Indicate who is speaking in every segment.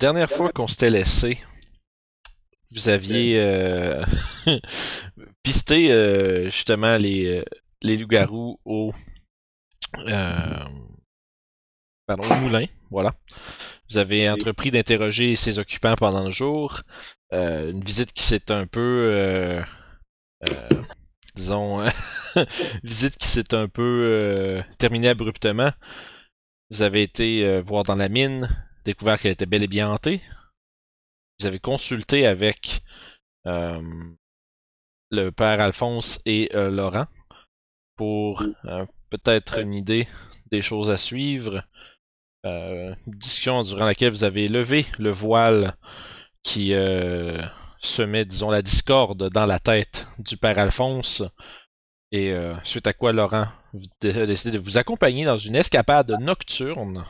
Speaker 1: dernière fois qu'on s'était laissé, vous aviez euh, pisté euh, justement les, euh, les loups-garous au, euh, pardon, au moulin. Voilà. Vous avez entrepris d'interroger ses occupants pendant le jour. Une visite qui s'est un peu, disons, visite qui s'est un peu terminée abruptement. Vous avez été voir dans la mine, découvert qu'elle était bel et bien hantée. Vous avez consulté avec euh, le père Alphonse et euh, Laurent pour euh, peut-être une idée des choses à suivre. Une discussion durant laquelle vous avez levé le voile qui semait, disons, la discorde dans la tête du père Alphonse. Et euh, suite à quoi Laurent a décidé de vous accompagner dans une escapade nocturne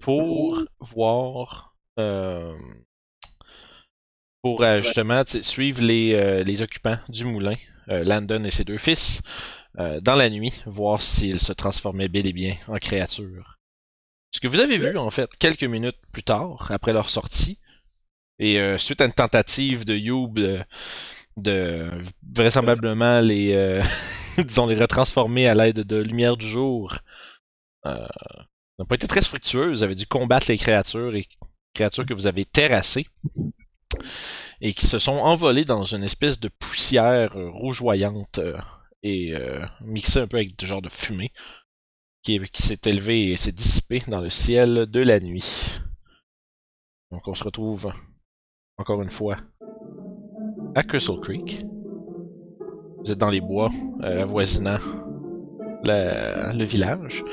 Speaker 1: pour voir euh, pour euh, justement suivre les, euh, les occupants du moulin, euh, Landon et ses deux fils, dans la nuit, voir s'ils se transformaient bel et bien en créatures. Ce que vous avez vu en fait quelques minutes plus tard, après leur sortie, et euh, suite à une tentative de Youb de, de vraisemblablement les euh, disons les retransformer à l'aide de lumière du jour, euh, n'a pas été très fructueuse. Vous avez dû combattre les créatures et créatures que vous avez terrassées et qui se sont envolées dans une espèce de poussière euh, rougeoyante euh, et euh, mixée un peu avec du genre de fumée qui, s'est élevée et s'est dissipée dans le ciel de la nuit. Donc on se retrouve encore une fois à Crystal Creek. Vous êtes dans les bois euh, avoisinant le village.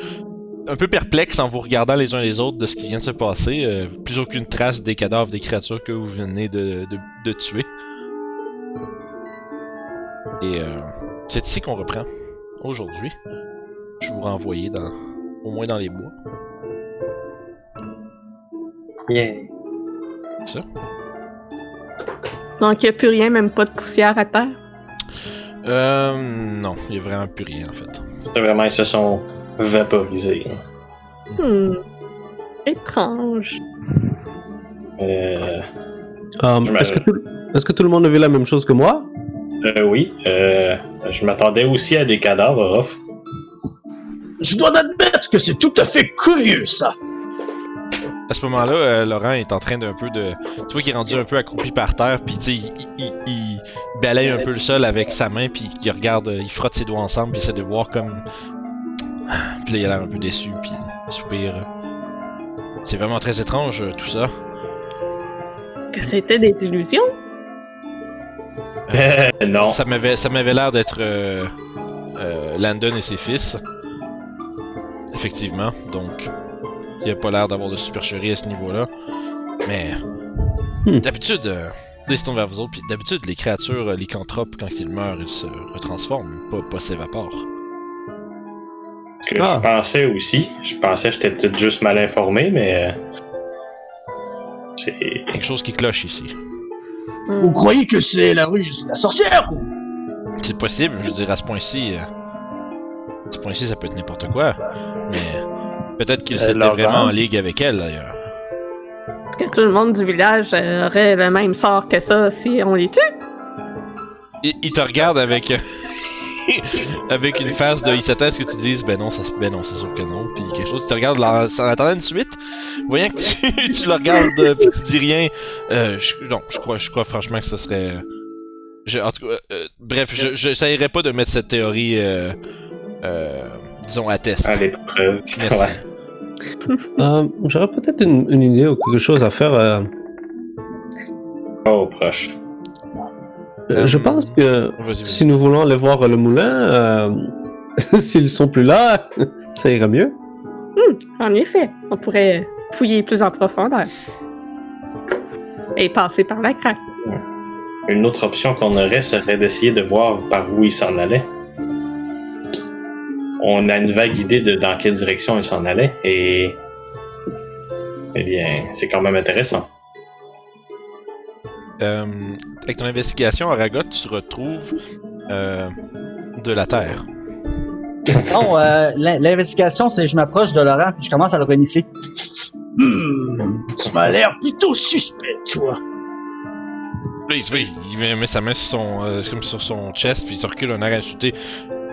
Speaker 1: Un peu perplexe en vous regardant les uns les autres de ce qui vient de se passer. euh, plus aucune trace des cadavres des créatures que vous venez de, de, de tuer. Et euh, c'est ici qu'on reprend aujourd'hui. Je vous renvoyer dans, au moins dans les bois.
Speaker 2: Yeah.
Speaker 1: Ça.
Speaker 3: Donc, il n'y a plus rien, même pas de poussière à terre?
Speaker 1: Euh, non, il y a vraiment plus rien en fait.
Speaker 2: C'était vraiment, ils se sont vaporisés.
Speaker 3: Hmm. Étrange.
Speaker 2: Euh, Je
Speaker 4: Est-ce que, tout- est-ce que tout le monde a vu la même chose que moi?
Speaker 2: euh, oui, euh, je m'attendais aussi à des cadavres, Ruff.
Speaker 5: Je dois admettre que c'est tout à fait curieux, ça.
Speaker 1: À ce moment-là, euh, Laurent est en train d'un peu de. Tu vois qu'il est rendu un peu accroupi par terre, puis tu sais, il, il, il- balaye un peu le sol avec sa main, puis il regarde, euh, il frotte ses doigts ensemble, puis il essaie de voir comme. Puis là, il a l'air un peu déçu, puis il soupire. C'est vraiment très étrange, euh, tout ça.
Speaker 3: Que c'était des illusions?
Speaker 2: Euh, non.
Speaker 1: Ça m'avait, ça m'avait l'air d'être euh, euh, Landon et ses fils. Effectivement, donc il a pas l'air d'avoir de supercherie à ce niveau-là. Mais
Speaker 4: Hmm.
Speaker 1: d'habitude, euh, là, il se tourne vers vous autres, puis d'habitude les créatures euh, lycanthropes quand ils meurent, ils se retransforment, pas, pas s'évaporent.
Speaker 2: Que
Speaker 4: Ah.
Speaker 2: je pensais aussi. Je pensais que j'étais peut-être juste mal informé, mais. euh, C'est.
Speaker 1: Quelque chose qui cloche ici.
Speaker 3: Hmm.
Speaker 5: Vous croyez que c'est la ruse de la sorcière ou...
Speaker 1: C'est possible, je veux dire à ce point-ci, euh, à ce point-ci ça peut être n'importe quoi, mais peut-être qu'il
Speaker 2: Euh,
Speaker 1: s'était vraiment en ligue avec elle d'ailleurs.
Speaker 3: Est-ce que tout le monde du village aurait le même sort que ça si on les tue?
Speaker 1: Il, il te regarde avec euh, avec une face de il s'attend à ce que tu dises ben non ça ben non c'est sûr que non puis quelque chose tu te regardes là, en attendant une suite voyant que tu, tu le regardes euh, puis tu dis rien euh, je, non je crois je crois franchement que ce serait je, en tout cas euh, bref je j'essayerais pas de mettre cette théorie euh, euh, disons à test
Speaker 2: À l'épreuve.
Speaker 1: Merci.
Speaker 2: Ouais.
Speaker 4: Euh, J'aurais peut-être une, une idée ou quelque chose à faire. euh.
Speaker 2: Oh, proche.
Speaker 4: Euh, Je pense que si nous voulons aller voir le moulin, euh, s'ils sont plus là, ça irait mieux.
Speaker 3: En effet, on pourrait fouiller plus en profondeur. Et passer par la craque.
Speaker 2: Une autre option qu'on aurait serait d'essayer de voir par où il s'en allait. On a une vague idée de dans quelle direction il s'en allait et. Eh bien, c'est quand même intéressant.
Speaker 1: Euh, avec ton investigation Aragot tu retrouves euh, de la terre
Speaker 6: Non, euh, l'in- l'investigation, c'est je m'approche de Laurent puis je commence à le renifler.
Speaker 5: Hmm, tu m'as l'air plutôt suspect, toi.
Speaker 1: Se fait- il met, met sa main sur son, euh, comme sur son chest, puis il se recule un air insulté.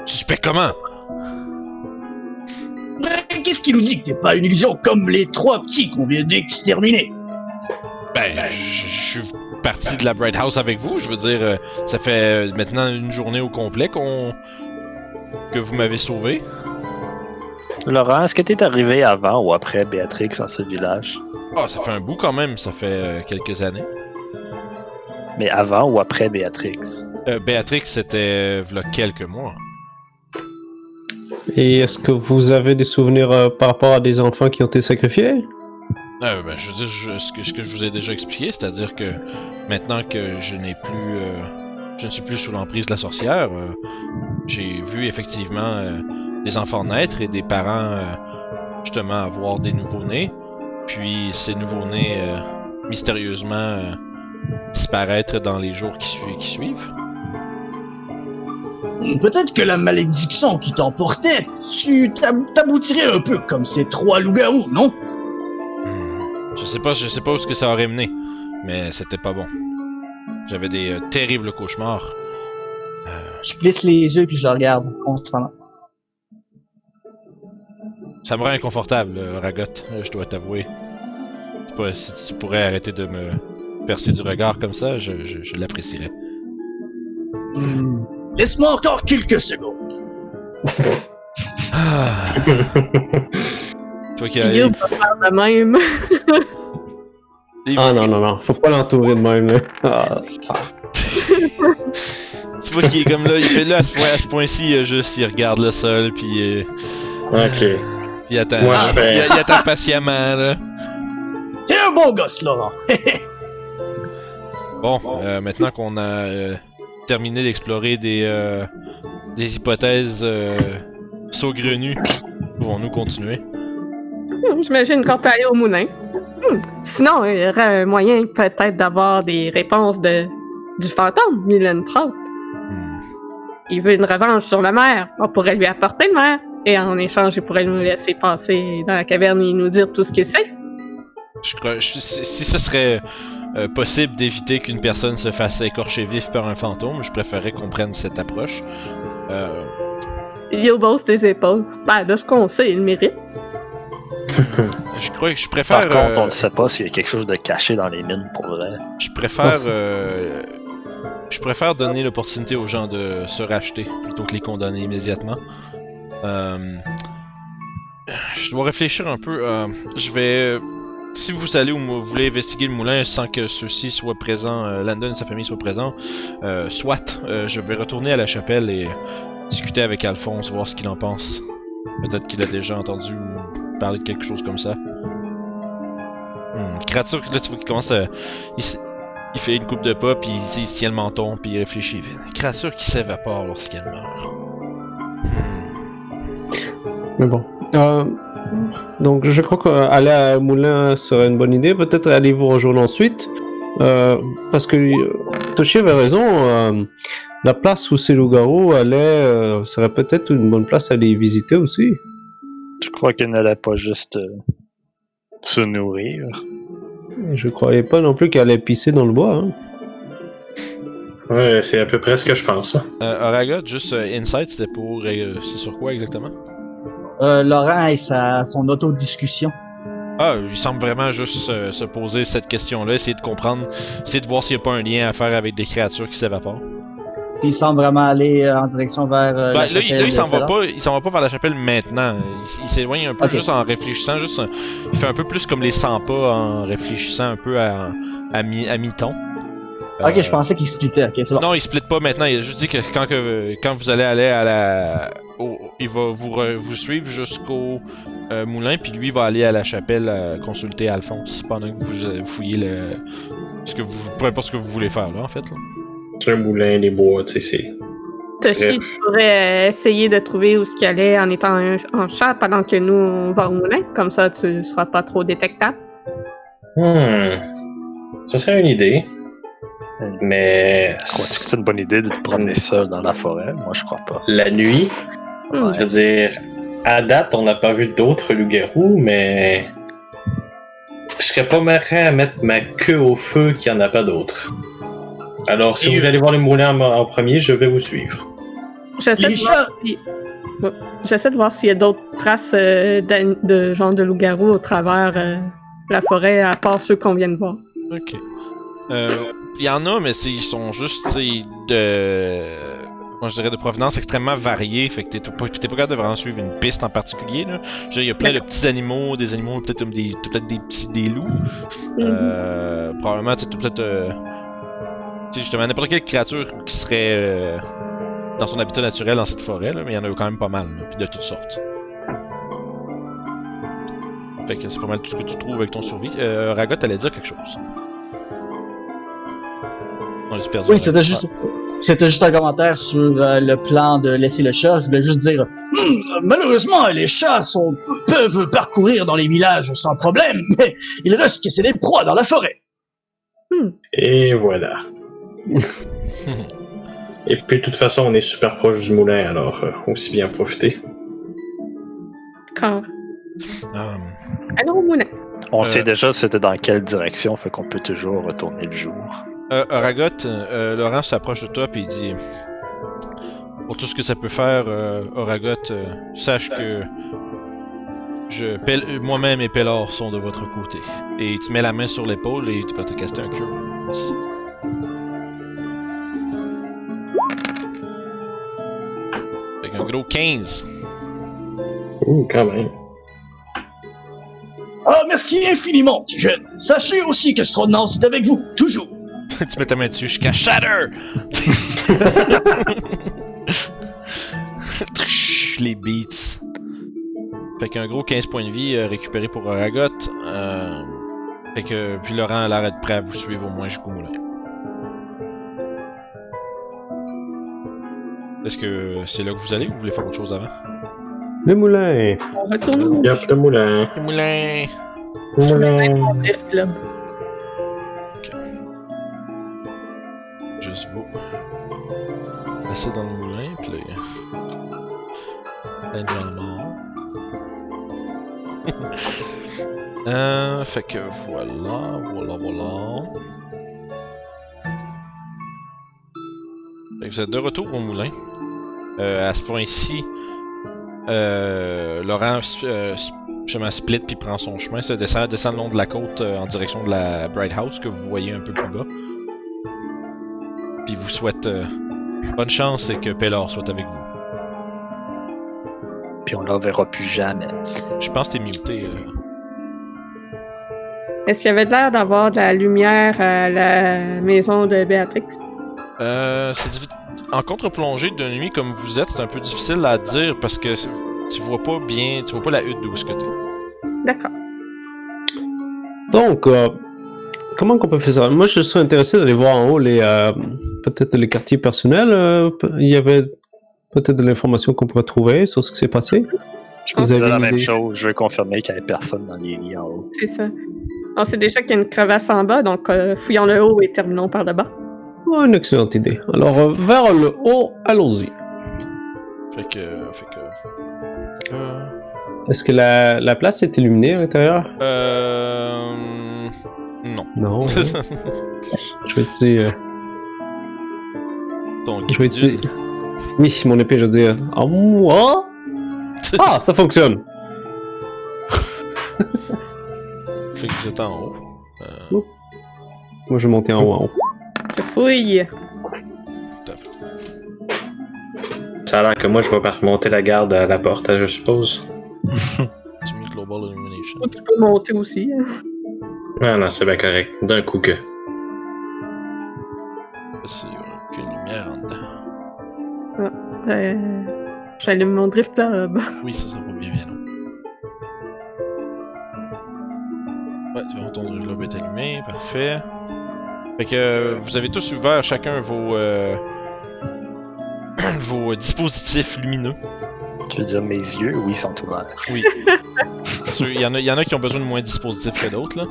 Speaker 1: Suspect comment?
Speaker 5: Mais qu'est-ce qui nous dit que t'es pas une illusion comme les trois petits qu'on vient d'exterminer?
Speaker 1: Ben, je suis parti de la Bright House avec vous. Je veux dire, euh, ça fait euh, maintenant une journée au complet qu'on que vous m'avez sauvé.
Speaker 6: Laurent, est-ce que t'es arrivé avant ou après Béatrix dans ce village?
Speaker 1: Ah, ça fait un bout quand même. Ça fait euh, quelques années.
Speaker 6: Mais avant ou après Béatrix?
Speaker 1: Euh, Béatrix, c'était v'là quelques mois.
Speaker 4: Et est-ce que vous avez des souvenirs euh, par rapport à des enfants qui ont été sacrifiés?
Speaker 1: Euh, ben, je veux dire, ce, que, je vous ai déjà expliqué, c'est-à-dire que maintenant que je n'ai plus, euh, je ne suis plus sous l'emprise de la sorcière, euh, j'ai vu effectivement des enfants naître et des parents justement avoir des nouveaux-nés, puis ces nouveaux-nés mystérieusement disparaître dans les jours qui, qui suivent.
Speaker 5: Peut-être que la malédiction qui t'emportait, tu t'ab- t'aboutirais un peu comme ces trois loups-garous, non?
Speaker 1: Je sais pas, je sais pas où ce que ça aurait mené, mais c'était pas bon. J'avais des euh, terribles cauchemars. Euh,
Speaker 5: Je plisse les yeux puis je le regarde constamment.
Speaker 1: Ça me rend inconfortable, euh, Ragot, je dois t'avouer. Si tu pourrais arrêter de me percer du regard comme ça, je, je, je l'apprécierais.
Speaker 5: Hmm, Laisse-moi encore quelques secondes.
Speaker 1: Ah. Toi qui
Speaker 3: va faire de même.
Speaker 4: Ah non, non, non, faut pas l'entourer de même. Là. Ah,
Speaker 1: Tu vois qu'il est comme là, il fait là à ce point- point-ci, il, a juste, il regarde le sol, puis euh,
Speaker 2: Ok.
Speaker 1: il attend. Il, il attend patiemment, là.
Speaker 5: T'es un bon gosse, Laurent.
Speaker 1: Bon, euh, maintenant qu'on a euh, terminé d'explorer des, euh, des hypothèses euh, saugrenues, pouvons-nous continuer?
Speaker 3: Hmm, J'imagine qu'on peut aller au moulin. Hmm, Sinon, il y aurait un moyen peut-être d'avoir des réponses de du fantôme, Mylène Trout.
Speaker 1: Hmm.
Speaker 3: Il veut une revanche sur le maire. On pourrait lui apporter le maire. Et en échange, il pourrait nous laisser passer dans la caverne et nous dire tout ce qu'il sait.
Speaker 1: Je crois, je- si, si ce serait euh, possible d'éviter qu'une personne se fasse écorcher vif par un fantôme, je préférerais qu'on prenne cette approche. Euh,
Speaker 3: Il hausse les épaules. Ben, de ce qu'on sait, il le mérite.
Speaker 1: Je crois que je
Speaker 6: Par
Speaker 1: préfère.
Speaker 6: contre, on
Speaker 1: euh,
Speaker 6: ne sait pas s'il y a quelque chose de caché dans les mines pour vrai.
Speaker 1: je préfère. euh, je préfère donner l'opportunité aux gens de se racheter plutôt que les condamner immédiatement. Euh, je dois réfléchir un peu. euh, je vais. Si vous allez ou vous voulez investiguer le moulin sans que ceux-ci soient présents, euh, Landon et sa famille soient présents, euh, soit euh, je vais retourner à la chapelle et discuter avec Alphonse, voir ce qu'il en pense. Peut-être qu'il a déjà entendu parler de quelque chose comme ça. Hmm, créature, là tu vois qu'il commence à. Il, s- il fait une coupe de pas, puis il, il tient le menton, puis il réfléchit. Créature qui s'évapore lorsqu'elle meurt. Hmm.
Speaker 4: mais bon. Euh, donc, je crois qu'aller à Moulin serait une bonne idée. Peut-être aller vous rejoindre ensuite. Euh, parce que euh, Toshi avait raison. euh, la place où ces loups-garous allaient euh, serait peut-être une bonne place à aller visiter aussi.
Speaker 6: Je crois qu'il n'allait pas juste euh, se nourrir.
Speaker 4: Et je croyais pas non plus qu'elle allait pisser dans le bois. Hein.
Speaker 2: Ouais, c'est à peu près ce que je pense. hein.
Speaker 1: Euh, Aragot, juste euh, Insight, c'était pour. euh, c'est sur quoi exactement?
Speaker 5: Euh, Laurent et sa, son autodiscussion.
Speaker 1: Ah, il semble vraiment juste euh, se poser cette question-là, essayer de comprendre, essayer de voir s'il n'y a pas un lien à faire avec des créatures qui s'évaporent.
Speaker 5: Puis il semble vraiment aller euh, en direction vers euh,
Speaker 1: Ben,
Speaker 5: la
Speaker 1: là, il,
Speaker 5: chapelle
Speaker 1: là, il s'en va
Speaker 5: Fela.
Speaker 1: pas, il s'en va pas vers la chapelle maintenant. Il, s'éloigne un peu juste en réfléchissant, juste, un- il fait un peu plus comme les 100 pas en réfléchissant un peu à, à mi, à mi-ton.
Speaker 5: Ok,
Speaker 1: Euh,
Speaker 5: je pensais qu'il splitait. Ok, c'est bon.
Speaker 1: Non, il split pas maintenant. Il a juste dit que quand, que, quand vous allez aller à la. au- il va vous, re- vous suivre jusqu'au euh, moulin, puis lui va aller à la chapelle euh, consulter Alphonse pendant que vous euh, fouillez le. Ce que vous, peu importe ce que vous voulez faire là, en fait. Là.
Speaker 2: Un moulin, les bois, tu sais, c'est.
Speaker 3: Toshi, tu pourrais essayer de trouver où ce qu'il allait en étant un- en chat pendant que nous, on va au moulin. Comme ça, tu seras pas trop détectable.
Speaker 2: Hmm. Ça serait une idée. Mais.
Speaker 6: Crois-tu que c'est une bonne idée de te promener seul dans la forêt? Moi, je crois pas.
Speaker 2: La nuit,
Speaker 3: Hmm.
Speaker 2: je veux dire, à date, on n'a pas vu d'autres loups-garous, mais. je serais pas marrant à mettre ma queue au feu qu'il n'y en a pas d'autre. Alors, si
Speaker 5: Et,
Speaker 2: vous
Speaker 5: euh,
Speaker 2: allez voir les moulins en, en premier, je vais vous suivre.
Speaker 3: J'essaie de voir
Speaker 5: chats-
Speaker 3: si- Ouais. J'essaie de voir s'il y a d'autres traces euh, de genre de loup-garou au travers euh, la forêt, à part ceux qu'on vient de voir.
Speaker 1: Ok. Euh, Il y en a, mais c'est- ils sont juste, de. Moi, je dirais de provenance extrêmement variée. Fait que t'es pas, t'es pas capable de vraiment suivre une piste en particulier. Là. Je Il y a plein de petits animaux, des animaux peut-être des, peut-être des petits des loups. Euh, probablement, tu sais, t'as peut-être. Sais, justement, n'importe quelle créature qui serait euh, dans son habitat naturel dans cette forêt, là, mais il y en a quand même pas mal, là, puis de toutes sortes. Fait que c'est pas mal tout ce que tu trouves avec ton survie. Euh, Ragot, t'allais dire quelque chose. On l'a perdu.
Speaker 5: Oui, c'était juste, c'était juste un commentaire sur euh, le plan de laisser le chat. Je voulais juste dire, Hum, malheureusement, les chats sont, peuvent parcourir dans les villages sans problème, mais il reste que c'est des proies dans la forêt.
Speaker 2: Et voilà. Et puis, de toute façon, on est super proche du moulin, alors euh, aussi bien en profiter.
Speaker 3: D'accord.
Speaker 1: Um,
Speaker 3: Allons au moulin.
Speaker 6: On
Speaker 1: Euh.
Speaker 6: sait déjà c'était dans quelle direction, fait qu'on peut toujours retourner le jour.
Speaker 1: Euh, Aragot, euh, Laurent s'approche de toi puis il dit Pour tout ce que ça peut faire, euh, Aragot, euh, sache que je Pel- moi-même et Pellor sont de votre côté. Et tu mets la main sur l'épaule et tu vas te caster un cure. Un gros 15.
Speaker 2: Ouh, quand même.
Speaker 5: Ah, merci infiniment, petit jeune. Sachez aussi que Stronance est avec vous, toujours.
Speaker 1: tu mets ta main dessus, je cache Shatter! Les beats. Fait qu'un gros 15 points de vie euh, récupéré pour Aragot. Euh, fait que, puis Laurent a l'air d'être prêt à vous suivre au moins jusqu'au moulin. Est-ce que c'est là que vous allez ou vous voulez faire autre chose avant?
Speaker 4: Le moulin.
Speaker 3: On retourne au
Speaker 2: Yep, le moulin.
Speaker 1: Le moulin!
Speaker 2: Le moulin.
Speaker 3: Drift Club.
Speaker 1: Juste vous. Passer dans le moulin, puis là. Morts. euh, fait que voilà, voilà, voilà. Vous êtes de retour au moulin. Euh, à ce point-ci, euh, Laurent euh, chemin split puis prend son chemin, se descend, descend le long de la côte euh, en direction de la Bright House que vous voyez un peu plus bas. Puis vous souhaite euh, bonne chance et que Pellor soit avec vous.
Speaker 6: Puis on la verra plus jamais.
Speaker 1: Je pense que t'es muté. euh.
Speaker 3: Est-ce qu'il y avait l'air d'avoir de la lumière à la maison de Béatrix?
Speaker 1: Euh, c'est En contre-plongée de nuit comme vous êtes, c'est un peu difficile à dire parce que tu vois pas bien, tu vois pas la hutte d'où ce t'es.
Speaker 3: D'accord.
Speaker 4: Donc, euh, comment qu'on peut faire ça? Moi, je serais intéressé d'aller voir en haut les euh, peut-être les quartiers personnels. euh, il y avait peut-être de l'information qu'on pourrait trouver sur ce qui s'est passé.
Speaker 3: Je pense
Speaker 4: Vous
Speaker 6: la même chose, je veux confirmer qu'il n'y avait personne dans les lits en haut.
Speaker 3: C'est ça. On sait déjà qu'il y a une crevasse en bas, donc euh, fouillons le haut et terminons par le bas.
Speaker 4: Oh, une excellente idée. Alors, euh, vers le haut, allons-y.
Speaker 1: Fait que, fait que. Euh,
Speaker 4: Est-ce que la, la place est illuminée à l'intérieur?
Speaker 1: Euh non.
Speaker 4: Non. je vais utiliser. euh,
Speaker 1: Ton
Speaker 4: je vais
Speaker 1: guide.
Speaker 4: utiliser. Oui, mon épée, je veux dire. En moi Ah, ça fonctionne
Speaker 1: Fait que vous êtes en haut. Euh,
Speaker 4: Moi, je vais monter en haut. en haut.
Speaker 3: Je fouille.
Speaker 1: top.
Speaker 2: Ça a l'air que moi, je vais pas remonter la garde à la porte, hein, je suppose.
Speaker 1: Tu mets Global Illumination.
Speaker 3: Ou tu peux monter aussi.
Speaker 2: Ah non, c'est bien correct. D'un coup que.
Speaker 1: C'est aucune lumière en dedans.
Speaker 3: Euh, J'allume mon drift club.
Speaker 1: Oui, ça sera pas bien bien. Ouais, ton globe est allumé, parfait. Fait que euh, vous avez tous ouvert chacun vos euh, vos dispositifs lumineux.
Speaker 6: Tu veux dire mes yeux? Oui, ils sont ouverts.
Speaker 1: Oui. Il y, en a- il y en a qui ont besoin de moins de dispositifs que d'autres, là.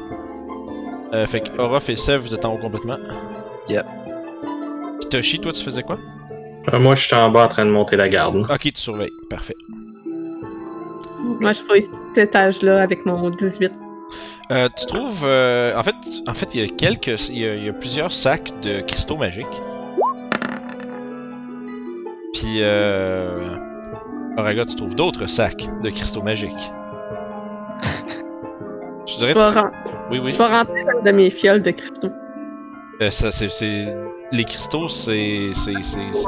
Speaker 1: Euh, fait que Orof et Sev, vous êtes en haut complètement.
Speaker 6: Yep.
Speaker 1: Puis Toshi, toi, tu faisais quoi?
Speaker 2: Ah, moi, je suis en bas en train de monter la garde.
Speaker 1: Ok, tu surveilles. Parfait.
Speaker 3: Moi, je fouille cet étage-là avec mon 18.
Speaker 1: Euh, tu trouves. euh, en fait, en fait, il y a quelques. Il y a, il y a plusieurs sacs de cristaux magiques. Puis, euh. Auraga, tu trouves d'autres sacs de cristaux magiques. Je
Speaker 3: Je
Speaker 1: dirais.
Speaker 3: vais,
Speaker 1: que-
Speaker 3: ren-
Speaker 1: Oui, oui.
Speaker 3: je vais remplir une de mes fioles de cristaux.
Speaker 1: Euh, ça, c'est, c'est- Les cristaux, c'est, c'est,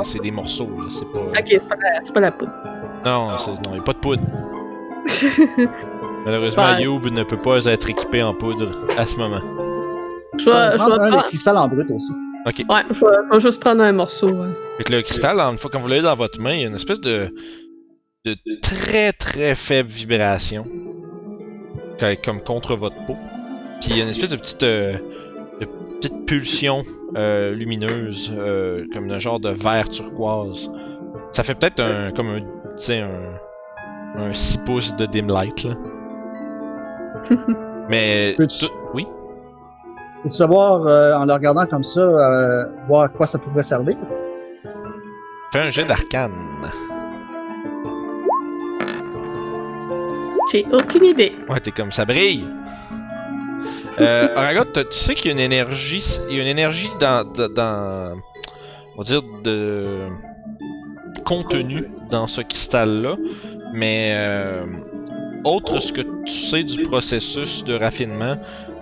Speaker 1: c'est, des morceaux, là. C'est pas.
Speaker 3: Ok, c'est pas, la- c'est pas la poudre.
Speaker 1: Non, il n'y a pas de poudre. Malheureusement,
Speaker 3: Ouais.
Speaker 1: Youb ne peut pas être équipé en poudre à ce moment.
Speaker 3: Je vais,
Speaker 5: prendre un cristals en brut aussi.
Speaker 3: Ouais, je vais, juste prendre un morceau. ouais.
Speaker 1: Fait que le cristal, une fois que vous l'avez dans votre main, il y a une espèce de, de très très faible vibration. Comme contre votre peau. Puis il y a une espèce de petite, euh, de petite pulsion euh, lumineuse, euh, comme un genre de vert turquoise. Ça fait peut-être un, comme un, tu sais, un, un 6 pouces de dim light, là. Mais,
Speaker 5: Peux-tu-
Speaker 1: oui?
Speaker 5: Peux-tu savoir, euh, en le regardant comme ça, euh, voir à quoi ça pourrait servir?
Speaker 1: Fais un jet d'arcane.
Speaker 3: J'ai aucune idée.
Speaker 1: Ouais, t'es comme ça brille. Euh, Aragot, tu sais qu'il y a une énergie, il y a une énergie dans, dans, dans- on va dire de contenu dans ce cristal-là, mais euh, autre ce que tu sais du processus de raffinement,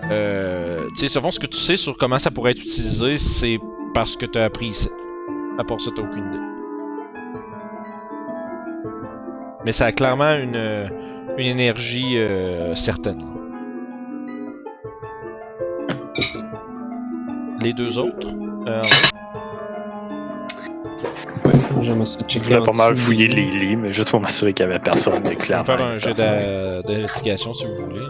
Speaker 1: euh, tu sais, ce que tu sais sur comment ça pourrait être utilisé, c'est parce que t'as appris ici. À part ça, t'as aucune idée. Mais ça a clairement une, une énergie euh, certaine. Les deux autres euh,
Speaker 6: Je voulais pas mal fouiller les lits, mais juste pour m'assurer qu'il y avait personne. Mais
Speaker 1: On peut
Speaker 6: clairement,
Speaker 1: faire un jeu d'investigation si vous voulez.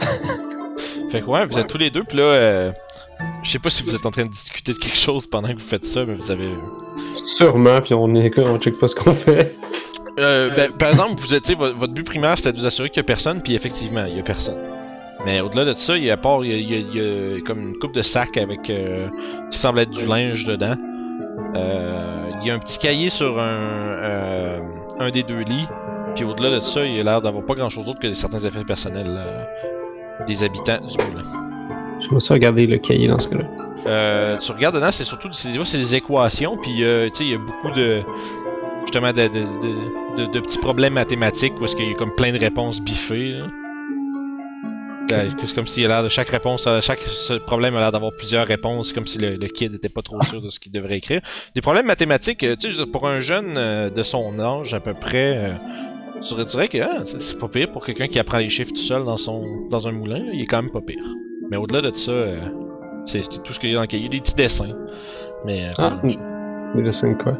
Speaker 1: fait que ouais, vous êtes tous les deux, puis là, euh, je sais pas si vous êtes en train de discuter de quelque chose pendant que vous faites ça, mais vous avez...
Speaker 4: Sûrement, puis on, est, on check pas ce qu'on fait.
Speaker 1: Euh, ben, par exemple, vous vo- votre but primaire c'était de vous assurer qu'il y a personne, puis effectivement, il y a personne. Mais au-delà de ça, il y a à part, il y a, il y comme une coupe de sacs avec euh, qui semble être du linge dedans. Euh, il y a un petit cahier sur un, euh, un des deux lits. Puis au-delà de ça, il a l'air d'avoir pas grand-chose d'autre que certains effets personnels euh, des habitants du moulin.
Speaker 4: Je me suis regardé le cahier dans ce cas-là.
Speaker 1: Euh, tu regardes dedans, c'est surtout c'est, ouais, c'est des équations, puis euh, tu sais, il y a beaucoup de justement de, de, de, de- de petits problèmes mathématiques où est-ce qu'il y a comme plein de réponses biffées. Euh, C'est comme s'il a l'air de chaque réponse, euh, chaque problème a l'air d'avoir plusieurs réponses, comme si le, le kid était pas trop sûr de ce qu'il devrait écrire. Des problèmes mathématiques, euh, tu sais, pour un jeune euh, de son âge à peu près, je dirais que ah, c'est pas pire pour quelqu'un qui apprend les chiffres tout seul dans son dans un moulin, il est quand même pas pire. Mais au-delà de ça, c'est tout ce qu'il y a dans le cahier. Il y a des petits dessins. Mais.
Speaker 4: Ah. Les dessins quoi?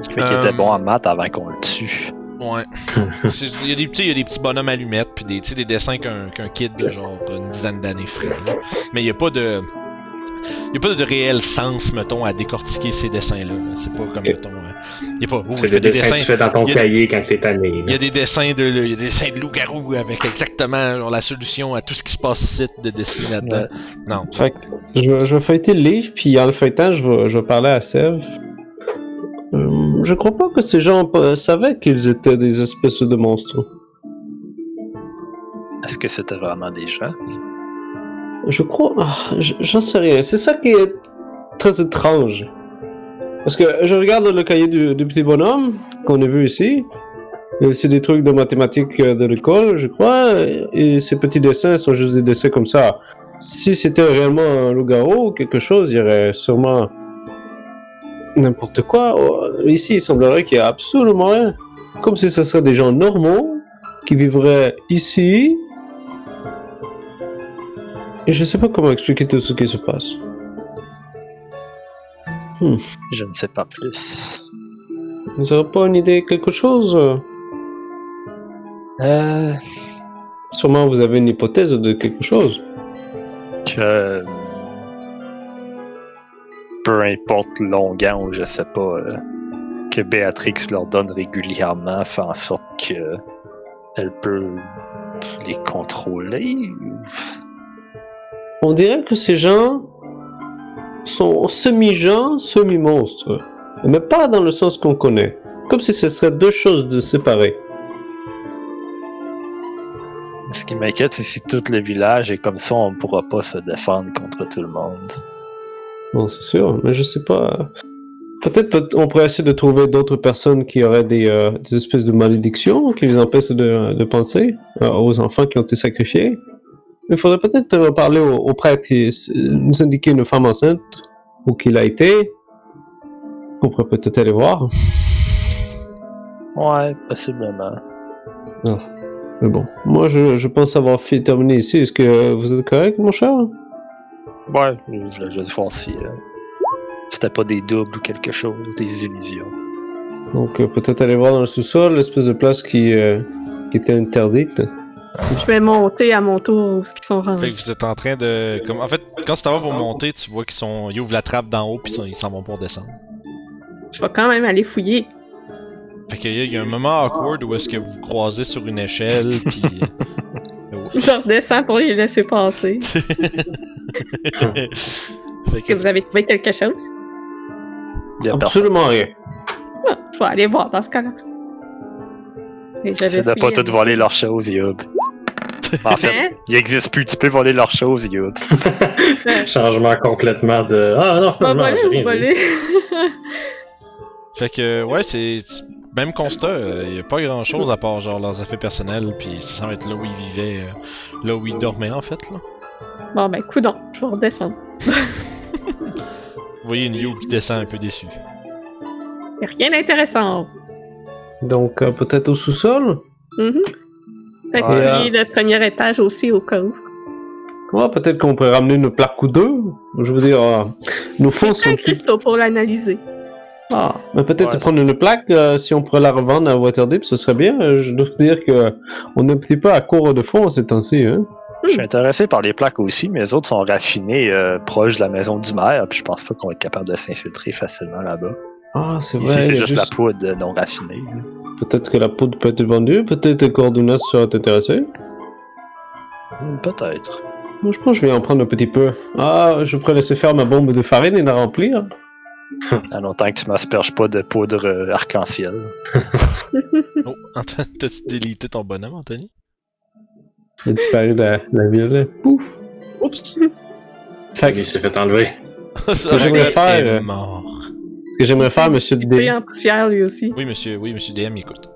Speaker 6: Ça fait qu'il était bon en maths avant qu'on le tue.
Speaker 1: Ouais. Il y, a des petits- il y a des petits bonhommes allumettes, puis des, tu sais, des dessins qu'un qu'un kid de genre une dizaine d'années ferait. là. Mais il n'y a pas de. Il y a pas de réel sens, mettons, à décortiquer ces dessins-là. là. C'est pas comme, mettons. euh, Il y a pas. Oh,
Speaker 2: C'est
Speaker 1: des
Speaker 2: dessin que tu
Speaker 1: dessins.
Speaker 2: fais dans ton
Speaker 1: a-
Speaker 2: cahier quand t'es tanné.
Speaker 1: Il y a des dessins de, il y a des dessins de loup-garou avec exactement genre, la solution à tout ce qui se passe ici de dessiner là-dedans. Non.
Speaker 4: Fait que je vais, je vais feuilleter le livre, puis en le feuilletant, je vais, je vais parler à Sève. Euh, je crois pas que ces gens euh, savaient qu'ils étaient des espèces de monstres.
Speaker 6: Est-ce que c'était vraiment des gens?
Speaker 4: Je crois. ah, J'en sais rien. C'est ça qui est très étrange. Parce que je regarde le cahier du, du petit bonhomme qu'on a vu ici. C'est des trucs de mathématiques euh, de l'école, je crois. Et ces petits dessins sont juste des dessins comme ça. Si c'était réellement un loup-garou ou quelque chose, il y aurait sûrement n'importe quoi. Oh, Ici, il semblerait qu'il y a absolument rien. Comme si ce serait des gens normaux qui vivraient ici et je sais pas comment expliquer tout ce qui se passe.
Speaker 6: Je ne sais pas plus.
Speaker 4: Vous n'aurez pas une idée, quelque chose?
Speaker 6: Euh,
Speaker 4: Sûrement vous avez une hypothèse de quelque chose.
Speaker 6: que. Peu importe l'onguent ou je sais pas, euh, que Béatrix leur donne régulièrement fait en sorte que elle peut les contrôler.
Speaker 4: On dirait que ces gens sont semi-gens, semi-monstres. Mais pas dans le sens qu'on connaît. Comme si ce serait deux choses de séparées.
Speaker 6: Ce qui m'inquiète, c'est si tout le village est comme ça, on pourra pas se défendre contre tout le monde.
Speaker 4: Bon, c'est sûr, mais je sais pas. Peut-être peut- on pourrait essayer de trouver d'autres personnes qui auraient des, euh, des espèces de malédictions qui les empêchent de, de penser euh, aux enfants qui ont été sacrifiés. Il faudrait peut-être euh, parler au, au prêtre qui s- nous indiquer une femme enceinte ou qu'il a été. On pourrait peut-être aller voir.
Speaker 6: Ouais, possiblement.
Speaker 4: Mais bon, moi je, je pense avoir fait terminer ici. Est-ce que vous êtes correct, mon cher?
Speaker 6: Ouais, je l'ai juste voir si euh, c'était pas des doubles ou quelque chose, des illusions.
Speaker 4: Donc euh, peut-être aller voir dans le sous-sol, l'espèce de place qui, euh, qui était interdite.
Speaker 3: Je vais monter à mon tour où ce qu'ils sont
Speaker 1: Fait
Speaker 3: rendus.
Speaker 1: que vous êtes en train de. Comme, en fait, quand tu vas pour monter, tu vois qu'ils sont. Ils ouvrent la trappe d'en haut, puis ils s'en vont pour descendre.
Speaker 3: Je vais quand même aller fouiller.
Speaker 1: Fait qu'il y, y a un moment awkward où est-ce que vous croisez sur une échelle, puis.
Speaker 3: Je redescends pour les laisser passer. Est-ce
Speaker 1: que.
Speaker 3: vous avez trouvé quelque chose?
Speaker 6: Y a personne.
Speaker 4: Absolument rien.
Speaker 3: Ah, je vais aller voir dans ce cas-là.
Speaker 6: Essaie de pas tout voler leurs choses, Yob. En fait,
Speaker 3: Hein?
Speaker 6: il existe plus, tu peux voler leurs choses, Yob.
Speaker 2: Changement complètement de. Ah non,
Speaker 3: Pas
Speaker 2: finalement,
Speaker 3: voler voler?
Speaker 1: Fait que, ouais, c'est. Même constat, il y a pas grand chose à part genre leurs affaires personnelles, puis ça semble être là où ils vivaient, euh, là où ils dormaient en fait. Là.
Speaker 3: Bon, ben, coudon, je vais redescendre.
Speaker 1: Vous voyez une Youb qui descend un peu déçue.
Speaker 3: Y a rien d'intéressant.
Speaker 4: Donc euh, peut-être au sous-sol?
Speaker 3: Mhm. Fait que fouiller le premier étage aussi au cas où.
Speaker 4: Ouais, peut-être qu'on pourrait ramener une plaque ou deux. Je veux dire, euh, nos fonds sont
Speaker 3: un
Speaker 4: petits.
Speaker 3: cristaux pour l'analyser.
Speaker 4: Ah, mais peut-être
Speaker 6: Ouais,
Speaker 4: prendre une plaque, euh, si on pourrait la revendre à Waterdeep, ce serait bien. Euh, Je dois dire que on est un petit peu à court de fonds ces temps-ci. Hein?
Speaker 6: Je suis intéressé par les plaques aussi, mais les autres sont raffinés euh, proches de la maison du maire, puis je pense pas qu'on va être capable de s'infiltrer facilement là-bas.
Speaker 4: Ah, c'est
Speaker 6: Ici,
Speaker 4: vrai.
Speaker 6: c'est juste, la poudre non raffinée. là.
Speaker 4: Peut-être que la poudre peut être vendue. Peut-être que Cordunas serait intéressé.
Speaker 6: Hmm, Peut-être.
Speaker 4: Moi, je pense que je vais en prendre un petit peu. Ah, je pourrais laisser faire ma bombe de farine et la remplir.
Speaker 6: À longtemps que tu m'asperges pas de poudre euh, arc-en-ciel.
Speaker 1: Oh, Antoine, t'as-tu délité ton bonhomme, Anthony?
Speaker 4: Il a disparu de la, la ville. Pouf!
Speaker 5: Oups!
Speaker 4: Fait que
Speaker 2: Il s'est fait enlever.
Speaker 1: Ce
Speaker 4: que j'aimerais faire, euh,
Speaker 1: mort.
Speaker 4: ce que j'aimerais faire, monsieur
Speaker 3: Il
Speaker 4: D.
Speaker 3: est en poussière lui aussi.
Speaker 1: Oui, monsieur, oui, monsieur DM, écoute.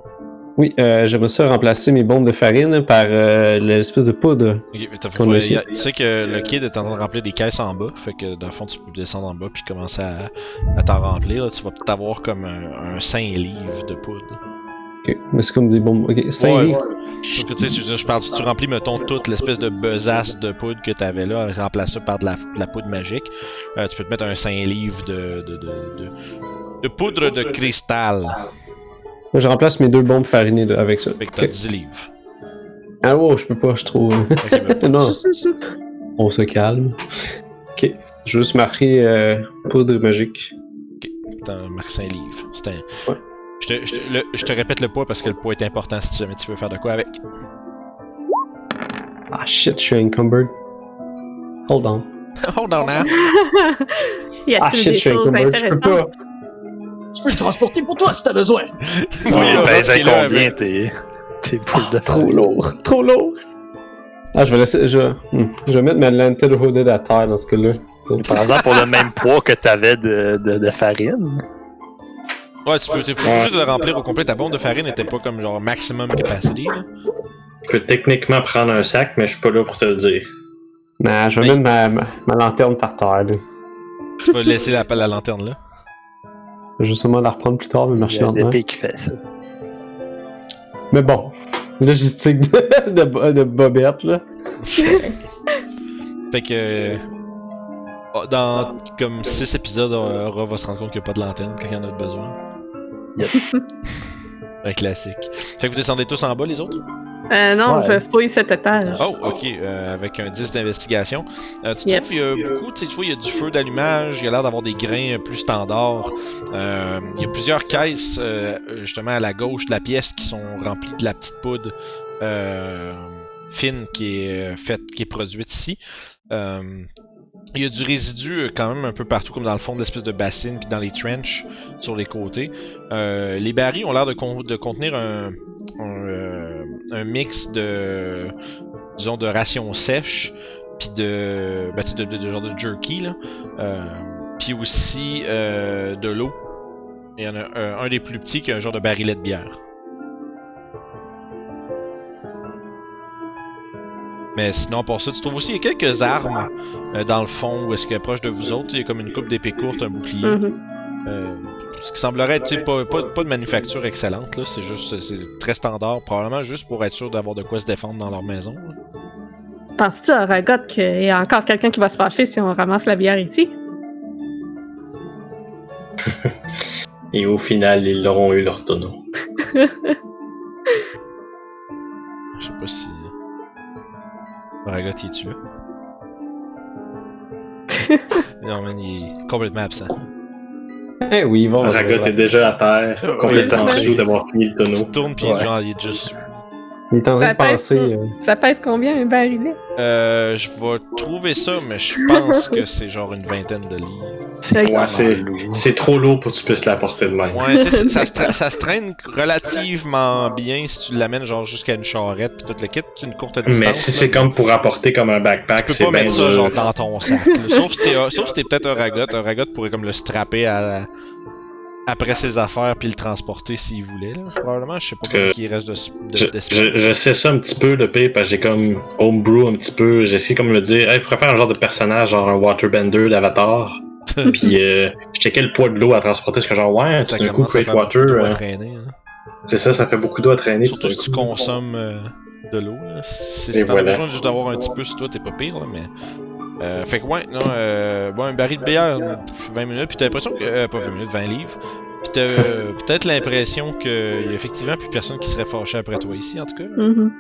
Speaker 4: Oui, euh, j'aimerais ça remplacer mes bombes de farine par euh, l'espèce de poudre.
Speaker 1: Ok, mais faut-
Speaker 4: a
Speaker 1: tu sais que le kid est en train de remplir des caisses en bas, fait que dans le fond tu peux descendre en bas puis commencer à, à t'en remplir. là. Tu vas peut-être avoir comme un, un 5 livres de poudre.
Speaker 4: Ok, mais c'est comme des bombes. Ok, 5
Speaker 1: Ouais.
Speaker 4: livres.
Speaker 1: Sauf que tu sais, je, parle, si tu remplis, mettons, toute l'espèce de besace de poudre que t'avais là, remplace ça par de la, de la poudre magique, euh, tu peux te mettre un 5 livres de, de, de, de, de poudre de cristal.
Speaker 4: Moi, je remplace mes deux bombes farinées de- avec ça.
Speaker 1: Fait que t'as
Speaker 4: Ok.
Speaker 1: 10 livres.
Speaker 4: Ah wow, je peux pas, je trouve.
Speaker 1: Ok, ben,
Speaker 4: non, on se calme. Ok, je vais juste marquer euh, poudre magique.
Speaker 1: t'as marqué 5 livres. C'est un...
Speaker 4: Ouais.
Speaker 1: Je te, je, te, le- je te répète le poids parce que le poids est important si jamais tu veux faire de quoi avec.
Speaker 4: Ah shit, je suis encumbered. Hold on.
Speaker 1: Hold on now.
Speaker 3: y a-t-il
Speaker 4: Ah shit,
Speaker 3: des
Speaker 4: je suis encumbered, je peux pas.
Speaker 5: Je peux le transporter pour toi si t'as besoin.
Speaker 1: Oui,
Speaker 6: il
Speaker 1: Rob
Speaker 6: pèse
Speaker 1: là
Speaker 6: combien tes, tes boules de
Speaker 4: Trop lourd, trop lourd. Ah, je vais laisser. Je, hmm, je vais mettre ma lanterne hooded à terre dans ce cas-là.
Speaker 6: Par exemple, pour le même poids que t'avais de, de, de farine?
Speaker 1: Ouais, tu peux, t'es pas obligé de le remplir au complet. Ta bombe de farine était pas comme genre maximum capacity. Là.
Speaker 2: Je peux techniquement prendre un sac, mais je suis pas là pour te le dire.
Speaker 4: Nah, je vais
Speaker 1: Mais-
Speaker 4: mettre ma, ma, ma lanterne par terre. Là.
Speaker 1: Tu vas laisser la, la lanterne là.
Speaker 4: Je vais sûrement la reprendre plus tard, mais
Speaker 6: Il y
Speaker 4: marcher
Speaker 6: a un
Speaker 4: lentement.
Speaker 6: DP qui fait ça.
Speaker 4: Mais bon, logistique de, de, bo- de bobette, là.
Speaker 1: fait que. oh, Dans comme 6 épisodes, euh, Aura va se rendre compte qu'il n'y a pas de lanterne quand il y en a besoin.
Speaker 6: Yep.
Speaker 1: Un classique. Fait que vous descendez tous en bas, les autres?
Speaker 3: Euh, non,
Speaker 6: Ouais.
Speaker 3: je fouille cet étage.
Speaker 1: Oh, ok, euh, avec un 10 d'investigation. Euh, tu
Speaker 3: Yep.
Speaker 1: trouves qu'il y a beaucoup, tu sais, tu vois, il y a du feu d'allumage, il y a l'air d'avoir des grains plus standards. Euh, il y a plusieurs caisses, euh, justement, à la gauche de la pièce qui sont remplies de la petite poudre euh, fine qui est faite, qui est produite ici. Il y a du résidu euh, quand même un peu partout, comme dans le fond de l'espèce de bassine, puis dans les trenches sur les côtés. Euh, les barils ont l'air de, con- de contenir euh, un mix de, disons, de rations sèches, puis de, ben, genre de jerky, puis aussi de l'eau. Il y en a un, un des plus petits qui a un genre de barillet de bière. Mais sinon, pour ça, tu trouves aussi il y a quelques armes euh, dans le fond où est-ce que proche de vous autres, il y a comme une coupe d'épée courte, un bouclier.
Speaker 3: Mhm.
Speaker 1: Euh, ce qui semblerait être tu sais, pas, pas, pas de manufacture excellente, là. C'est juste c'est très standard, probablement juste pour être sûr d'avoir de quoi se défendre dans leur maison.
Speaker 3: Penses-tu à Ragot qu'il y a encore quelqu'un qui va se fâcher si on ramasse la bière ici?
Speaker 2: Et au final, ils auront eu leur tonneau.
Speaker 1: Je sais pas si. Ragot il est tu là. non, man, il est complètement absent.
Speaker 4: Eh oui, bon.
Speaker 2: Ragot est déjà à terre, complètement
Speaker 3: oui.
Speaker 2: sous d'avoir fini le
Speaker 1: Il
Speaker 2: tonneau.
Speaker 1: se tourne pis
Speaker 6: Ouais.
Speaker 1: genre il est juste.
Speaker 4: Il est en train
Speaker 3: Ça
Speaker 4: de
Speaker 3: pèse
Speaker 4: penser.
Speaker 3: pas.
Speaker 4: euh,
Speaker 3: Ça pèse combien un barillet?
Speaker 1: Euh, je vais trouver ça, mais je pense que c'est genre une vingtaine de livres.
Speaker 6: C'est
Speaker 3: Ouais,
Speaker 2: c'est-. C'est trop lourd pour que tu puisses la porter de même.
Speaker 1: Ouais, ça, se tra- ça se traîne relativement bien si tu l'amènes genre jusqu'à une charrette pis tout le kit, c'est une courte distance.
Speaker 2: Mais si c'est comme pour apporter comme un backpack,
Speaker 1: Tu peux
Speaker 2: c'est
Speaker 1: pas mettre ça genre dans ton sac. là. Sauf si t'es sauf si t'es peut-être un ragot. Un ragot pourrait comme le strapper à, après ses affaires puis le transporter s'il voulait. Là. Probablement, je sais pas
Speaker 2: Que-
Speaker 1: combien il reste de,
Speaker 2: Je,
Speaker 1: de, d'espace.
Speaker 2: je, je sais ça un petit peu, le pire, parce que j'ai comme homebrew un petit peu. J'essaie comme de me dire, hey, je pourrais faire un genre de personnage, genre un waterbender d'Avatar. Puis euh, je checkais le poids de l'eau à transporter, parce que genre, ouais,
Speaker 1: ça
Speaker 2: tout d'un coup,
Speaker 1: faire
Speaker 2: Water, euh,
Speaker 1: hein.
Speaker 2: c'est ça, ça fait beaucoup d'eau à traîner.
Speaker 1: Surtout
Speaker 2: tout
Speaker 1: si tu consommes euh, de l'eau. Si, t'en as besoin juste d'avoir un petit peu sur toi, t'es pas pire, là, mais. Euh, fait que ouais, non, euh, bon, un baril de bière, euh, 20 minutes, puis t'as l'impression que. Euh, pas 20 minutes, 20 livres. Puis t'as euh, peut-être l'impression qu'il y a effectivement plus personne qui serait fâché après toi ici, en tout cas. là.
Speaker 3: Mhm.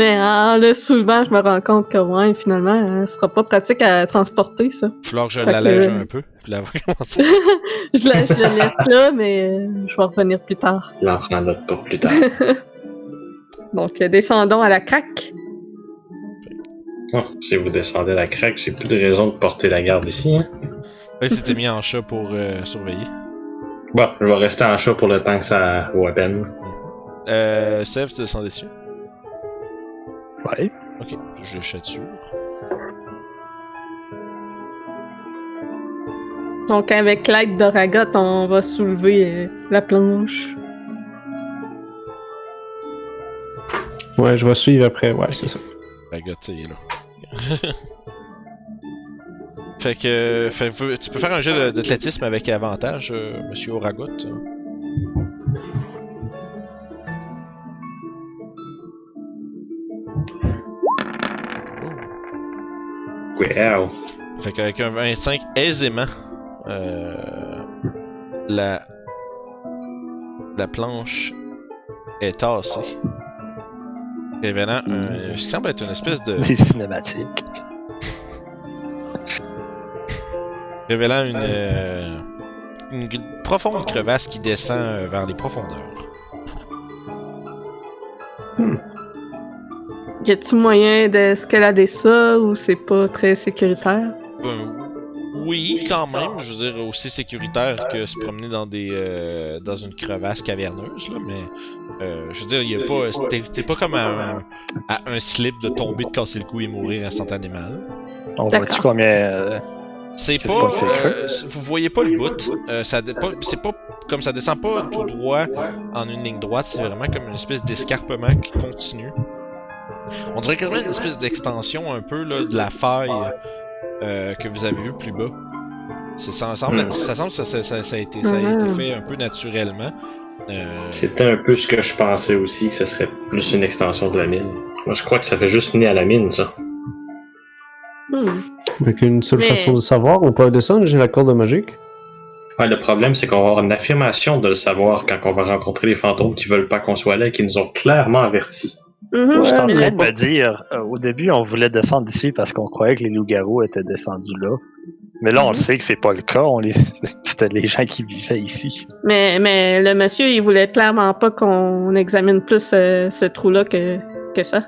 Speaker 3: Mais en le soulevant, je me rends compte que ouais, finalement, hein, ce sera pas pratique à transporter, ça.
Speaker 1: Falloir que je
Speaker 3: Fait que-
Speaker 1: l'allège un peu. Puis là, commencer.
Speaker 3: je, la- je le laisse là, mais euh, je vais revenir plus tard.
Speaker 2: Prend note pour plus tard.
Speaker 3: Donc, euh, descendons à la craque.
Speaker 2: Oh, si vous descendez la craque, j'ai plus de raison de porter la garde ici. Hein.
Speaker 1: Là, c'était mis en chat pour euh, surveiller.
Speaker 2: Bon, je vais rester en chat pour le temps que ça vaut à peine.
Speaker 1: Euh, Sev, tu descends dessus.
Speaker 6: Ouais.
Speaker 1: Ok, je chat sûr.
Speaker 3: Donc, avec l'aide de Ragot, on va soulever euh, la planche.
Speaker 4: Ouais, je vais suivre après. Ouais, c'est ça.
Speaker 1: La gars, tu sais, il est là. fait que. Fait, tu peux faire un jeu d'athlétisme avec avantage, euh, monsieur Oragot.
Speaker 2: Wow.
Speaker 1: Fait qu'avec un 25 aisément, euh, la, la planche est tassée. Révélant un, ce qui semble être une espèce de.
Speaker 6: C'est cinématique.
Speaker 1: Révélant une, euh, une g- profonde crevasse qui descend euh, vers les profondeurs.
Speaker 3: Y a-tu moyen d'escalader ça ou c'est pas très sécuritaire?
Speaker 1: Ben, oui, quand même. Je veux dire, aussi sécuritaire que se promener dans des euh, dans une crevasse caverneuse, là, mais euh, je veux dire, il y a pas. T'es t'es pas comme à un, à un slip de tomber, de casser le cou et mourir instantanément.
Speaker 6: On voit-tu combien. euh,
Speaker 1: C'est pas. euh, vous voyez pas le bout. Euh, ça c'est pas comme ça descend pas tout droit en une ligne droite. C'est vraiment comme une espèce d'escarpement qui continue. On dirait quasiment une espèce d'extension un peu là, de la faille euh, que vous avez vu plus bas. C'est- Ça semble,
Speaker 2: Hmm.
Speaker 1: ça, semble ça, ça, a été, ça a été
Speaker 3: Mhm.
Speaker 1: fait un peu naturellement. Euh,
Speaker 2: C'était un peu ce que je pensais aussi, que ce serait plus une extension de la mine. Moi, je crois que ça fait juste mener à la mine, ça.
Speaker 3: Hmm.
Speaker 4: Avec une seule
Speaker 3: Mais-
Speaker 4: façon de savoir, on peut descendre, j'ai la corde magique.
Speaker 2: Ouais, le problème, c'est qu'on va avoir une affirmation de le savoir quand on va rencontrer les fantômes qui veulent pas qu'on soit là et qui nous ont clairement avertis.
Speaker 3: Mhm.
Speaker 6: Je suis en train
Speaker 3: la-
Speaker 6: de me dire, euh, au début, on voulait descendre ici parce qu'on croyait que les loups-garous étaient descendus là. Mais là, on le sait que c'est pas le cas. On les... C'était les gens qui vivaient ici.
Speaker 3: Mais, mais le monsieur, il voulait clairement pas qu'on examine plus euh, ce trou-là que, que ça.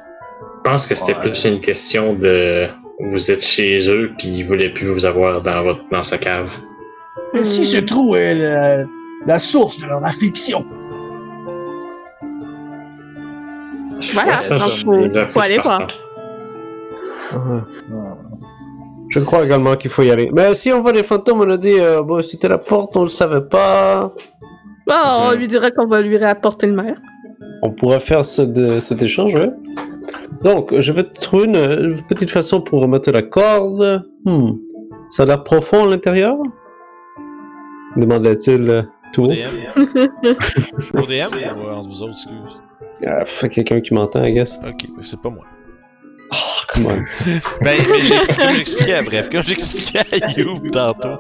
Speaker 2: Je pense que c'était
Speaker 6: Ouais.
Speaker 2: plus une question de vous êtes chez eux puis ils voulaient plus vous avoir dans votre dans sa cave.
Speaker 5: Et si ce trou est la, la source de leur affliction?
Speaker 3: Voilà, donc faut, faut aller voir.
Speaker 4: Je crois également qu'il faut y aller. Mais si on voit les fantômes, on a dit, euh, bon, c'était la porte, on le savait pas.
Speaker 3: Bon, on lui dirait qu'on va lui rapporter le maire.
Speaker 4: On pourrait faire ce, de- cet échange, ouais. Donc, je vais trouver une, une petite façon pour remettre la corde. Hmm. Ça a l'air profond à l'intérieur Demanda-t-il euh, tout haut.
Speaker 1: ODM. ODM ou euh, entre vous autres, excuse.
Speaker 4: Ah, fait quelqu'un qui m'entend, I guess.
Speaker 1: Ok, c'est pas moi.
Speaker 4: On.
Speaker 1: Ben, mais j'expliquais à bref, comme j'expliquais à You tantôt,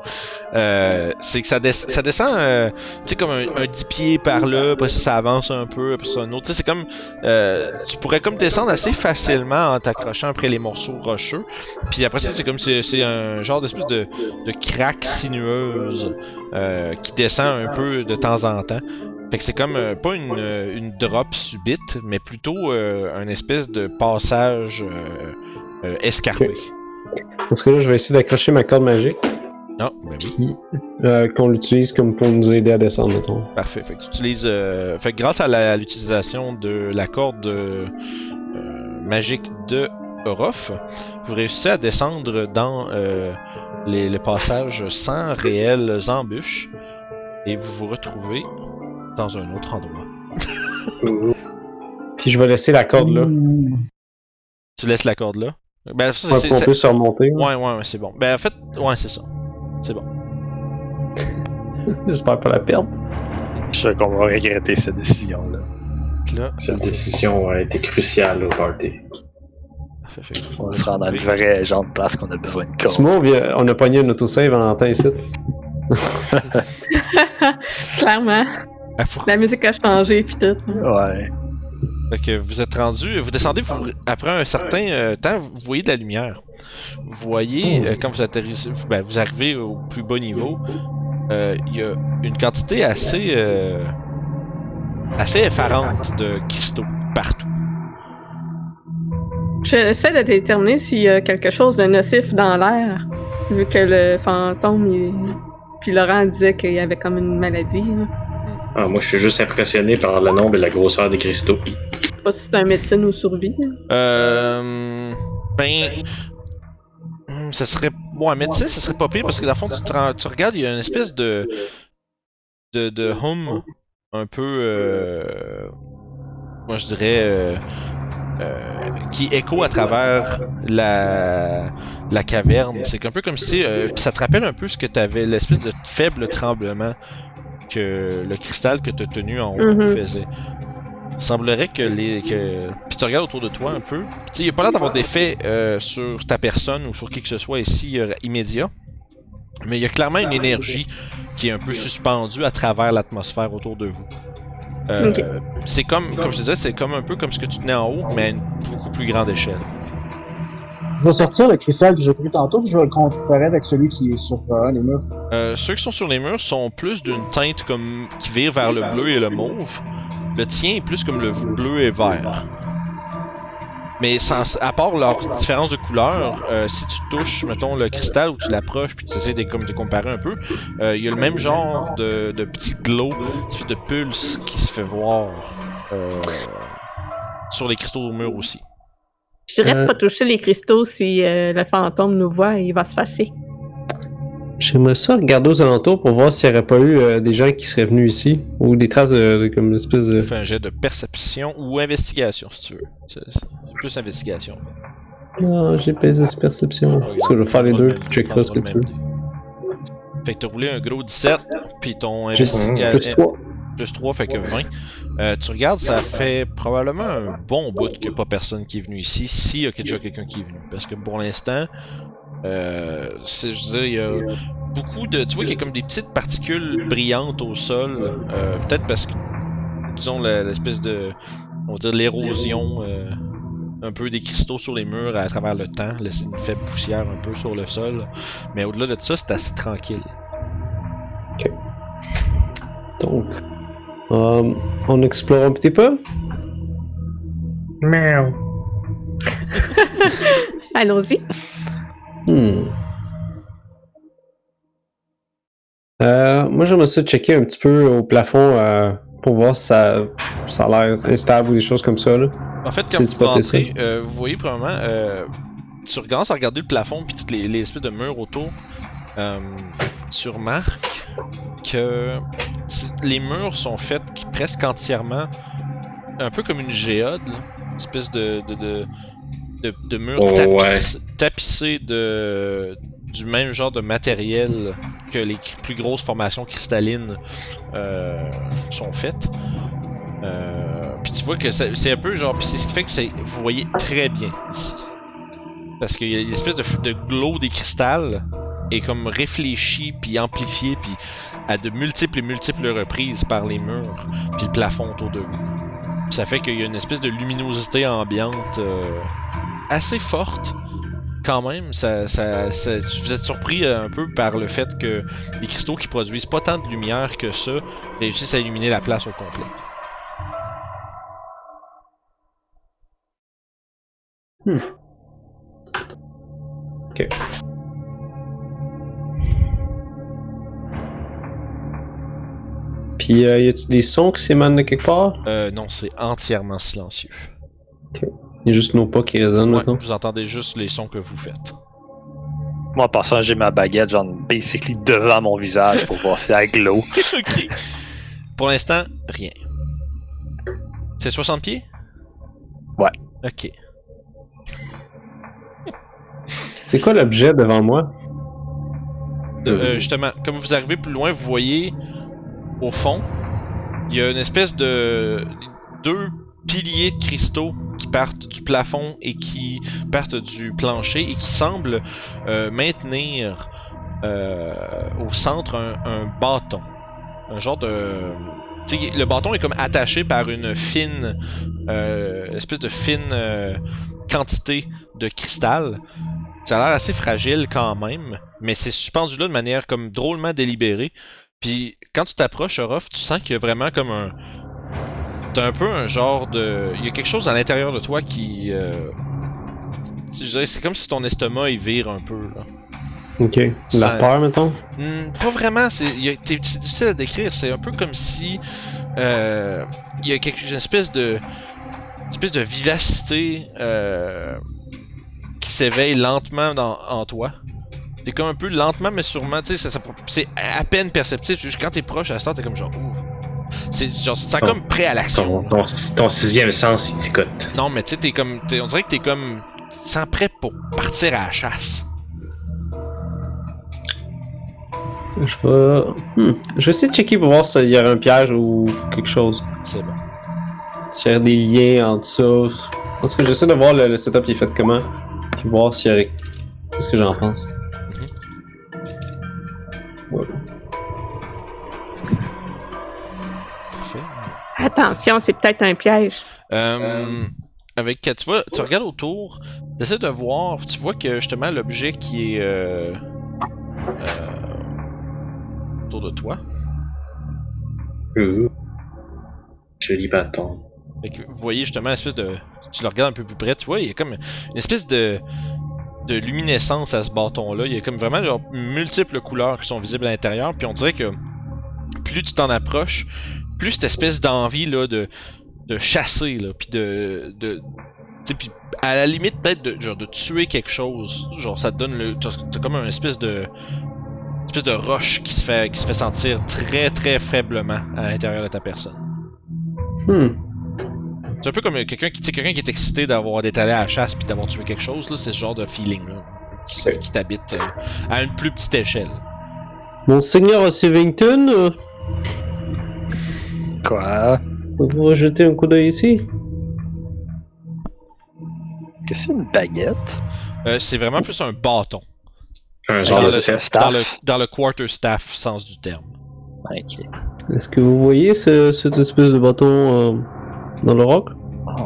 Speaker 1: euh, c'est que ça, des- ça descend, euh, tu sais, comme un, un 10 pieds par là, après ça, ça avance un peu, après ça un autre. Tu sais, c'est comme, euh, tu pourrais comme descendre assez facilement en t'accrochant après les morceaux rocheux. Puis après ça, c'est comme c'est un genre d'espèce de, de craque sinueuse euh, qui descend un peu de temps en temps. Fait que c'est comme euh, pas une, euh, une drop subite, mais plutôt euh, un espèce de passage euh, escarpé.
Speaker 4: Parce que là, je vais essayer d'accrocher ma corde magique,
Speaker 1: Non, ben oui,
Speaker 4: qu'on l'utilise comme pour nous aider à descendre, mettons.
Speaker 1: parfait. Fait que tu utilises. fait que grâce à l'utilisation de la corde magique de Orof, vous réussissez à descendre dans les, le passage sans réelles embûches et vous vous retrouvez dans un autre endroit.
Speaker 4: Puis je vais laisser la corde là.
Speaker 5: Hmm.
Speaker 1: Tu laisses la corde là? Ben, ça,
Speaker 4: Ouais, qu'on
Speaker 1: c'est-
Speaker 4: puisse remonter.
Speaker 1: Ouais, ouais, ouais, c'est bon. Ben, en fait, ouais, c'est ça. C'est bon.
Speaker 4: J'espère pas la perdre.
Speaker 6: Je suis sûr qu'on va regretter cette décision-là.
Speaker 1: Là,
Speaker 2: Cette décision a été cruciale au party.
Speaker 6: On se rend dans le vrai genre de place qu'on a besoin de corde.
Speaker 4: Vient- on a pogné un autosave en entend ici.
Speaker 3: Clairement.
Speaker 1: Ah,
Speaker 3: La musique a changé puis tout.
Speaker 6: Ouais.
Speaker 1: Fait que vous êtes rendu, vous descendez, vous- après un certain euh, temps, vous voyez de la lumière. Vous voyez, euh, quand vous atterrissez, vous, ben, vous arrivez au plus bas niveau, euh, il y a une quantité assez, euh, assez effarante de cristaux partout.
Speaker 3: J'essaie de déterminer s'il y a quelque chose de nocif dans l'air, vu que le fantôme, il... puis Laurent disait qu'il y avait comme une maladie. là.
Speaker 2: Ah, moi, je suis juste impressionné par le nombre et la grosseur des cristaux.
Speaker 3: Je sais pas si c'est un médecine ou survie.
Speaker 1: Euh, ben, hmm, ça serait, bon, un médecin, ça serait pas pire parce que dans le fond, tu, te rends- tu regardes, il y a une espèce de, de, de hum un peu, euh, moi je dirais, euh, euh, qui écho à travers la, la caverne. C'est un peu comme si, euh, puis ça te rappelle un peu ce que tu avais, l'espèce de faible tremblement que le cristal que tu as tenu en haut
Speaker 3: Mhm.
Speaker 1: faisait. Il semblerait que les. Que... Puis tu regardes autour de toi un peu. Tu sais, il n'y a pas l'air d'avoir d'effet euh, sur ta personne ou sur qui que ce soit ici euh, immédiat. Mais il y a clairement une énergie qui est un peu suspendue à travers l'atmosphère autour de vous. Euh. C'est comme, comme je disais, c'est comme un peu comme ce que tu tenais en haut, mais à une beaucoup plus grande échelle.
Speaker 5: Je vais sortir le cristal que j'ai pris tantôt, puis je vais le comparer avec celui qui est sur euh, des murs.
Speaker 1: Euh, ceux qui sont sur les murs sont plus d'une teinte comme qui vire vers le bleu et le mauve. Le tien est plus comme le bleu et vert. Mais sans, à part leur différence de couleur, euh, si tu touches, mettons, le cristal ou tu l'approches puis tu essaies de, comme, de comparer un peu, euh, il y a le même genre de, de petit glow, de pulse qui se fait voir euh, sur les cristaux au mur aussi.
Speaker 3: Je dirais de
Speaker 4: Euh.
Speaker 3: pas toucher les cristaux si euh, le fantôme nous voit, il va se fâcher.
Speaker 4: J'aimerais ça regarder aux alentours pour voir s'il n'y aurait pas eu euh, des gens qui seraient venus ici. Ou des traces de, de- comme une espèce de.
Speaker 1: Fais un jet de perception ou investigation si tu veux. C'est c'est plus investigation.
Speaker 4: Non, j'ai pas les perceptions. Parce que je vais faire les deux, tu checkeras ce que tu veux.
Speaker 1: Fait que t'as roulé un gros 17, puis ton
Speaker 4: J'ai
Speaker 1: investiga-
Speaker 4: plus 3.
Speaker 1: plus 3 fait que 20. Euh, tu regardes, ça fait probablement un bon bout qu'il n'y a pas personne qui est venu ici, s'il y a déjà quelqu'un qui est venu. Parce que pour l'instant, euh, c'est- je veux dire, il y a beaucoup de. Tu vois qu'il y a comme des petites particules brillantes au sol. euh, Peut-être parce que, disons, la- l'espèce de. On va dire l'érosion. euh, un peu des cristaux sur les murs à travers le temps, laisser une faible poussière un peu sur le sol. Mais au-delà de ça, c'est assez tranquille.
Speaker 4: Donc, euh, on explore un petit peu.
Speaker 3: Allons-y.
Speaker 4: Hmm. Euh, moi, j'aimerais ça checker un petit peu au plafond euh, pour voir si ça, ça a l'air instable ou des choses comme ça. Là.
Speaker 1: En fait, quand vous rentrez, euh, vous voyez probablement, euh, tu commences à regarder le plafond puis toutes les, les espèces de murs autour. Euh, tu remarques que les murs sont faits presque entièrement, un peu comme une géode, là. une espèce de de, de, de, de murs
Speaker 2: Oh,
Speaker 1: tapis- tapissés de du même genre de matériel que les plus grosses formations cristallines euh, sont faites. Euh, puis tu vois que c'est un peu genre, puis c'est ce qui fait que vous voyez très bien ici. Parce qu'il y a une espèce de, de glow des cristals est comme réfléchi puis amplifié puis à de multiples et multiples reprises par les murs puis le plafond autour de vous. Ça fait qu'il y a une espèce de luminosité ambiante euh, assez forte. Quand même, ça, vous êtes surpris euh, un peu par le fait que les cristaux qui produisent pas tant de lumière que ça réussissent à illuminer la place au complet.
Speaker 4: Puis, euh, y a-tu des sons qui s'émanent de quelque part?
Speaker 1: Euh, non, c'est entièrement silencieux.
Speaker 4: Y a juste nos pas qui résonnent
Speaker 1: Ouais,
Speaker 4: maintenant.
Speaker 1: vous entendez juste les sons que vous faites.
Speaker 6: Moi, en passant, j'ai ma baguette, genre, basically devant mon visage pour voir si elle glow.
Speaker 1: ok. Pour l'instant, rien. C'est 60 pieds?
Speaker 6: Ouais.
Speaker 1: Ok.
Speaker 4: C'est quoi l'objet devant moi?
Speaker 1: Euh, justement, comme vous arrivez plus loin, vous voyez au fond, il y a une espèce de deux piliers de cristaux qui partent du plafond et qui partent du plancher et qui semblent euh, maintenir euh, au centre un, bâton, un genre de le bâton est comme attaché par une fine euh, espèce de fine quantité de cristal. Ça a l'air assez fragile quand même, mais c'est suspendu là de manière comme drôlement délibérée. Puis quand tu t'approches, Orof, tu sens qu'il y a vraiment comme un. T'as un peu un genre de. Il y a quelque chose à l'intérieur de toi qui. euh, Je dirais, c'est comme si ton estomac il vire un peu là.
Speaker 4: Ok. La
Speaker 1: Ça-
Speaker 4: peur, mettons?
Speaker 1: Hmm, pas vraiment, c'est a- difficile à décrire. C'est un peu comme si euh, il y a quelque une espèce de une espèce de vivacité euh, qui s'éveille lentement dans, en toi. T'es comme un peu lentement mais sûrement, tu sais, ça, ça- c'est à peine perceptible. Juste quand t'es proche à ce temps, t'es comme genre, ouh. C'est genre, tu sens comme prêt à l'action.
Speaker 2: Ton, ton, ton sixième sens, il ticote.
Speaker 1: Non, mais tu sais, t'es comme, t'es- on dirait que t'es comme, tu te sens prêt pour partir à la chasse.
Speaker 4: Je vais. Hmm. Je vais essayer de checker pour voir s'il y a un piège ou quelque chose.
Speaker 1: C'est bon.
Speaker 4: S'il y a des liens entre ça. Parce que j'essaie de voir le, le setup qui est fait comment. Puis voir s'il y a. Qu'est-ce que j'en pense.
Speaker 3: Attention, c'est peut-être un piège.
Speaker 1: Euh, avec tu vois, tu regardes autour, tu essaies de voir, tu vois que justement l'objet qui est euh, euh, autour de toi.
Speaker 2: Euh, Joli bâton.
Speaker 1: Vous voyez justement une espèce de, tu le regardes un peu plus près, tu vois, il y a comme une espèce de de luminescence à ce bâton-là. Il y a comme vraiment genre, multiples couleurs qui sont visibles à l'intérieur, puis on dirait que plus tu t'en approches, plus cette espèce d'envie là de de chasser là, puis de de tu sais, puis à la limite peut-être de genre de tuer quelque chose. Genre ça te donne le t'as comme un espèce de espèce de roche qui se fait qui se fait sentir très très faiblement à l'intérieur de ta personne.
Speaker 4: Hmm.
Speaker 1: C'est un peu comme quelqu'un qui, quelqu'un qui est excité d'avoir d'être allé à la chasse puis d'avoir tué quelque chose là, c'est ce genre de feeling là qui, s- qui t'habite euh, à une plus petite échelle.
Speaker 4: Monseigneur Sivington, euh,
Speaker 6: Quoi?
Speaker 4: on va jeter un coup d'œil ici.
Speaker 6: Que c'est une baguette?
Speaker 1: Euh, c'est vraiment plus un bâton
Speaker 2: Un
Speaker 1: dans
Speaker 2: genre
Speaker 1: le,
Speaker 2: de cep.
Speaker 6: staff.
Speaker 1: dans le dans le quarter staff sens du terme.
Speaker 6: Ok.
Speaker 4: Est-ce que vous voyez ce- cette espèce de bâton euh, dans le roc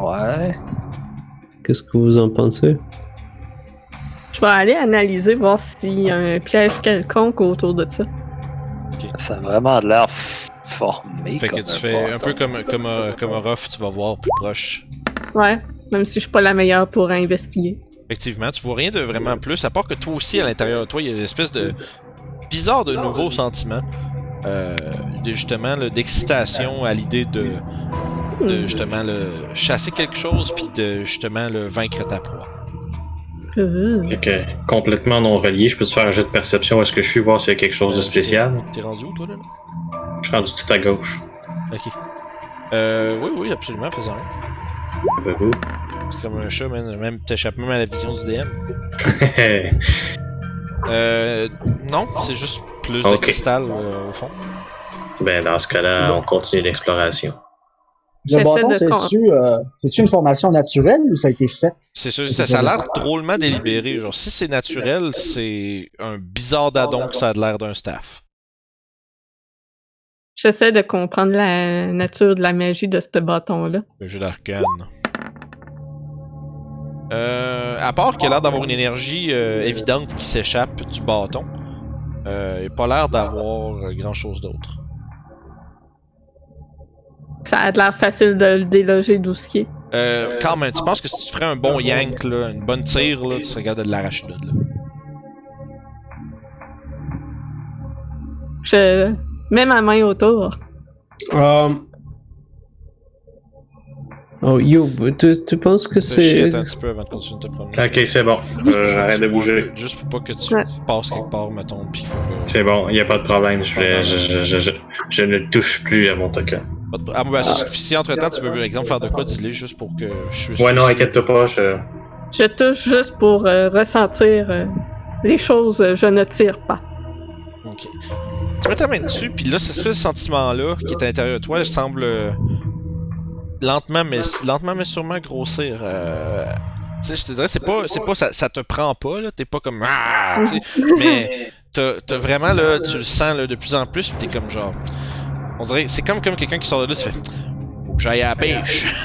Speaker 6: Ouais.
Speaker 4: Qu'est-ce que vous en pensez
Speaker 3: Je vais aller analyser, voir s'il y a un piège quelconque autour de ça.
Speaker 6: Ça a vraiment de l'air formé.
Speaker 1: Fait que
Speaker 6: comme
Speaker 1: tu
Speaker 6: un
Speaker 1: fais un peu comme comme euh, comme Orof, tu vas voir plus proche.
Speaker 3: Ouais, même si je suis pas la meilleure pour investiguer.
Speaker 1: Effectivement, tu vois rien de vraiment plus, à part que toi aussi, à l'intérieur de toi, il y a une espèce de bizarre de nouveau sentiment. Euh, de justement, d'excitation à l'idée de, de justement le chasser quelque chose, puis de justement le vaincre ta proie.
Speaker 2: Fait que, complètement non relié, je peux te faire un jet de perception. Est-ce que je suis voir s'il y a quelque chose de spécial?
Speaker 1: T'es rendu où, toi, là?
Speaker 2: Je suis rendu tout à gauche.
Speaker 1: Ok. Euh, oui, oui, absolument, faisant un.
Speaker 2: Euh,
Speaker 1: C'est comme un chat, man. Même, t'échappes même à la vision du DM. Euh, non, c'est juste plus de cristal euh, au fond.
Speaker 2: ben, dans ce cas-là, on continue l'exploration.
Speaker 5: Le bâton, c'est-tu euh, c'est-tu une formation naturelle ou ça a été fait?
Speaker 1: C'est sûr, ça, ça a l'air drôlement délibéré. Genre, si c'est naturel, c'est un bizarre dadon que ça a l'air d'un staff.
Speaker 3: J'essaie de comprendre la nature de la magie de ce bâton-là.
Speaker 1: Le jeu d'arcane. Euh, à part qu'il a l'air d'avoir une énergie euh, évidente qui s'échappe du bâton, euh, il a pas l'air d'avoir euh, grand chose d'autre.
Speaker 3: Ça a l'air facile de le déloger d'où ce qui est.
Speaker 1: Euh, quand même, tu penses que si tu ferais un bon yank, là, une bonne tire, là, tu serais capable de l'arracher de là.
Speaker 3: Je mets ma main autour.
Speaker 4: Euh... Oh, You, tu, tu penses que c'est...
Speaker 1: un petit peu avant de continuer de te promener.
Speaker 2: Ok, c'est bon. Euh, J'arrête de bouger.
Speaker 1: Juste pour pas que tu
Speaker 3: Ouais.
Speaker 1: passes quelque part, mettons, pis faut que.
Speaker 2: C'est bon, y a pas de problème. Je, je, je, je, je, je ne touche plus à mon token.
Speaker 1: Ah, bah, si entre temps tu veux, par exemple, faire de quoi, dis-le juste pour que je suis.
Speaker 2: Ouais, non, inquiète-toi pas. Je...
Speaker 3: Je touche juste pour euh, ressentir euh, les choses, euh, je ne tire pas.
Speaker 1: Ok. Tu mets ta main dessus, puis là, ce sentiment-là qui est à l'intérieur de toi, il semble euh, lentement, mais lentement mais sûrement grossir. Euh, tu sais, je te dirais, c'est pas, c'est pas, ça, ça te prend pas là, t'es pas comme ah, mais t'as, t'as vraiment là, tu le sens là, de plus en plus, puis t'es comme genre, on dirait, c'est comme comme quelqu'un qui sort de là, tu fais, j'aille à la pêche.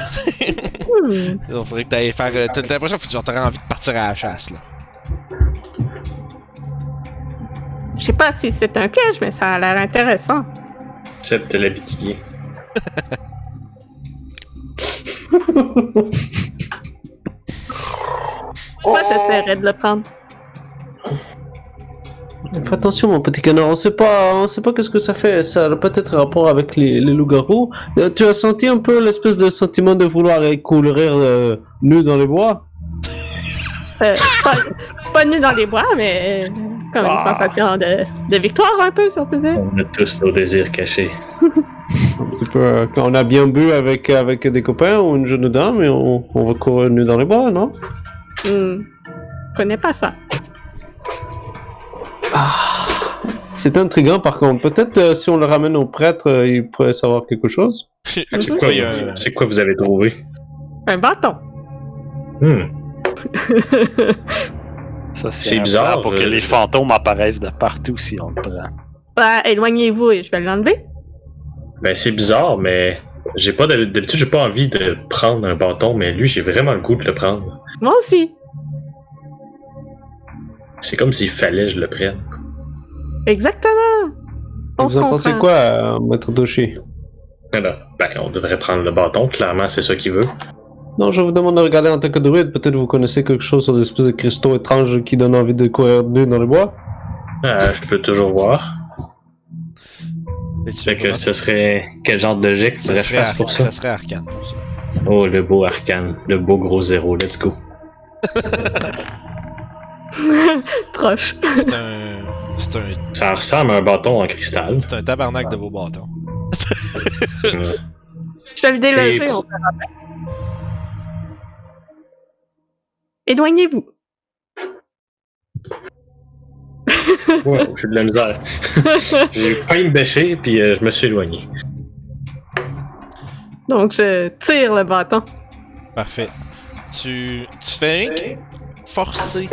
Speaker 1: Il faudrait que t'ailles faire, euh, t'as l'impression que t'aurais envie de partir à la chasse là.
Speaker 3: Je sais pas si c'est un piège, mais ça a l'air intéressant.
Speaker 2: Accepte l'habitude.
Speaker 3: Moi, j'essaierai de le prendre.
Speaker 4: Fais attention, mon petit canard, on sait pas, on sait pas qu'est-ce que ça fait. Ça a peut-être rapport avec les, les loups-garous. Euh, tu as senti un peu l'espèce de sentiment de vouloir courir euh, nu dans les bois?
Speaker 3: Euh, pas, pas nu dans les bois, mais euh, comme une
Speaker 4: Ah.
Speaker 3: sensation de, de victoire, un peu, si on peut dire.
Speaker 2: On a tous nos désirs cachés.
Speaker 4: Un petit peu, euh, quand on a bien bu avec, avec des copains ou une jeune dame et on, on va courir nu dans les bois, non?
Speaker 3: Hmm. Connais pas ça.
Speaker 4: C'est intriguant par contre. Peut-être euh, si on le ramène au prêtre, euh, il pourrait savoir quelque chose.
Speaker 1: À
Speaker 2: C'est quoi, c'est quoi vous avez trouvé?
Speaker 3: Un bâton.
Speaker 2: Hmm.
Speaker 6: Ça,
Speaker 2: C'est bizarre,
Speaker 6: Pour que les fantômes apparaissent de partout si on le prend.
Speaker 3: Ouais, éloignez-vous et je vais l'enlever.
Speaker 2: Ben, c'est bizarre, mais j'ai pas d'hab- d'habitude, j'ai pas envie de prendre un bâton, mais lui, j'ai vraiment le goût de le prendre.
Speaker 3: Moi aussi.
Speaker 2: C'est comme s'il fallait que je le prenne.
Speaker 3: Exactement. On
Speaker 4: Vous
Speaker 3: se
Speaker 4: en pensez quoi, euh, maître Doshi
Speaker 2: Alors, ben, on devrait prendre le bâton, clairement, c'est ça qu'il veut.
Speaker 4: Non, je vous demande de regarder en tant que druide. Peut-être vous connaissez quelque chose sur des espèces de cristaux étranges qui donnent envie de courir nu dans les bois.
Speaker 2: Euh, je peux toujours voir.
Speaker 1: Et tu
Speaker 2: Fait que ce serait quel genre de jet faudrait que je
Speaker 1: serait,
Speaker 2: fasse pour ça?
Speaker 1: ça serait arcane pour ça.
Speaker 2: Oh, le beau arcane, le beau gros zéro, let's go.
Speaker 3: Proche.
Speaker 1: C'est un. C'est un.
Speaker 2: Ça ressemble à un bâton en cristal.
Speaker 1: C'est un tabarnak de vos bâtons.
Speaker 3: Je vais le déloger,
Speaker 2: Et-
Speaker 3: on verra Éloignez-vous.
Speaker 2: wow, j'ai de la misère. J'ai failli me bêcher, puis euh, je me suis éloigné.
Speaker 3: Donc, je tire le bâton.
Speaker 1: Parfait. Tu. Tu fais rien que forcer.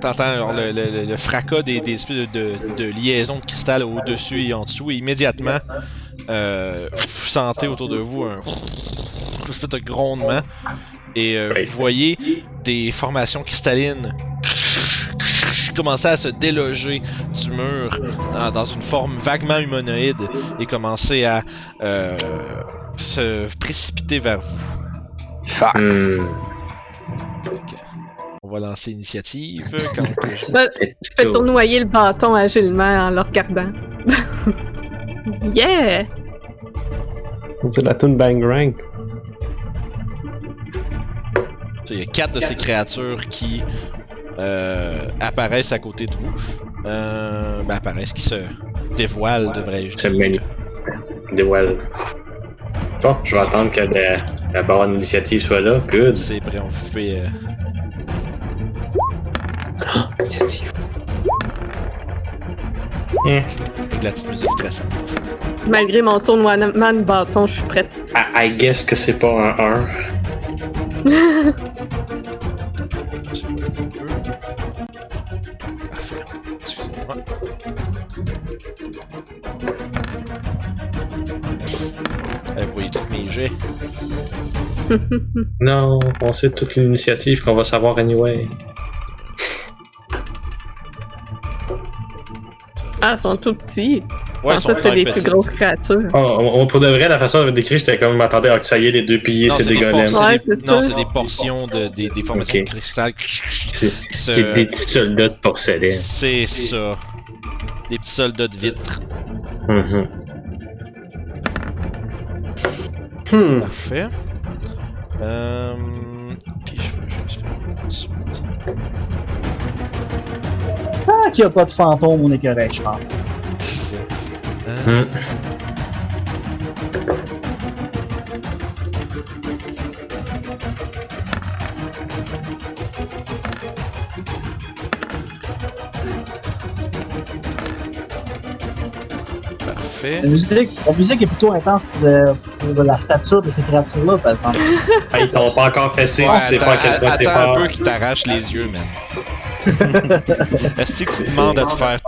Speaker 1: T'entends genre, le, le, fracas des, des espèces de, de, de liaisons de cristal au-dessus et en dessous, et immédiatement, euh, vous sentez autour de vous un espèce de grondement, et euh, vous voyez des formations cristallines commencer à se déloger du mur dans, dans une forme vaguement humanoïde et commencer à euh, se précipiter vers vous.
Speaker 6: Fuck.
Speaker 2: Hmm.
Speaker 1: On va lancer l'initiative. Quand je-
Speaker 3: fais tournoyer le bâton agilement en le regardant. yeah!
Speaker 4: C'est la tune Bang Rank.
Speaker 1: Il y a quatre de ces créatures qui euh, apparaissent à côté de vous. Euh, ben, apparaissent, qui se dévoilent, devrais-je
Speaker 2: C'est
Speaker 1: dire.
Speaker 2: magnifique. Dévoile. Bon, je vais attendre que la, la barre d'initiative soit là. Good.
Speaker 1: C'est prêt, on fait. euh,
Speaker 4: Initiative.
Speaker 1: avec la petite musique stressante.
Speaker 3: Malgré mon tournoiement de bâton, je suis prête.
Speaker 2: I, I guess que c'est pas un 1.
Speaker 1: Excusez-moi. Euh, vous voyez tous mes jets.
Speaker 2: Non, on sait toute l'initiative qu'on va savoir anyway.
Speaker 3: Ah, ils sont tout petits. Je
Speaker 1: Ouais, sont
Speaker 3: que c'était
Speaker 1: petits.
Speaker 3: plus grosses créatures.
Speaker 2: Oh, on, on- pour de vrai, la façon dont décrit, j'étais comme m'attendais à que ça y est, les deux piliers, c'est des golems.
Speaker 1: por-
Speaker 3: Ouais,
Speaker 1: c'est des-
Speaker 3: c'est
Speaker 1: non,
Speaker 3: ça.
Speaker 1: c'est des portions de, des, des formations
Speaker 2: Ok.
Speaker 1: de cristal
Speaker 2: C'est des petits soldats de porcelaine.
Speaker 1: C'est ça. Des petits soldats de vitre.
Speaker 2: Mhm.
Speaker 4: Hmm.
Speaker 1: Parfait. Euh... Puis je vais juste faire une suite.
Speaker 5: Tant qu'il n'y a pas de fantôme, on est correct, je pense.
Speaker 1: Parfait.
Speaker 5: La musique, la musique est plutôt intense pour, pour la stature de ces créatures-là, par exemple.
Speaker 2: Ils t'ont pas encore testé,
Speaker 1: Ouais,
Speaker 2: tu sais pas à quel point c'est
Speaker 1: attends un
Speaker 2: fort.
Speaker 1: peu qu'il t'arrache les yeux, man. Est-ce que tu demandes à te faire.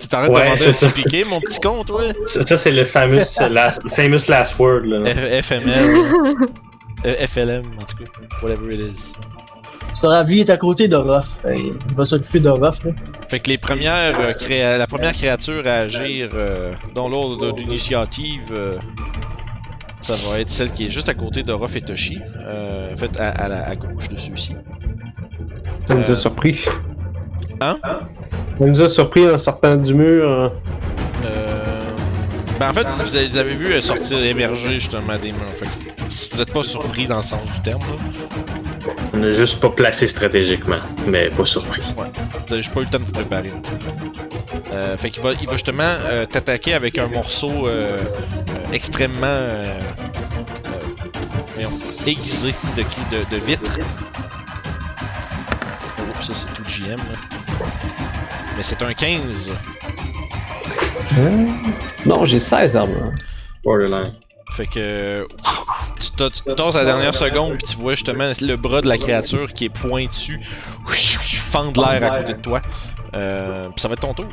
Speaker 1: Tu t'arrêtes
Speaker 2: Ouais,
Speaker 1: de demander à te piquer, mon petit con, toi?
Speaker 2: Ça, ça, c'est le fameux last, famous last word. Là.
Speaker 1: F- FML. euh, FLM, en tout cas. Whatever it is.
Speaker 5: Ravi est à côté d'Orof. Il va s'occuper d'Orof, là.
Speaker 1: Fait que les premières euh, créa- la première créature à agir euh, dans l'ordre d'initiative, euh, ça va être celle qui est juste à côté de Ruff et Toshi. Euh, en fait, à, à la, à gauche de ceux-ci.
Speaker 4: Ça nous
Speaker 1: Euh,
Speaker 4: a surpris.
Speaker 1: Hein?
Speaker 4: Ça nous a surpris en sortant du mur. hein.
Speaker 1: Euh, ben en fait, vous avez, vous avez vu euh, sortir, émerger justement des murs. Fait que vous êtes pas surpris dans le sens du terme. Là.
Speaker 2: On n'a juste pas placé stratégiquement, mais pas surpris.
Speaker 1: Vous avez juste pas eu le temps de vous préparer. Euh, fait qu'il va, il va justement euh, t'attaquer avec un morceau euh, euh, extrêmement euh, euh, voyons, aiguisé de, de, de vitre. Oh, ça c'est tout le GM. là. Mais c'est un 15.
Speaker 4: Non, j'ai 16 armes.
Speaker 2: Borderline.
Speaker 1: Fait que tu tasses à la dernière seconde puis tu vois justement le bras de la créature qui est pointu fendre l'air à côté de toi. Euh, puis ça va être ton tour.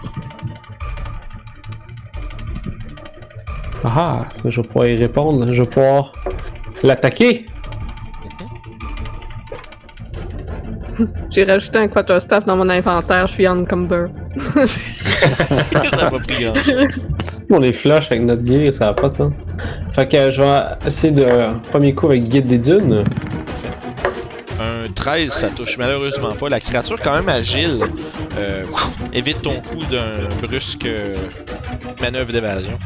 Speaker 4: Ah, je vais pouvoir y répondre. Je vais pouvoir l'attaquer.
Speaker 3: J'ai rajouté un quarterstaff dans mon inventaire, je suis encumber.
Speaker 1: ça a pas pris grand chose.
Speaker 4: On les flush avec notre gear, ça n'a pas de sens. Fait que je vais essayer de. Premier coup avec Guide des Dunes.
Speaker 1: Un 13, ça touche malheureusement pas. La créature, quand même agile, euh, évite ton coup d'un brusque euh, manœuvre d'évasion.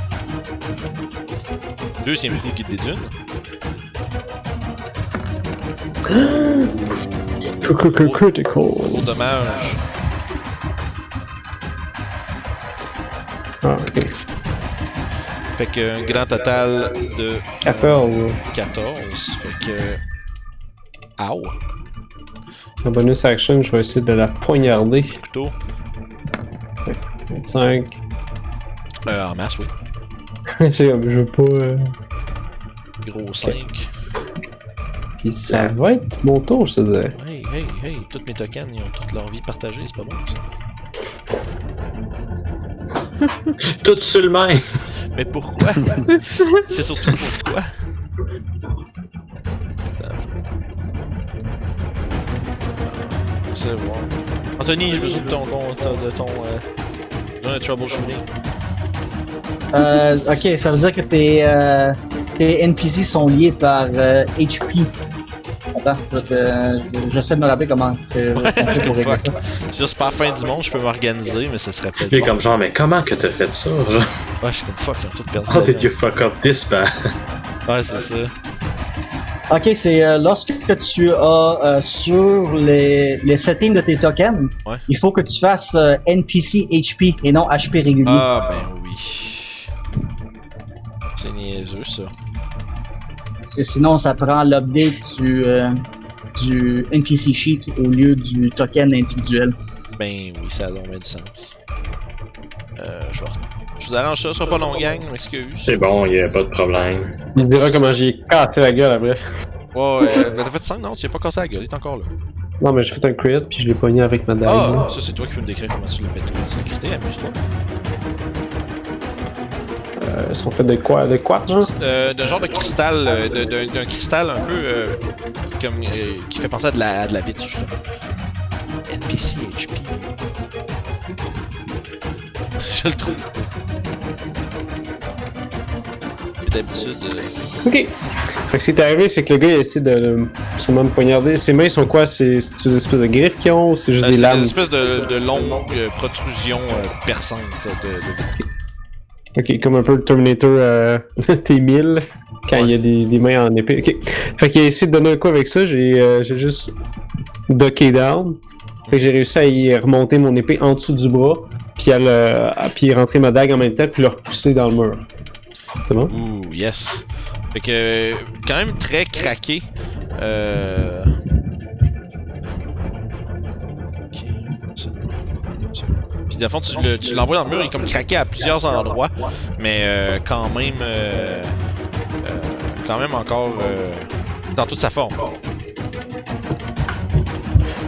Speaker 1: Deuxième coup, guide des dunes.
Speaker 4: Critical.
Speaker 1: Gros dommage.
Speaker 4: Ah, ok.
Speaker 1: Fait que un grand total de
Speaker 4: 14.
Speaker 1: 14. Fait que. Ow!
Speaker 4: En bonus action, je vais essayer de la poignarder.
Speaker 1: Couteau.
Speaker 4: 25.
Speaker 1: Euh, en masse, oui.
Speaker 4: Je veux pas. euh,
Speaker 1: Gros 5.
Speaker 4: Puis ça va être mon tour, je te disais.
Speaker 1: Hey, hey, hey, toutes mes tokens, ils ont toute leur vie partagée, c'est pas bon ça.
Speaker 2: Tout sur le même.
Speaker 1: Mais pourquoi? C'est surtout pourquoi? Attends. C'est bon. Anthony, j'ai besoin de ton, ton- de ton, euh, de troubleshooting.
Speaker 5: Euh, ok, ça veut dire que tes, euh, tes NPC sont liés par euh, HP. Attends, je vais te- j'essaie de me rappeler comment euh, on fait pour régler ça.
Speaker 1: Pas la fin du monde, je peux m'organiser, mais ça serait peut-être. Bon.
Speaker 2: comme genre, mais comment que t'as fait ça? Genre,
Speaker 1: Ouais, je suis comme fuck, ils tout perdu.
Speaker 2: how
Speaker 1: la
Speaker 2: did you fuck up this bad?
Speaker 1: vie. Ouais, c'est ça.
Speaker 5: Ok, c'est euh, lorsque tu as euh, sur les, les settings de tes tokens,
Speaker 1: Ouais.
Speaker 5: il faut que tu fasses euh, NPC HP et non HP régulier.
Speaker 1: Ah, ben oui. C'est niaiseux, ça.
Speaker 5: Parce que sinon, ça prend l'update du, euh, du NPC sheet au lieu du token individuel.
Speaker 1: Ben oui, ça a donc bien du sens. Euh, je vais Je vous arrange ça, ce sera pas long, gang, je m'excuse.
Speaker 2: C'est bon, y a pas de problème.
Speaker 4: Il dira comment j'ai cassé la gueule après.
Speaker 1: Ouais, euh, ben t'as fait 5, non? Tu l'as pas cassé la gueule, il est encore là.
Speaker 4: Non, mais j'ai fait un crit, puis je l'ai pogné avec ma dague.
Speaker 1: Ah, ça c'est toi qui peux me décrire comment tu l'as pété. L'as crité, amuse-toi.
Speaker 4: Euh, Est-ce qu'on fait de quoi De quoi,
Speaker 1: Euh, d'un genre de cristal, euh, de- d'un cristal un peu euh, comme euh, qui fait penser à de la, à de la vitre justement. NPC HP. Je le trouve. D'habitude, euh,
Speaker 4: Ok. Fait que ce qui est arrivé, c'est que le gars il essaie de, de sûrement me poignarder. Ses mains sont quoi? C'est c'est des espèces de griffes qu'ils ont ou c'est juste
Speaker 1: euh,
Speaker 4: des
Speaker 1: c'est
Speaker 4: lames?
Speaker 1: une espèce de, de longue euh, protrusion euh, perçante de, de.
Speaker 4: Ok, comme un peu le Terminator euh, T1000 quand
Speaker 1: Ouais.
Speaker 4: il y a des, des mains en épée. Ok. Fait qu'il a essayé de donner un coup avec ça. J'ai euh, j'ai juste ducké down. Fait que j'ai réussi à y remonter mon épée en dessous du bras. Puis à, le, à- puis rentrer ma dague en même temps. Puis le repousser dans le mur. C'est bon?
Speaker 1: Ouh, yes. Fait que, quand même très craqué. Euh... dans le fond, tu le- tu l'envoies dans le mur, il est comme craqué à plusieurs endroits, mais euh, quand même, euh, euh, quand même encore euh, dans toute sa forme.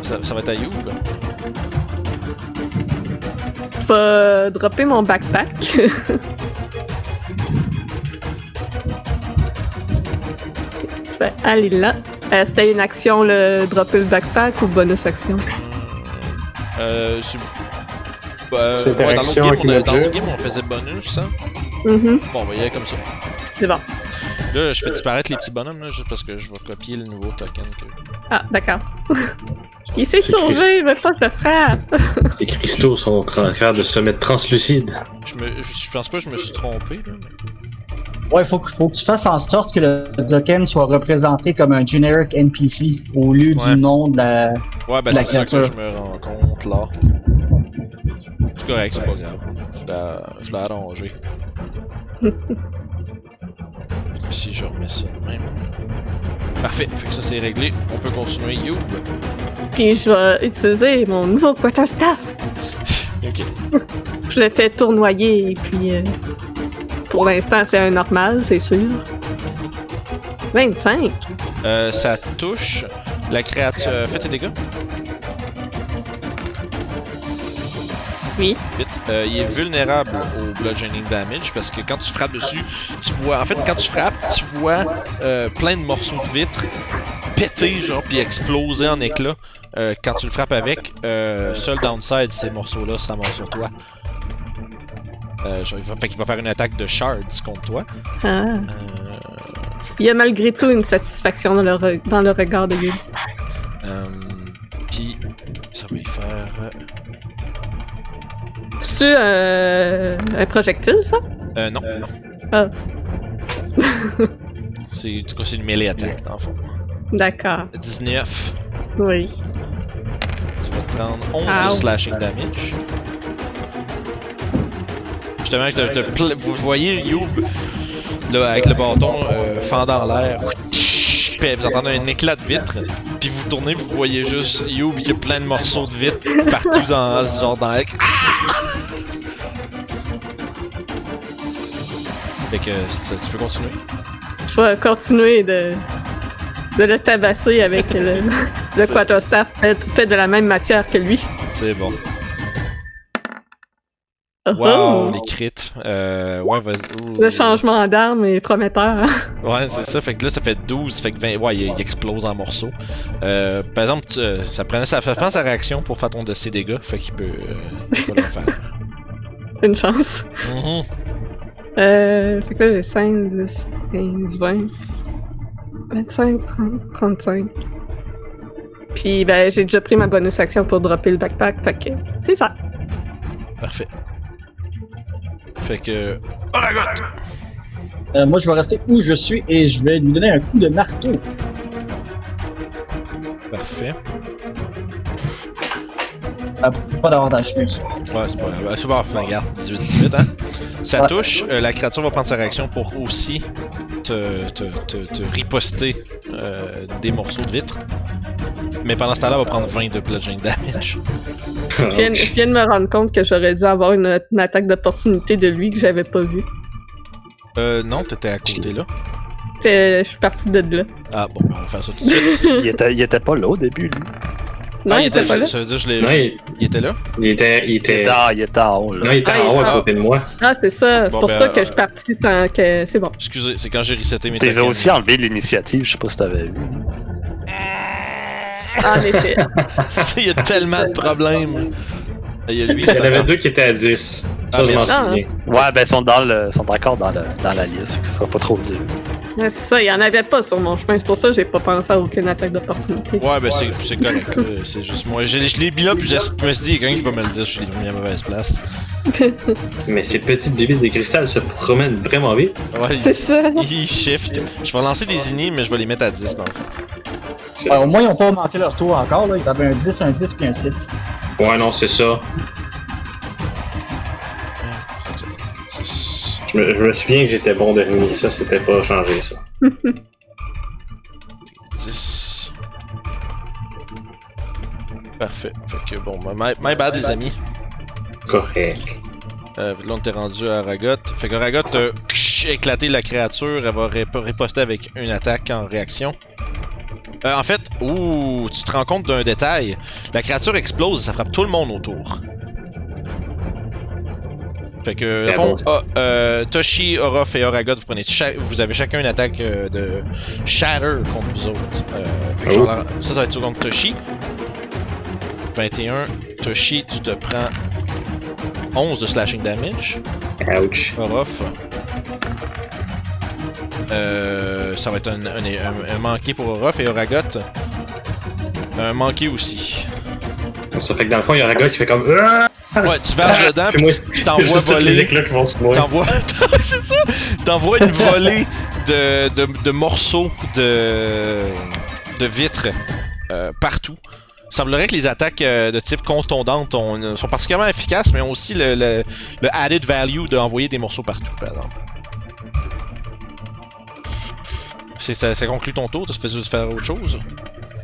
Speaker 1: Ça, ça va être à You, là.
Speaker 3: Vais dropper mon backpack. Aller là. Euh, C'était une action, le dropper le backpack ou bonus action?
Speaker 1: Euh. Euh,
Speaker 4: C'est
Speaker 1: ouais, dans l'autre game,
Speaker 4: avec
Speaker 1: on
Speaker 4: le
Speaker 1: dans
Speaker 4: jeu.
Speaker 1: l'autre game, on faisait bonus, hein?
Speaker 3: Mhm,
Speaker 1: Bon, on va y aller comme ça.
Speaker 3: C'est bon.
Speaker 1: Là, je fais disparaître les petits bonhommes, là, juste parce que je vais copier le nouveau token. Que...
Speaker 3: Ah, d'accord. Il s'est sauvé, il veut pas le frappe.
Speaker 2: Les cristaux sont en train de se mettre translucides.
Speaker 1: Je, me, je, pense pas que je me suis trompé. Là.
Speaker 5: Ouais, faut que, faut que tu fasses en sorte que le token soit représenté comme un generic NPC au lieu
Speaker 1: Ouais.
Speaker 5: du nom de la.
Speaker 1: Ouais, ben
Speaker 5: La
Speaker 1: c'est ça que je me rends compte là. C'est correct, c'est pas grave. Je l'ai- Je l'ai arrangé. si je remets ça de même. Parfait, fait que ça c'est réglé. On peut continuer. You.
Speaker 3: Puis je vais utiliser mon nouveau quarterstaff.
Speaker 1: Ok.
Speaker 3: Je le fais tournoyer et puis. euh, pour l'instant, c'est un normal, c'est sûr. 25.
Speaker 1: Euh, ça touche la créature. Fais tes dégâts.
Speaker 3: Oui.
Speaker 1: Vite. Euh, il est vulnérable au bludgeoning damage parce que quand tu frappes dessus, tu vois. En fait, quand tu frappes, tu vois euh, plein de morceaux de vitre péter, genre, puis exploser en éclats. Euh, quand tu le frappes avec, seul downside, ces morceaux-là s'amassent sur toi. Genre, il va, fait qu'il va faire une attaque de shards contre toi.
Speaker 3: Ah. Il y a malgré tout une satisfaction dans le, re- dans le regard de lui.
Speaker 1: puis, ça va y faire.
Speaker 3: C'est euh, un projectile, ça?
Speaker 1: Euh, non, non.
Speaker 3: Ah.
Speaker 1: c'est, tout cas, c'est une melee attaque, dans le fond.
Speaker 3: D'accord.
Speaker 1: 19.
Speaker 3: Oui.
Speaker 1: Tu vas te prendre 11
Speaker 3: Ow.
Speaker 1: de slashing damage. Justement, je te- te vous voyez Youb, là, avec le bâton euh, fendant l'air. Puis vous entendez un éclat de vitre. Puis vous tournez, vous voyez juste Youb qui a plein de morceaux de vitre partout dans genre dans la... Fait que ça- tu peux continuer?
Speaker 3: Je vais continuer de, de le tabasser avec le, le quarterstaff fait, fait de la même matière que lui.
Speaker 1: C'est bon.
Speaker 3: Oh,
Speaker 1: Wow,
Speaker 3: oh.
Speaker 1: les crits. Euh, ouais, vas-y. Ouh.
Speaker 3: Le changement d'arme est prometteur. hein.
Speaker 1: Ouais, c'est ça. Fait que là, ça fait 12. Fait que 20. Ouais, il, il explose en morceaux. Euh, par exemple, tu- euh, ça prenait sa, ça prend sa réaction pour faire ton de ses dégâts. Fait qu'il peut, euh, il peut le faire.
Speaker 3: Une chance.
Speaker 1: Mhm.
Speaker 3: Euh, fait que là, j'ai 5, 10, 15, 20, 25, 30, 35. Puis ben, j'ai déjà pris ma bonus action pour dropper le backpack, fait que c'est ça.
Speaker 1: Parfait. Fait que. Oragot!
Speaker 5: Euh, moi, je vais rester où je suis et je vais lui donner un coup de marteau.
Speaker 1: Parfait.
Speaker 5: Ah, pas d'avantage, je pense.
Speaker 1: Ouais, c'est pas grave. C'est bon, enfin, regarde, 18-18, hein. Ça
Speaker 5: Ouais.
Speaker 1: touche, euh, la créature va prendre sa réaction pour aussi te, te, te, te riposter euh, des morceaux de vitre. Mais pendant ce temps-là, elle va prendre 20 de bludgeoning damage.
Speaker 3: Je viens, je viens de me rendre compte que j'aurais dû avoir une, une attaque d'opportunité de lui que j'avais pas vu.
Speaker 1: Euh, non, t'étais à côté là.
Speaker 3: Je suis partie de là.
Speaker 1: Ah, bon, ben, on va faire ça tout de suite.
Speaker 6: Il était, il était pas là au début, lui.
Speaker 3: Non,
Speaker 1: ah,
Speaker 3: il était pas là.
Speaker 1: Ça veut dire que je l'ai.
Speaker 2: Non, il,
Speaker 1: Il était là?
Speaker 2: il était, il
Speaker 6: Il
Speaker 2: était,
Speaker 6: était, en, il était en haut, là.
Speaker 2: non, il était
Speaker 3: Ah,
Speaker 2: en haut
Speaker 3: il-
Speaker 2: à
Speaker 3: ah.
Speaker 2: côté de moi.
Speaker 3: Ah, c'est ça. C'est
Speaker 1: Bon,
Speaker 3: pour
Speaker 1: ben,
Speaker 3: ça que
Speaker 1: euh,
Speaker 3: je suis partie sans que. C'est bon.
Speaker 1: Excusez, c'est quand j'ai reseté mes
Speaker 6: T'es aussi enlevé de l'initiative, je sais pas si t'avais vu.
Speaker 3: En effet.
Speaker 1: Il y a tellement de problèmes. Il y a lui,
Speaker 2: Il y en avait deux qui étaient à 10. Ça,
Speaker 1: Ah,
Speaker 2: je m'en
Speaker 1: merci.
Speaker 2: souviens.
Speaker 6: Ouais, ben, ils sont, dans le, sont encore dans, le, dans la liste, que ce sera pas trop dur.
Speaker 3: Ouais, c'est ça, il y en avait pas sur mon chemin. C'est pour ça que j'ai pas pensé à aucune attaque d'opportunité.
Speaker 1: Ouais, ben c'est c'est correct. là. C'est juste moi. Je, l'ai- je l'ai mis là, puis je me suis dit, il y a quelqu'un qui va me le dire, je suis mis à mauvaise place.
Speaker 2: Mais ces petites bébites de cristal se promènent vraiment vite.
Speaker 1: Ouais,
Speaker 3: C'est ça.
Speaker 1: il, il shift. Je vais lancer des inis, mais je vais les mettre à 10 dans le fond.
Speaker 5: Ouais, au moins, ils n'ont pas manqué leur tour encore. Là. Ils avaient un 10, un 10 puis un 6.
Speaker 2: Ouais, non, c'est ça. Je me, je me souviens que j'étais bon dernier. Ça, c'était pas changé, ça.
Speaker 1: 10. Parfait. Fait que bon, my, my bad, les amis.
Speaker 2: Correct.
Speaker 1: Euh, là, on était rendu à Aragot. Fait que Aragot a éclaté la créature. Elle va rip- riposter avec une attaque en réaction. Euh, en fait, ouh, tu te rends compte d'un détail. La créature explose et ça frappe tout le monde autour. Fait que, au fond, ah, euh, Toshi, Orof et Oragot, vous, prenez cha- vous avez chacun une attaque euh, de Shatter contre vous autres. Euh, fait que
Speaker 2: Oh.
Speaker 1: ça, ça va être sur contre Toshi. 21. Toshi, tu te prends 11 de slashing damage.
Speaker 2: Ouch.
Speaker 1: Orof. Euh, ça va être un, un- un- un manqué pour Orof et Oragot. Un manqué aussi.
Speaker 2: Ça fait que dans le fond, il y a gars qui fait comme. Ah!
Speaker 1: Ouais, tu varges dedans,
Speaker 2: Puis
Speaker 1: tu t'envoies voler.
Speaker 2: éclats qui vont se moi.
Speaker 1: T'envoies. c'est ça! T'envoies une volée de, de, de morceaux de, de vitres euh, partout. Il semblerait que les attaques euh, de type contondante ont- sont particulièrement efficaces, mais ont aussi le, le, le added value d'envoyer des morceaux partout, par exemple. C'est, ça, ça conclut ton tour, tu fais juste faire autre chose?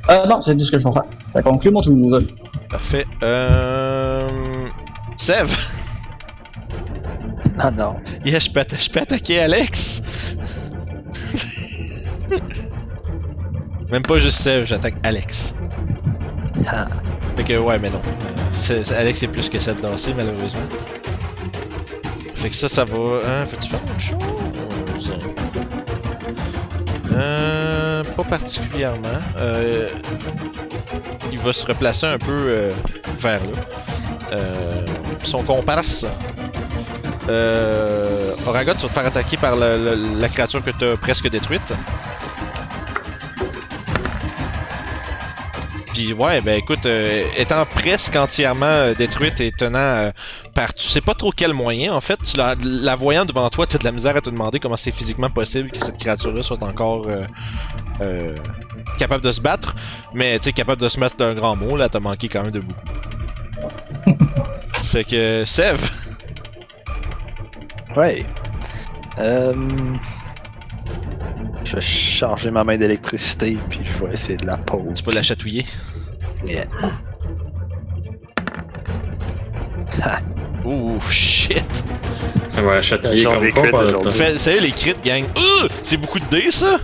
Speaker 5: Euh, non, c'est tout ce que je vais faire. Ça conclut mon tour.
Speaker 1: Parfait. Euh. Sev!
Speaker 6: Non, non.
Speaker 1: Yes, je peux, atta- je peux attaquer Alex! Même pas juste Sev, j'attaque Alex.
Speaker 6: Ah.
Speaker 1: Fait que ouais, mais non. Alex est plus que ça de danser, malheureusement. Fait que ça, ça va. Hein, faut-tu faire autre chose? Euh. Pas particulièrement. Euh. Il va se replacer un peu euh, vers là. Euh, son comparse. Euh. Oragot, tu vas te faire attaquer par la, créature que tu as presque détruite. Puis ouais, ben écoute, euh, étant presque entièrement euh, détruite et tenant par tu sais pas trop quel moyen en fait, la, voyant devant toi, tu as de la misère à te demander comment c'est physiquement possible que cette créature-là soit encore capable de se battre, mais tu sais capable de se mettre d'un grand mot là, t'as manqué quand même de beaucoup. fait que Sev,
Speaker 6: Ouais. Euh... Je vais charger ma main d'électricité, puis je vais essayer de la pause.
Speaker 1: tu peux la chatouiller.
Speaker 6: Yeah.
Speaker 1: Ouh shit.
Speaker 2: Ouais, chatouiller
Speaker 6: J'en
Speaker 2: comme
Speaker 6: ai
Speaker 2: pas.
Speaker 6: crit
Speaker 2: pas, là.
Speaker 6: aujourd'hui.
Speaker 1: Fais- Sérieux les crits gang. Ouh, c'est beaucoup de dés ça?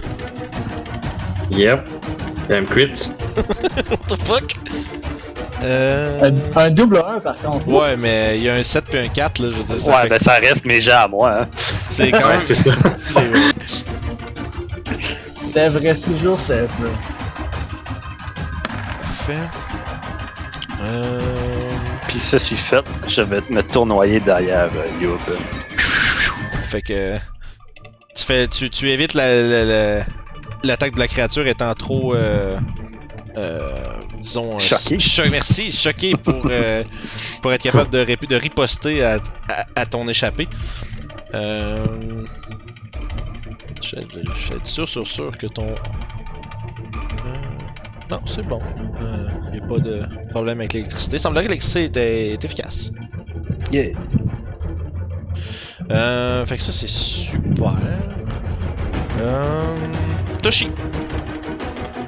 Speaker 2: Yep. Damn crits.
Speaker 1: What the fuck? Euh...
Speaker 5: Un, un double 1 par contre.
Speaker 1: Ouais, mais il y a un 7 puis un 4 là, je veux dire. Ça
Speaker 6: Ouais,
Speaker 1: fait
Speaker 6: ben ça reste mes jets à moi. Hein.
Speaker 1: c'est quand même.
Speaker 2: c'est ça.
Speaker 1: c'est-
Speaker 5: Sèvres reste toujours Sèvres.
Speaker 1: Parfait. Euh...
Speaker 6: Puis ceci fait, je vais me tournoyer derrière euh, Youb.
Speaker 1: Fait que tu fais, tu, tu évites la, la- la- l'attaque de la créature étant trop, euh, disons, euh,
Speaker 6: Choqué.
Speaker 1: cho- merci, choqué pour, euh, pour être capable de, riposter à, à, à ton échappée. Euh, je vais être sûr, sûr, sûr que ton. Euh, non, c'est bon. Il n'y a pas de problème avec l'électricité. Il semblerait que l'électricité était, est efficace.
Speaker 6: Yeah.
Speaker 1: Euh, fait que ça, c'est super. Euh, Toshi.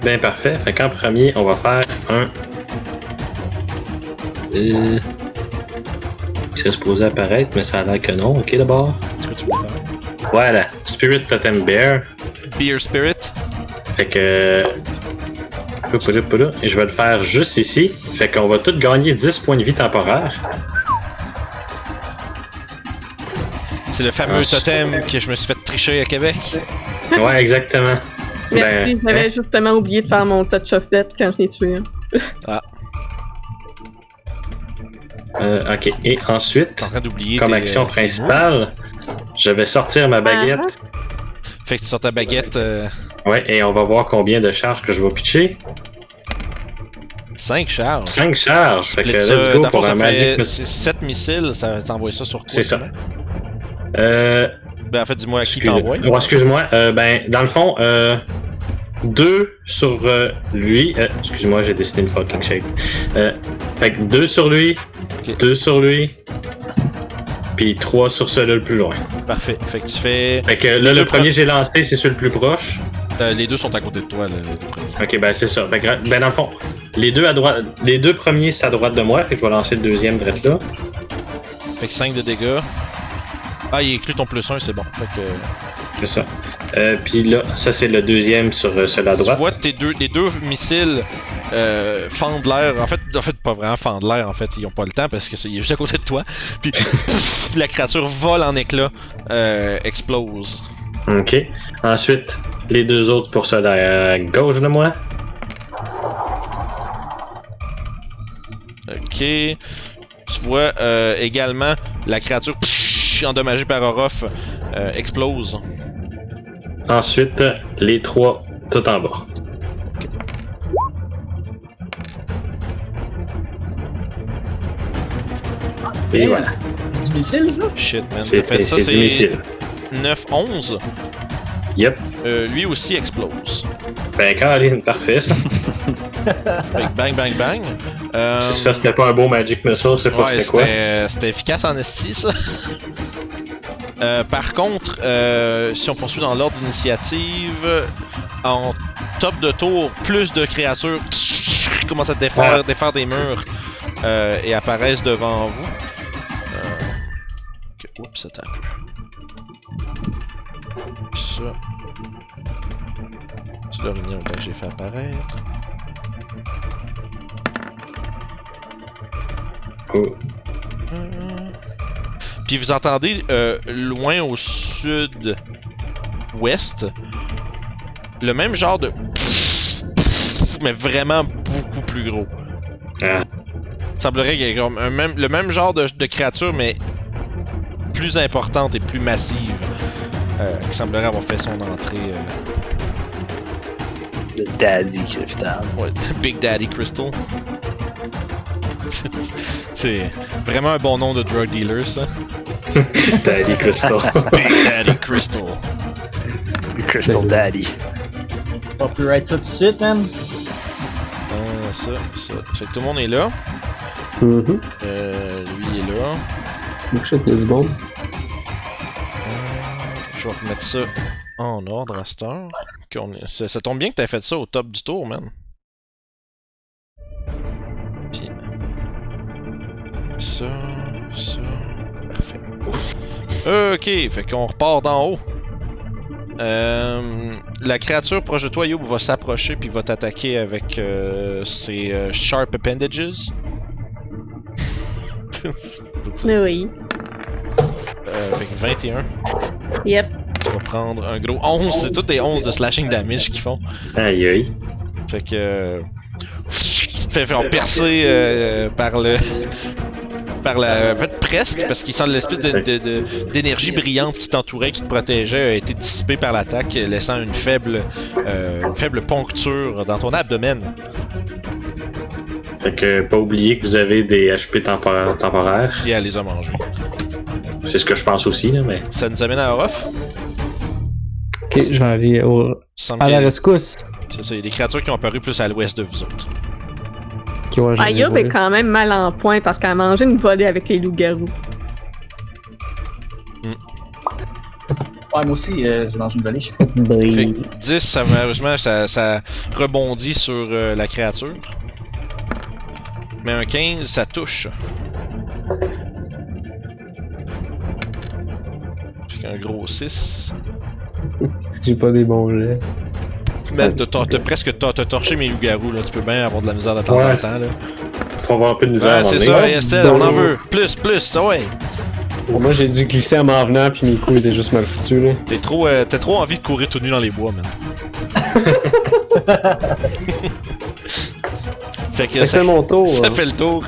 Speaker 2: Ben parfait. Fait qu'en premier, on va faire un. Euh... Il serait supposé apparaître, mais ça a l'air que non. Ok d'abord.
Speaker 1: Est-ce que tu voulais faire?
Speaker 2: Voilà. Spirit Totem Bear.
Speaker 1: Beer Spirit.
Speaker 2: Fait que. Et je vais le faire juste ici. Fait qu'on va tous gagner 10 points de vie temporaires.
Speaker 1: C'est le fameux
Speaker 2: Ah, c'est-
Speaker 1: totem que je me suis fait tricher à Québec.
Speaker 2: Ouais, exactement.
Speaker 3: Merci,
Speaker 2: Ben,
Speaker 3: j'avais justement oublié de faire mon touch of death quand je l'ai tué. hein.
Speaker 2: euh, ok. Et ensuite, comme action
Speaker 1: euh, tes
Speaker 2: principale, je vais sortir ma baguette.
Speaker 1: Fait que tu sors ta baguette euh,
Speaker 2: Ouais, et on va voir combien de charges que je vais pitcher.
Speaker 1: 5 charges.
Speaker 2: 5 charges. Fait que
Speaker 1: ça,
Speaker 2: let's go pour
Speaker 1: ça
Speaker 2: un Magic Missile.
Speaker 1: 7 missiles, ça t'envoie ça sur quoi
Speaker 2: C'est ça. Euh,
Speaker 1: Ben en fait, dis-moi à qui
Speaker 2: excuse-
Speaker 1: t'envoie.
Speaker 2: Ouais, excuse-moi. Euh, ben, dans le fond, euh, deux sur euh, lui. Euh, excuse-moi, j'ai dessiné une fucking shape. Fait que deux sur lui,
Speaker 1: Ok.
Speaker 2: deux sur lui, puis trois sur celui le plus loin.
Speaker 1: Parfait. Fait que tu fais.
Speaker 2: Fait que là, le premier j'ai lancé, c'est sur le plus proche.
Speaker 1: euh, les deux sont à côté de toi, là, les deux premiers.
Speaker 2: Ok, ben c'est ça. Fait que, ben dans le fond, les deux à droite, les deux premiers c'est à droite de moi, fait que je vais lancer le deuxième direct là.
Speaker 1: Fait que 5 de dégâts. Ah, il inclut ton plus 1, c'est bon. Fait que.
Speaker 2: C'est ça. Euh, puis là, ça c'est le deuxième sur euh, celui à
Speaker 1: Tu
Speaker 2: droite.
Speaker 1: vois tes deux, les deux missiles euh, fendent l'air. En fait, en fait, pas vraiment fendent l'air. En fait, ils ont pas le temps parce que c'est il est juste à côté de toi. Puis pff, la créature vole en éclats, euh, explose.
Speaker 2: Ok. Ensuite, les deux autres pour celui à gauche de moi.
Speaker 1: Ok. Tu vois euh, également la créature pff, endommagée par Orof euh, explose.
Speaker 2: Ensuite, les trois tout en bas. Et voilà.
Speaker 5: C'est du missile, ça?
Speaker 1: Shit, man.
Speaker 2: C'est
Speaker 1: fait ça,
Speaker 2: c'est du missile.
Speaker 1: 9-11.
Speaker 2: Yep.
Speaker 1: Euh, lui aussi explose.
Speaker 2: Ben, Caroline, parfait ça.
Speaker 1: Fait que bang, bang, bang. Euh,
Speaker 2: Si ça c'était pas un beau Magic Missile, c'est pas
Speaker 1: Ouais,
Speaker 2: c'est quoi.
Speaker 1: c'était c'était efficace en esti, ça. Euh, par contre, euh, si on poursuit dans l'ordre d'initiative, en top de tour, plus de créatures commencent à défaire,
Speaker 2: Ouais.
Speaker 1: défaire des murs euh, et apparaissent devant vous. Euh, Oups, attends un peu. Ça. C'est l'orignal que j'ai fait apparaître.
Speaker 2: Oh.
Speaker 1: Puis vous entendez euh, loin au sud-ouest le même genre de mais vraiment beaucoup plus gros.
Speaker 2: Ah.
Speaker 1: Il semblerait qu'il y ait comme un même, le même genre de, de créature mais plus importante et plus massive euh, qui semblerait avoir fait son entrée. euh,
Speaker 6: Le Daddy Crystal.
Speaker 1: Ouais, Big Daddy Crystal. C'est vraiment un bon nom de drug dealer, ça.
Speaker 2: Daddy Crystal.
Speaker 1: Big Daddy Crystal.
Speaker 6: Crystal
Speaker 4: C'est-
Speaker 6: Daddy.
Speaker 5: Copyright ça tout de suite, man.
Speaker 1: Euh, ça, ça. Fait que tout le monde est là.
Speaker 4: Mhm.
Speaker 1: Euh, lui il est là.
Speaker 4: Ce bon.
Speaker 1: Euh, je vais remettre ça en ordre à cette heure. Ça tombe bien que t'aies fait ça au top du tour, man. Puis. Ça, ça. Parfait. Ok, fait qu'on repart d'en haut. Euh, la créature proche de toi, Youb, va s'approcher puis va t'attaquer avec euh, ses euh, Sharp Appendages.
Speaker 3: Mais oui.
Speaker 1: Euh, avec 21.
Speaker 3: Yep.
Speaker 1: Tu vas prendre un gros 11, c'est tous des 11 de slashing damage qu'ils font.
Speaker 2: aïe aïe.
Speaker 1: Fait que. euh, Tu te fais faire percer euh, par le. Par la. En fait, presque, parce qu'il semble l'espèce de- de- de- d'énergie brillante qui t'entourait, qui te protégeait, a été dissipée par l'attaque, laissant une faible. euh, une faible poncture dans ton abdomen.
Speaker 2: Fait que pas oublier que vous avez des HP tempora- temporaires.
Speaker 1: Et elle les a mangés.
Speaker 2: C'est ce que je pense aussi, là, mais.
Speaker 1: Ça nous amène à Orof.
Speaker 4: Ok, je vais aller au... À la rescousse.
Speaker 1: C'est ça, il y a des créatures qui ont apparu plus à l'ouest de vous autres.
Speaker 4: Ouais, volé.
Speaker 3: est quand même mal en point parce qu'elle a mangé une volée avec les loups-garous.
Speaker 5: Ouais, moi aussi, euh, je mange une volée.
Speaker 1: Fait que 10, ça, malheureusement, ça, ça rebondit sur euh, la créature. Mais un 15, ça touche. Qu'un gros 6.
Speaker 4: C'est que j'ai pas des bons jets.
Speaker 1: Mais t'as- presque t'as t'as torché mes loups-garous, là. Tu peux bien avoir de la misère de temps
Speaker 2: Ouais,
Speaker 1: en temps, là.
Speaker 2: Faut avoir un peu de misère
Speaker 1: Ouais,
Speaker 2: à un
Speaker 1: c'est ça. Estelle, on en veut. Plus, plus, ça, ouais.
Speaker 4: Bon, moi, j'ai dû glisser en m'en venant, puis mes coups étaient juste mal foutus, là.
Speaker 1: T'es trop, euh, t'as trop envie de courir tout nu dans les bois, man. fait que ça,
Speaker 4: c'est mon tour.
Speaker 1: ça
Speaker 4: hein.
Speaker 1: fait le tour.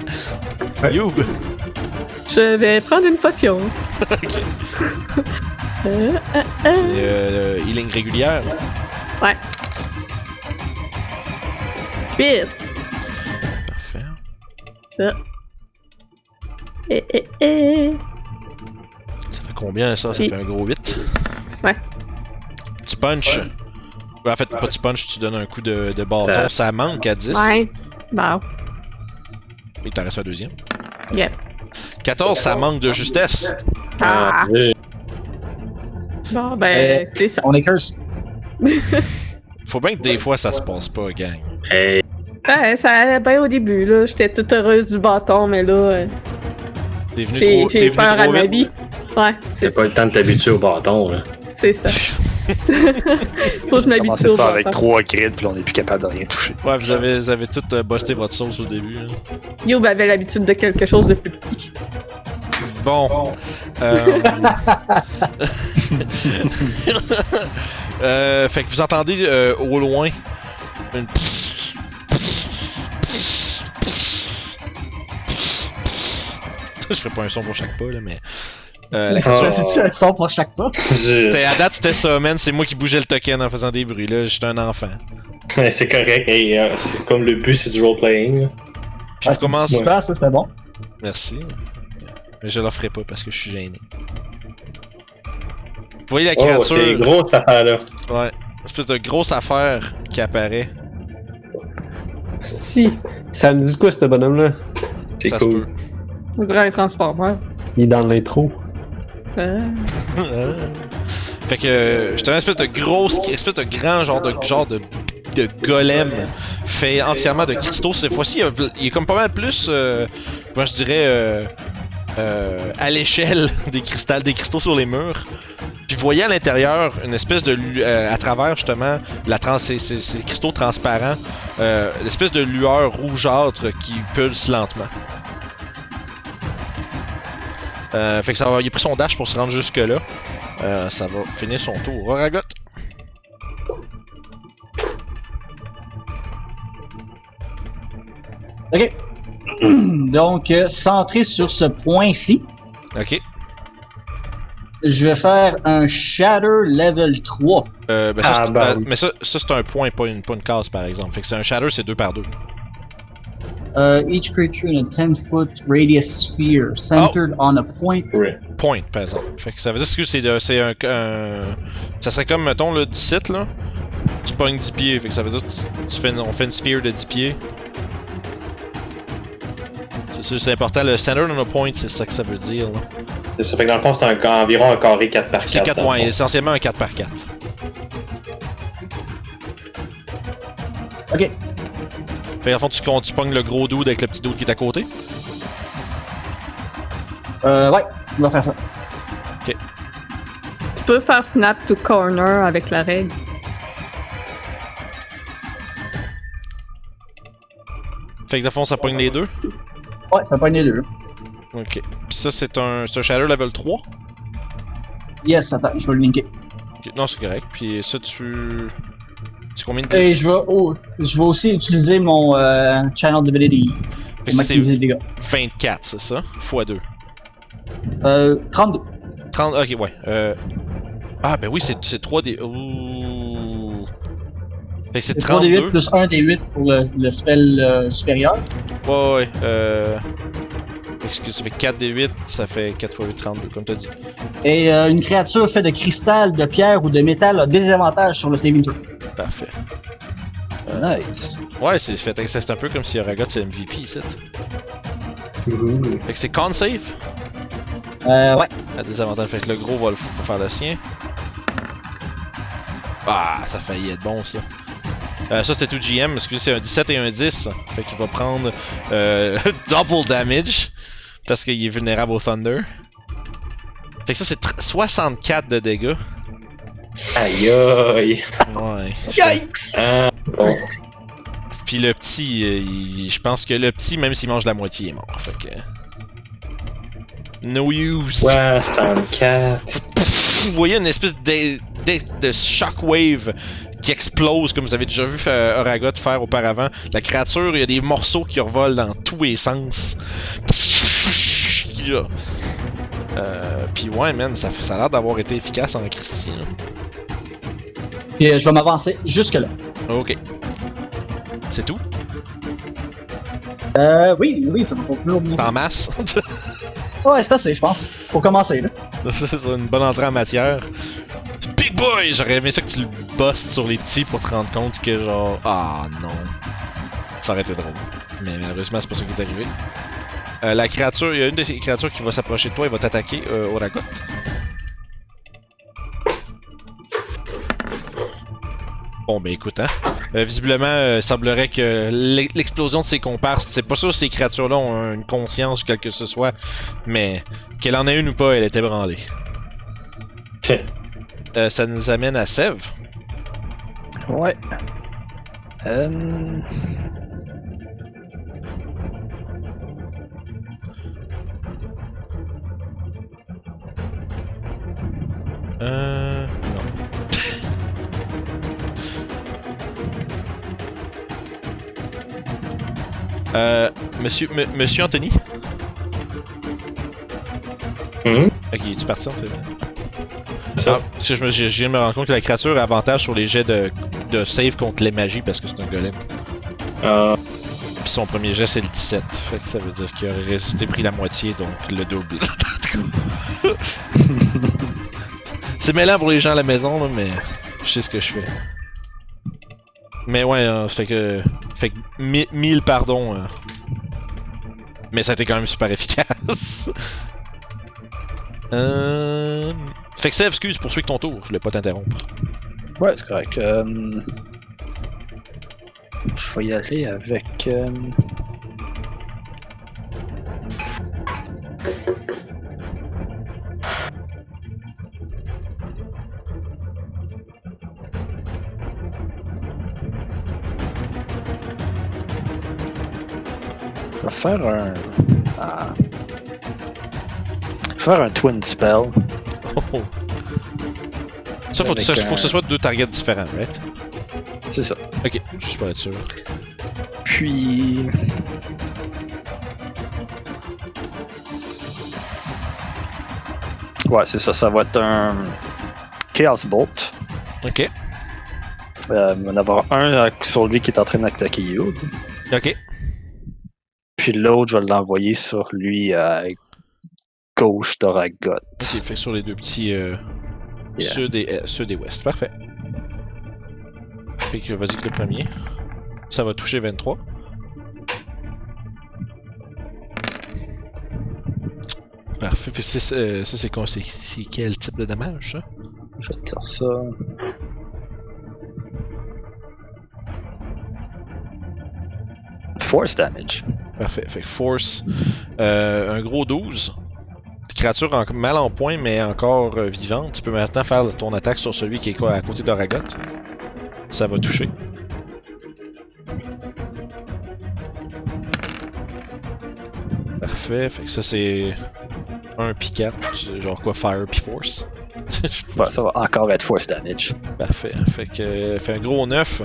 Speaker 5: Ouais.
Speaker 1: You!
Speaker 3: Je vais prendre une potion.
Speaker 1: Ok.
Speaker 3: Euh, euh, euh.
Speaker 1: C'est euh, healing régulière.
Speaker 3: Vite.
Speaker 1: Parfait.
Speaker 3: Ça. Et, et, et.
Speaker 1: Ça fait combien ça? Ça fait un gros 8.
Speaker 3: Ouais.
Speaker 1: Tu punches. Ouais, En fait, pas tu punches, tu donnes un coup de, de bâton.
Speaker 2: Ça-
Speaker 1: Ça manque à 10.
Speaker 3: Ouais. Bon.
Speaker 1: Il t'en reste un deuxième.
Speaker 3: Yep.
Speaker 1: 14, ça manque de justesse.
Speaker 3: Ah.
Speaker 2: Dieu.
Speaker 3: Bon, ben,
Speaker 5: Euh,
Speaker 3: c'est ça.
Speaker 5: On est curse.
Speaker 1: Faut bien que des fois ça se passe pas, gang.
Speaker 2: Hey,
Speaker 3: Ouais, ça allait bien au début, là. J'étais toute heureuse du bâton, mais là, euh,
Speaker 1: T'es venu
Speaker 3: j'ai
Speaker 1: trop, t'es
Speaker 3: j'ai
Speaker 1: venu
Speaker 3: peur à ma vie. Ouais,
Speaker 2: t'as
Speaker 3: c'est
Speaker 2: pas le temps de t'habituer au bâton, là.
Speaker 3: C'est ça. Faut que je m'habitue au
Speaker 6: ça avec trois grids, puis là, on est plus capable de rien toucher.
Speaker 1: Ouais, vous avez, vous avez tout euh, busté votre sauce au début. hein.
Speaker 3: Youb avait l'habitude de quelque chose de plus petit.
Speaker 1: Bon. Euh... euh, fait que vous entendez euh, au loin une. Je ferai pas un son pour chaque pas, là, mais. Euh, la-
Speaker 2: Ah.
Speaker 5: C'est un son pour chaque pas.
Speaker 1: C'était à date, c'était ça, man. C'est moi qui bougeais le token en faisant des bruits, là. J'étais un enfant.
Speaker 2: Ouais, c'est correct. Hey, euh, c'est comme le but, c'est du role-playing. là.
Speaker 1: Puis
Speaker 5: Ah,
Speaker 1: je
Speaker 5: c'était
Speaker 1: commence.
Speaker 5: super, ça, c'était bon.
Speaker 1: Merci. Mais je l'offrirai pas parce que je suis gêné. Vous voyez la
Speaker 2: Oh,
Speaker 1: créature?
Speaker 2: c'est gros cette affaire-là.
Speaker 1: Ouais. Une espèce de grosse affaire qui apparaît.
Speaker 4: Si. Ça me dit quoi, ce bonhomme-là?
Speaker 2: C'est cool.
Speaker 3: On dirait un transformer.
Speaker 4: Il est dans l'intro.
Speaker 1: Fait que euh, j'étais une espèce de grosse, espèce de grand genre de genre de, de golem fait entièrement de cristaux. Cette fois-ci, il, est comme pas mal plus, euh, moi je dirais, euh, à l'échelle des cristals, des cristaux sur les murs. Puis vous voyez à l'intérieur une espèce de, à travers justement la trans, ces cristaux transparents, euh, l'espèce de lueur rougeâtre qui pulse lentement. Euh, fait que ça va, il a pris son dash pour se rendre jusque là. Euh, ça va finir son tour. Oragot.
Speaker 5: Ok. Donc, euh, centré sur ce point-ci,
Speaker 1: Ok.
Speaker 5: je vais faire un Shatter Level 3.
Speaker 1: Euh, ben ça,
Speaker 2: Ah,
Speaker 1: c'est-
Speaker 2: bah oui.
Speaker 1: mais ça, ça c'est un point, pas une, pas une case par exemple. Fait que c'est un shatter, c'est deux par deux.
Speaker 5: Uh, each creature in a 10-foot radius sphere centered on a point.
Speaker 1: Point par exemple. Fait que ça veut dire que c'est de- c'est un, un- Ça serait comme, mettons, le 17 là. Tu pognes 10 pieds. Fait que ça veut dire que tu, tu fais, une- on fait une sphere de 10 pieds. C'est sûr, c'est important. Le center on a point, c'est ça que ça veut dire. là.
Speaker 2: C'est ça fait que dans le fond, c'est un, environ un carré 4 par 4.
Speaker 1: C'est 4
Speaker 2: dans le
Speaker 1: points, essentiellement un 4 par 4.
Speaker 5: Ok.
Speaker 1: Fait qu'en fond, tu, tu pognes le gros dude avec le petit dude qui est à côté?
Speaker 5: Euh, ouais, on va faire ça.
Speaker 3: tu peux faire snap to corner avec la règle.
Speaker 1: Fait que le fond, ça pogne les deux?
Speaker 5: Ouais, ça pogne les deux.
Speaker 1: Ok. Puis ça, c'est un, c'est un Shatter level 3.
Speaker 5: Yes, attends, je vais le linker.
Speaker 1: Ok, Non, c'est correct. Puis ça, tu. C'est combien de
Speaker 5: Et je vais, oh, je vais aussi utiliser mon euh, Channel Divinity pour maximiser les dégâts.
Speaker 1: 24, c'est ça? Fois 2.
Speaker 5: Euh, 32.
Speaker 1: 30. Ok, ouais. Euh... Ah, ben oui, c'est c'est 3 des. Ouh. Fait que c'est
Speaker 5: C'est 3 des 8
Speaker 1: 32.
Speaker 5: plus 1 des 8 pour le, le spell euh, supérieur.
Speaker 1: Ouais, ouais. Euh... Excuse, ça fait 4 des 8, ça fait 4 x 8, 32, comme t'as dit.
Speaker 5: Et euh, une créature faite de cristal, de pierre ou de métal a des avantages sur le saving throw.
Speaker 1: Parfait.
Speaker 6: Nice.
Speaker 1: Ouais, c'est fait, c'est un peu comme si Aragot c'est MVP ici. Fait que c'est con save?
Speaker 5: Euh, ouais.
Speaker 1: À des avantages. Fait que le gros va le f- faire le sien. Ah, ça a failli être bon ça. Euh, ça c'était tout GM, excusez, c'est un 17 et un 10. Fait qu'il va prendre euh, double damage. Parce qu'il est vulnérable au Thunder. Fait que ça c'est tr- 64 de dégâts.
Speaker 2: Aïe aïe.
Speaker 1: Ouais.
Speaker 3: Yikes!
Speaker 2: Ah, bon.
Speaker 1: Puis le petit, euh, il- je pense que le petit, même s'il mange la moitié, il est mort. Fait que. No use.
Speaker 2: 64.
Speaker 1: Pff, vous voyez une espèce de, de, de shockwave qui explose comme vous avez déjà vu euh, Oragot faire auparavant. La créature, il y a des morceaux qui revolent dans tous les sens. Qui, là. Euh, puis ouais, man, ça, ça a l'air d'avoir été efficace en Christie.
Speaker 5: Puis euh, je vais m'avancer jusque-là.
Speaker 1: Ok. C'est tout?
Speaker 5: Euh, oui, oui, ça va bout.
Speaker 1: En masse?
Speaker 5: Ouais, c'est assez, je pense. Pour commencer, là.
Speaker 1: c'est une bonne entrée en matière. Big boy! J'aurais aimé ça que tu le bosses sur les petits pour te rendre compte que genre. Ah non. Ça aurait été drôle. Mais malheureusement, c'est pas ça qui est arrivé. Euh, la créature, il y a une de ces créatures qui va s'approcher de toi et va t'attaquer euh, au ragot. Bon, ben écoute, hein. Euh, visiblement, euh, il semblerait que l'e- l'explosion de ses comparses, c'est pas sûr si ces créatures-là ont une conscience ou quelque que ce soit, mais qu'elle en ait une ou pas, elle était branlée.
Speaker 2: Tiens.
Speaker 1: Euh, ça nous amène à Sève.
Speaker 6: Ouais. Euh...
Speaker 1: Euh. Non. euh. Monsieur. monsieur Anthony?
Speaker 2: Hum?
Speaker 1: Ok, es-tu parti, Anthony?
Speaker 2: Ça.
Speaker 1: Ah, parce que je, me, je, viens de me rendre compte que la créature a avantage sur les jets de, de save contre les magies parce que c'est un golem.
Speaker 2: Ah,
Speaker 1: Puis son premier jet c'est le 17. Fait que ça veut dire qu'il aurait résisté pris la moitié, donc le double. c'est mêlant pour les gens à la maison, là, mais je sais ce que je fais. Mais ouais, euh, fait que. Fait que mi- 1000 pardons. euh. Mais ça a été quand même super efficace. euh... Fait que Sève, excuse, poursuis ton tour, je voulais pas t'interrompre.
Speaker 6: Ouais, c'est correct. Euh... Vais y aller avec. euh, faire un. Ah. Vais faire un twin spell.
Speaker 1: Oh. Ça, faut, ça, faut que ce soit deux targets différents, right?
Speaker 6: C'est ça.
Speaker 1: Ok, je suis pas être sûr.
Speaker 6: Puis. Ouais, c'est ça. Ça va être un Chaos Bolt.
Speaker 1: Ok,
Speaker 6: Euh, il va en avoir un euh, sur lui qui est en train d'attaquer Youd.
Speaker 1: ok.
Speaker 6: Puis l'autre, je vais l'envoyer sur lui à gauche d'Oragot.
Speaker 1: Ok, fait sur les deux petits euh,
Speaker 6: Yeah.
Speaker 1: ceux, des, euh, ceux des West. Parfait. Fait que vas-y que le premier. Ça va toucher 23. Parfait. Fait euh, ça, c'est quoi C'est c'est quel type de dommage, ça?
Speaker 6: Je vais te dire ça. Force damage.
Speaker 1: Parfait. Fait que Force, euh, un gros 12. Créature en- mal en point, mais encore euh, vivante. Tu peux maintenant faire ton attaque sur celui qui est à côté d'Oragot. Ça va toucher. Parfait. Fait que ça, c'est un puis 4. C'est Genre quoi, Fire puis Force.
Speaker 6: Ouais, ça va encore être force damage.
Speaker 1: Parfait. Fait que euh, fait un gros 9.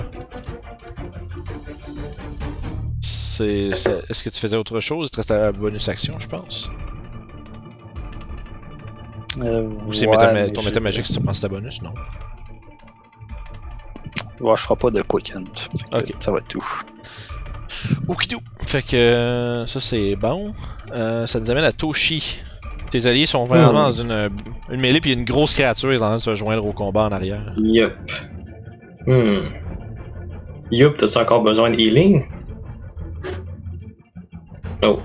Speaker 1: C'est. c'est- Est-ce que tu faisais autre chose? Il te reste la bonus action, je pense.
Speaker 6: Euh,
Speaker 1: Ou c'est
Speaker 6: ouais, mais
Speaker 1: ton méta magique si tu prends ta bonus, non?
Speaker 6: Ouais, je ferai pas de quick
Speaker 1: Ok.
Speaker 6: Ça va être tout.
Speaker 1: Okidou. Fait que euh, ça c'est bon. Euh, ça nous amène à Toshi. Tes alliés sont vraiment
Speaker 2: Hmm.
Speaker 1: dans une, une mêlée puis une grosse créature est en train de se joindre au combat en arrière.
Speaker 2: Yup. Hmm. Yup, t'as-tu encore besoin de healing? Oh.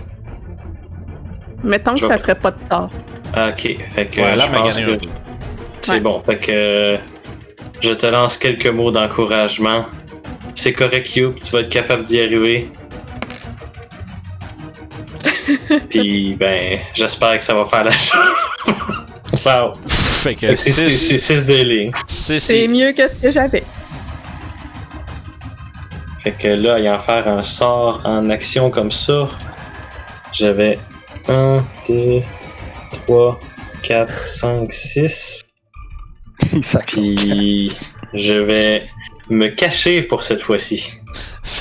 Speaker 3: Mettons que ça ferait pas de tort.
Speaker 2: Ok, fait que
Speaker 1: Ouais, là,
Speaker 2: je pense que c'est
Speaker 3: Ouais.
Speaker 2: bon. Fait que je te lance quelques mots d'encouragement. C'est correct, Yup, tu vas être capable d'y arriver. Puis ben, j'espère que ça va faire la chose. wow.
Speaker 1: Fait que
Speaker 2: C'est c'est-
Speaker 1: 6
Speaker 2: c'est 6 de healing.
Speaker 3: C'est mieux que ce que j'avais.
Speaker 2: Fait que là, ayant faire un sort en action comme ça, j'avais 1, 2, 3, 4, 5, 6.
Speaker 6: Ça
Speaker 2: Puis je vais me cacher pour cette fois-ci.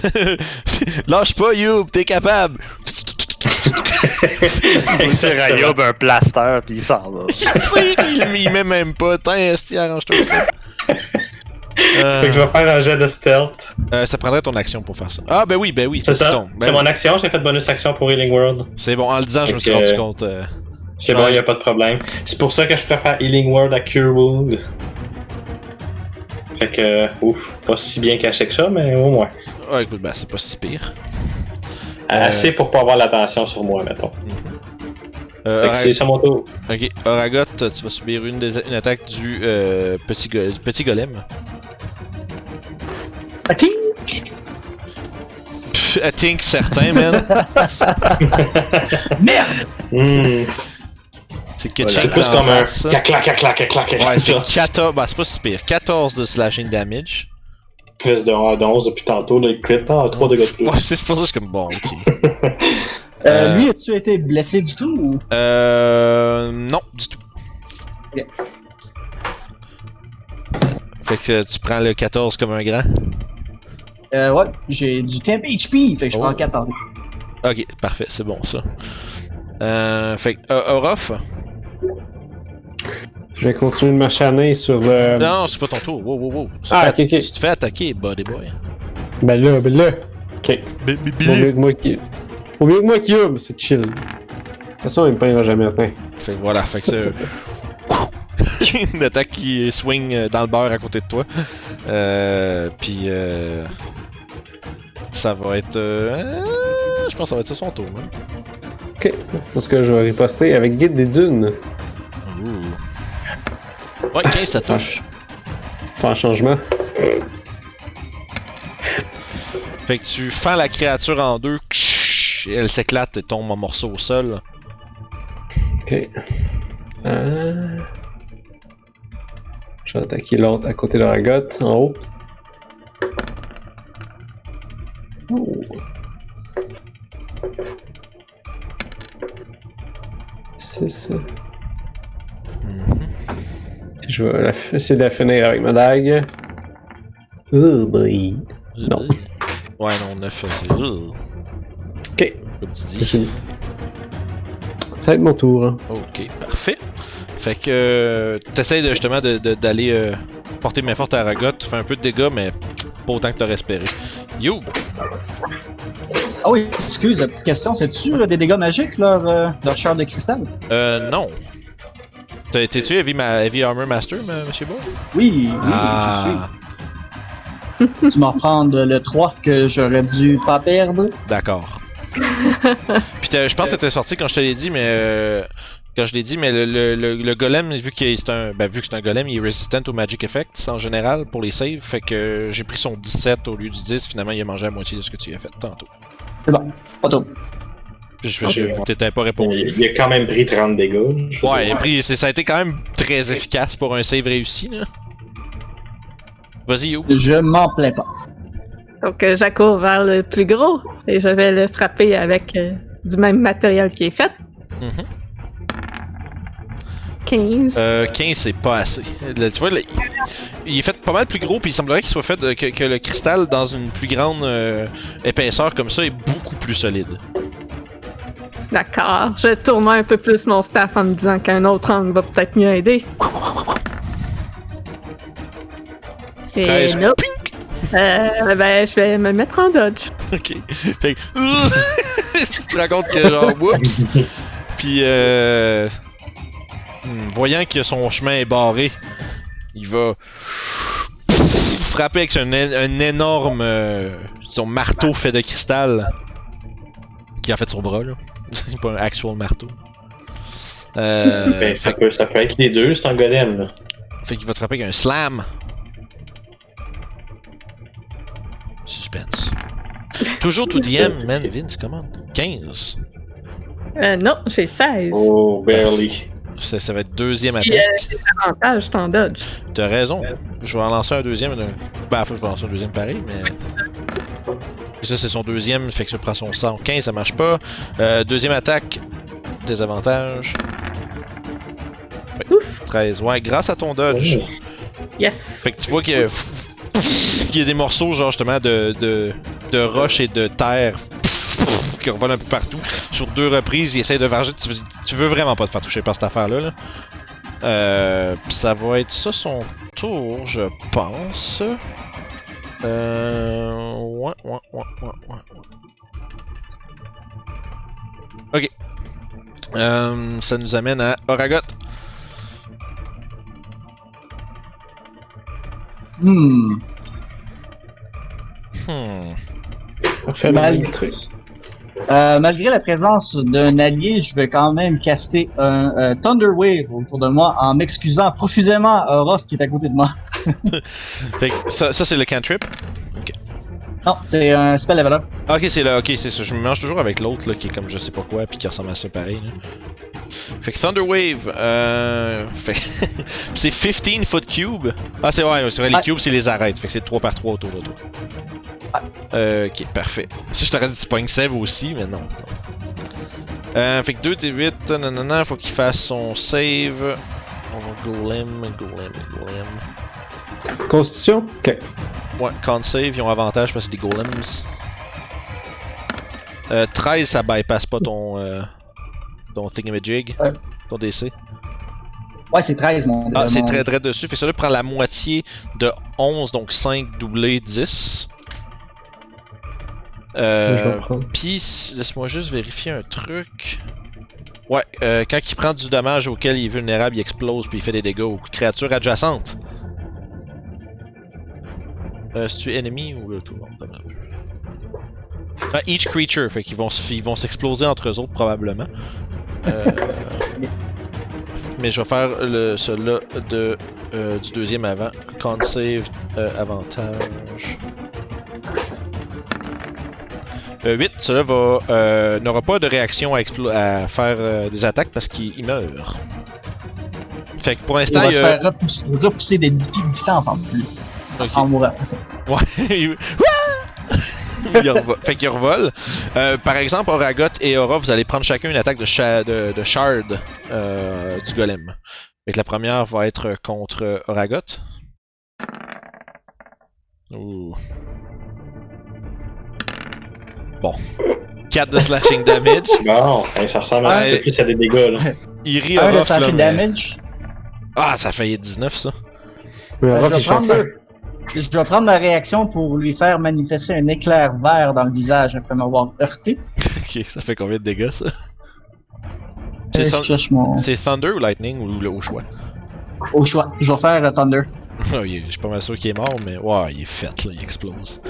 Speaker 1: Lâche pas, Youb, t'es capable!
Speaker 6: Il tire à Yob un plaster puis il s'en va.
Speaker 1: il, il met même pas. Tiens, arrange-toi ça. Euh,
Speaker 2: Fait que je vais faire un jet de stealth.
Speaker 1: euh, ça prendrait ton action pour faire ça. Ah, ben oui, ben oui,
Speaker 2: C'est ça.
Speaker 1: Ben
Speaker 2: C'est
Speaker 1: oui.
Speaker 2: mon action, j'ai fait bonus action pour Healing World.
Speaker 1: C'est bon, en le disant, je me suis rendu compte. euh,
Speaker 2: C'est bon, y a pas de problème. C'est pour ça que je préfère Healing World à Cure Wound. Fait que, ouf, pas si bien caché que ça, mais au moins.
Speaker 1: Ouais, écoute, ben c'est pas si pire. Euh,
Speaker 2: Assez pour pas avoir l'attention sur moi, mettons.
Speaker 1: Euh,
Speaker 2: que c'est ça mon tour.
Speaker 1: Ok, Oragot, tu vas subir une, des- une attaque du, euh, petit, go- du petit golem.
Speaker 5: Ating!
Speaker 1: Pff, I think certain, man.
Speaker 5: Merde!
Speaker 2: Hmm.
Speaker 1: C'est que
Speaker 2: C'est plus comme un
Speaker 1: face, ça.
Speaker 2: clac clac clac clac clac clac clac.
Speaker 1: Ouais, c'est 14. Bah, c'est pas si pire. 14 de slashing damage.
Speaker 2: Plus de 1 de 11 depuis tantôt, le crit, ah, 3 dégâts de plus.
Speaker 1: Ouais, c'est pour ça que je suis comme bon, ok.
Speaker 5: Euh,
Speaker 1: Euh,
Speaker 5: Lui, as-tu été blessé du tout ou?
Speaker 1: Euh. Non, du tout.
Speaker 5: Ok.
Speaker 1: Fait que tu prends le 14 comme un grand.
Speaker 5: Euh, ouais, j'ai du temp HP, fait que je
Speaker 1: Oh.
Speaker 5: prends 4 en
Speaker 1: Ok, parfait, c'est bon ça. Euh, fait que, euh, Orof?
Speaker 4: Je vais continuer de m'acharner sur le.
Speaker 1: Non, non, c'est pas ton tour. Wow, wow, wow. Tu,
Speaker 4: Ah, ok, ok.
Speaker 1: tu te fais attaquer, buddy boy.
Speaker 4: Ben là, ben là. Ok. Vaut mieux que moi qui. Vaut mieux que moi qui hum, c'est chill. De toute façon, il me peindra jamais atteint.
Speaker 1: Fait que voilà, fait que c'est. une attaque qui swing euh, dans le beurre à côté de toi. Euh, puis euh, ça va être. euh, je pense que ça va être ça son tour. Hein?
Speaker 4: Ok. Parce que je vais riposter avec Guide des Dunes.
Speaker 1: Ouh. Ouais, 15 ça touche.
Speaker 4: Faire un changement.
Speaker 1: Fait que tu fends la créature en deux. et Elle s'éclate et tombe en morceaux au sol.
Speaker 4: Ok. Euh... Je vais attaquer l'autre à côté de la gotte, en haut. Oh. Six.
Speaker 1: Mhm.
Speaker 4: Je vais essayer de la finir avec ma dague. Oh boy. Non.
Speaker 1: Ouais, non, 9, c'est. Ouh.
Speaker 4: Ok.
Speaker 1: Comme tu dis.
Speaker 4: Ça va être mon tour. hein.
Speaker 1: Ok, parfait. Fait que euh, t'essayes de, justement de- de- d'aller euh, porter main forte à Ragot, tu fais un peu de dégâts, mais pas autant que t'aurais espéré. You!
Speaker 5: Ah oui, excuse, la petite question, c'est-tu euh, des dégâts magiques, leur, euh, leur chair de cristal?
Speaker 1: Euh, non. T'as- T'es-tu Heavy, ma Heavy Armor Master, monsieur Beau?
Speaker 5: Oui, oui,
Speaker 1: ah.
Speaker 5: je suis. Tu m'en reprendre le 3 que j'aurais dû pas perdre.
Speaker 1: D'accord. Puis t'as- je pense que t'es sorti quand je te l'ai dit, mais euh, quand je l'ai dit, mais le, le, le, le golem, vu que c'est un, ben, vu que c'est un golem, il est resistant aux magic effects en général pour les saves, fait que j'ai pris son 17 au lieu du 10. Finalement, il a mangé la moitié de ce que tu as fait tantôt.
Speaker 5: C'est bon, pas.
Speaker 1: Puis je je- t'étais pas répondu.
Speaker 2: Il, il a quand même pris 30 dégâts.
Speaker 1: Ouais, et
Speaker 2: dire.
Speaker 1: puis c'est- ça a été quand même très efficace pour un save réussi là. Vas-y, Yo.
Speaker 5: Je m'en plains pas.
Speaker 3: Donc, euh, j'accours vers le plus gros et je vais le frapper avec euh, du même matériel qui est fait.
Speaker 1: Mhm.
Speaker 3: 15.
Speaker 1: Euh, 15, c'est pas assez. Là, tu vois, là, il, il est fait pas mal plus gros, puis il semblerait qu'il soit fait de- que, que le cristal dans une plus grande euh, épaisseur comme ça est beaucoup plus solide.
Speaker 3: D'accord. Je tourne un peu plus mon staff en me disant qu'un autre angle va peut-être mieux aider. Et
Speaker 1: 13.
Speaker 3: nope. Euh, ben, je vais me mettre en dodge.
Speaker 1: Ok. Fait que. tu te rends compte que genre, whoops! Puis, euh. Hmm, Voyant que son chemin est barré, il va. frapper avec un, énorme. euh, son marteau fait de cristal. Qui est en fait son bras, là. C'est pas un actual marteau. Euh,
Speaker 2: Ben, ça, peut, ça peut être les deux, c'est un golem. Là.
Speaker 1: Fait qu'il va te frapper avec un slam. Suspense. Toujours tout DM, man, Vince, comment 15.
Speaker 3: Euh, non, j'ai 16.
Speaker 2: Oh, barely.
Speaker 1: Ça, ça va être deuxième
Speaker 3: euh,
Speaker 1: attaque.
Speaker 3: j'ai l'avantage, je t'en dodge.
Speaker 1: T'as raison. Je vais en lancer un deuxième. d'un- Ben, faut que je vais lancer un deuxième pareil, mais. Et ça, c'est son deuxième, fait que ça prend son 115, ça marche pas. Euh, deuxième attaque, désavantage.
Speaker 3: Ouf!
Speaker 1: 13. Ouais, grâce à ton dodge.
Speaker 2: Oh.
Speaker 3: Yes!
Speaker 1: Fait que tu vois qu'il y a, y a des morceaux, genre justement, de, de, de roche et de terre qui un peu partout. Sur deux reprises, il essaie de varger. Tu, veux- tu veux vraiment pas te faire toucher par cette affaire-là. Là. Euh, ça va être ça son tour, je pense. Euh. Ouais, ouais, ouais, ouais, ouais. ouais. Ok. Euh, ça nous amène à Oragot.
Speaker 5: Hmm.
Speaker 1: Hmm.
Speaker 4: On fait
Speaker 5: Mal.
Speaker 4: le truc.
Speaker 5: Euh, malgré la présence d'un allié, je vais quand même caster un euh, Thunder Wave autour de moi en m'excusant profusément à Orof qui est à côté de moi.
Speaker 1: Fait que ça, ça c'est le cantrip?
Speaker 5: Non, c'est un spell level up.
Speaker 1: Ah, ok, c'est là, ok, c'est ça. Je me mélange toujours avec l'autre là, qui est comme je sais pas quoi, puis qui ressemble à ça pareil. Là. Fait que Thunder Wave, euh. Fait c'est 15 foot cube. Ah, c'est ouais, c'est vrai, les cubes c'est les arêtes. Fait que c'est 3 par 3 autour de toi. Euh, ok, parfait. Si je t'aurais dit Spring Save aussi, mais non. Euh, fait que 2 D8, nanana, faut qu'il fasse son save. On va golem, golem, golem.
Speaker 4: Constitution? Ok.
Speaker 1: Ouais, con save, ils ont avantage parce que c'est des golems. Euh, 13, ça bypass pas ton. Euh, ton thingamajig.
Speaker 5: Ouais.
Speaker 1: Ton DC.
Speaker 5: Ouais, c'est 13 mon
Speaker 1: Ah, c'est très très dessus. Fait que ça là prend la moitié de 11, donc 5 doublé 10. Euh. Pis, laisse-moi juste vérifier un truc. Ouais, euh, quand il prend du dommage auquel il est vulnérable, il explose puis il fait des dégâts aux créatures adjacentes. Euh, c'est-tu enemy ou le tout le monde dommage? Ah, each creature, fait qu'ils vont, se- ils vont s'exploser entre eux autres probablement. Euh, mais je vais faire le, celui-là de, euh, du deuxième avant. Con save, avantage. Euh, 8, cela va euh, n'aura pas de réaction à, explo- à faire euh, des attaques parce qu'il il meurt. Fait que pour
Speaker 5: Il
Speaker 1: l'instant,
Speaker 5: va
Speaker 1: il,
Speaker 5: se
Speaker 1: y a-
Speaker 5: faire repousser, repousser des 10 pieds de distance en plus.
Speaker 1: Ok.
Speaker 5: En mourant.
Speaker 1: Ouais. il... il revole. Fait qu'il revole. Euh, par exemple, Oragot et Aura, vous allez prendre chacun une attaque de, cha- de, de shard euh, du golem. Fait que la première va être contre Oragot. Ouh. Bon. 4 de slashing damage.
Speaker 2: Bon, hein, ça ressemble à un peu plus à des dégâts, là.
Speaker 1: Il rit
Speaker 5: Un de slashing damage?
Speaker 1: Ah, ça a failli être 19 ça.
Speaker 4: Orof,
Speaker 5: je, vais prendre je dois prendre ma réaction pour lui faire manifester un éclair vert dans le visage après m'avoir heurté.
Speaker 1: Ok, ça fait combien de dégâts ça?
Speaker 5: Euh,
Speaker 1: C'est
Speaker 5: mon...
Speaker 1: Thunder ou Lightning ou le au choix?
Speaker 5: Au choix. Je vais faire euh, Thunder.
Speaker 1: Ah, je suis pas mal sûr qu'il est mort, mais ouais, il est fait là, il explose.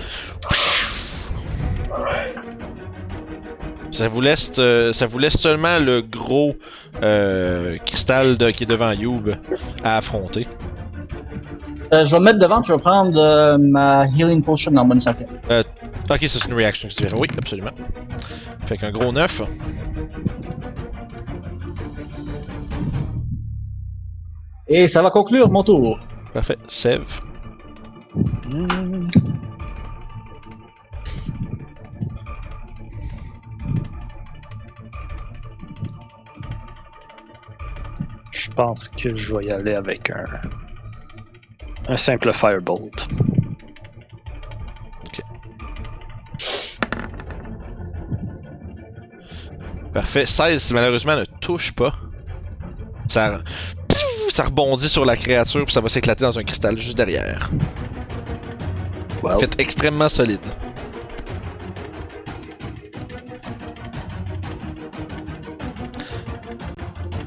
Speaker 1: Ça vous laisse, euh, ça vous laisse seulement le gros euh, cristal de- qui est devant Youb à affronter.
Speaker 5: Euh, je vais me mettre devant, je vais prendre euh, ma Healing Potion en bonus action.
Speaker 1: Ok, ça, c'est une reaction que tu dirais. Oui, absolument. Fait qu'un gros 9.
Speaker 5: Et ça va conclure mon tour.
Speaker 1: Parfait. Sev.
Speaker 6: Je pense que je vais y aller avec un, un simple Firebolt.
Speaker 1: Parfait. 16, malheureusement, ne touche pas. Ça, ça rebondit sur la créature, puis ça va s'éclater dans un cristal juste derrière.
Speaker 6: Well,
Speaker 1: Fait extrêmement solide.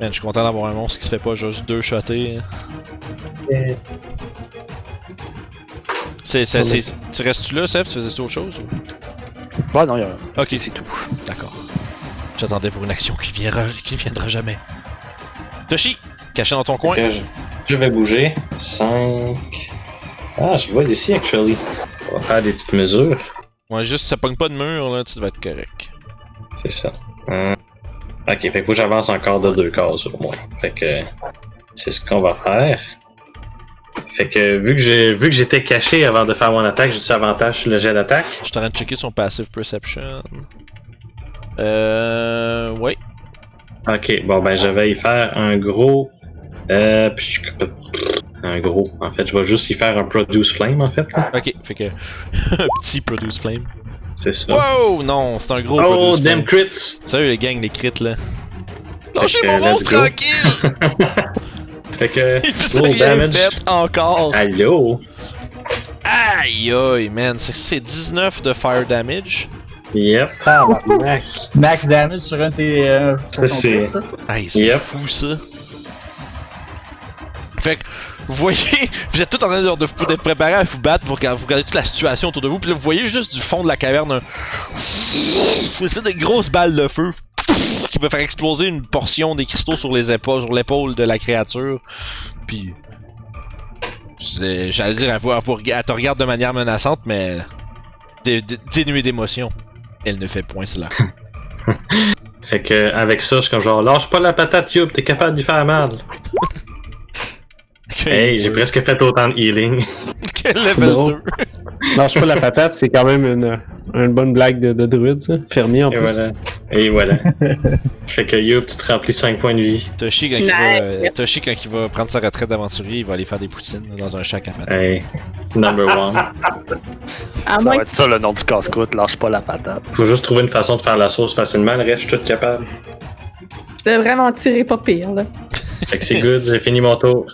Speaker 1: Man, je suis content d'avoir un monstre qui se fait pas juste deux shotter.
Speaker 2: Euh.
Speaker 1: C'est, tu restes-tu là, Seth? Tu faisais autre chose? ou-
Speaker 6: ouais, non, y a...
Speaker 1: Ok.
Speaker 6: c'est- c'est tout.
Speaker 1: D'accord. J'attendais pour une action qui viendra, qui viendra jamais. Toshi, caché dans ton coin.
Speaker 2: Ok, je, je vais bouger. 5. Ah, je vois d'ici, actually. On va faire des petites mesures.
Speaker 1: Ouais, juste, ça pogne pas de mur, là, tu vas être correct.
Speaker 2: C'est ça. Hum. Ok, fait qu'il faut que j'avance encore de deux cases au moins. Fait que c'est ce qu'on va faire. Fait que vu que j'ai vu que j'étais caché avant de faire mon attaque, j'ai du avantage sur le jet d'attaque?
Speaker 1: Je suis en train de checker son passive perception. Euh. Ouais.
Speaker 2: Ok, bon ben je vais y faire un gros. Euh, un gros. En fait, je vais juste y faire un produce flame en fait. là.
Speaker 1: Ok, fait que. un petit produce flame.
Speaker 2: C'est ça.
Speaker 1: Wow! Non, c'est un gros
Speaker 2: Oh, damn crits!
Speaker 1: Salut les gangs, les crits là. Lâchez mon monstre tranquille!
Speaker 2: Fait que.
Speaker 1: Il fait
Speaker 2: gros
Speaker 1: rien
Speaker 2: damage.
Speaker 1: fait encore!
Speaker 2: Allô?
Speaker 1: Aïe aïe, man, c'est c'est 19 de fire damage.
Speaker 2: Yep.
Speaker 4: Tabarnak.
Speaker 5: Max damage sur un de tes. Euh,
Speaker 2: Ça, c'est-.
Speaker 1: Aïe, c'est
Speaker 2: Yep.
Speaker 1: fou ça. Fait que, vous voyez, vous êtes tous en train de, de vous à vous battre, vous regardez, vous regardez toute la situation autour de vous, puis là vous voyez juste du fond de la caverne un... une espèce de grosse balle de feu qui va faire exploser une portion des cristaux sur les épaules, sur l'épaule de la créature. Puis, c'est- j'allais dire, elle, vous, elle vous rega- elle te regarde de manière menaçante, mais dé- dé- dénuée d'émotion. Elle ne fait point cela.
Speaker 2: Fait que avec ça, je suis comme genre lâche pas la patate, Youp, t'es capable d'y faire mal. Hey, j'ai presque fait autant de healing.
Speaker 1: Quel level
Speaker 4: drôle.
Speaker 1: 2
Speaker 4: Lâche pas la patate, c'est quand même une, une bonne blague de, de druide, ça. Fermier en
Speaker 2: Et
Speaker 4: plus.
Speaker 2: voilà. Et voilà. fait que Youp, tu te remplis 5 points de vie.
Speaker 1: Toshi quand, il va, euh, Toshi, quand il va prendre sa retraite d'aventurier, il va aller faire des poutines dans un shack à patate.
Speaker 2: Hey, number one.
Speaker 6: Ça va être ça le nom du casse-croûte, lâche pas la patate.
Speaker 2: Faut juste trouver une façon de faire la sauce facilement, le reste, je suis tout capable.
Speaker 3: de vraiment tirer pas pire, là.
Speaker 2: Fait que c'est good, j'ai fini mon tour.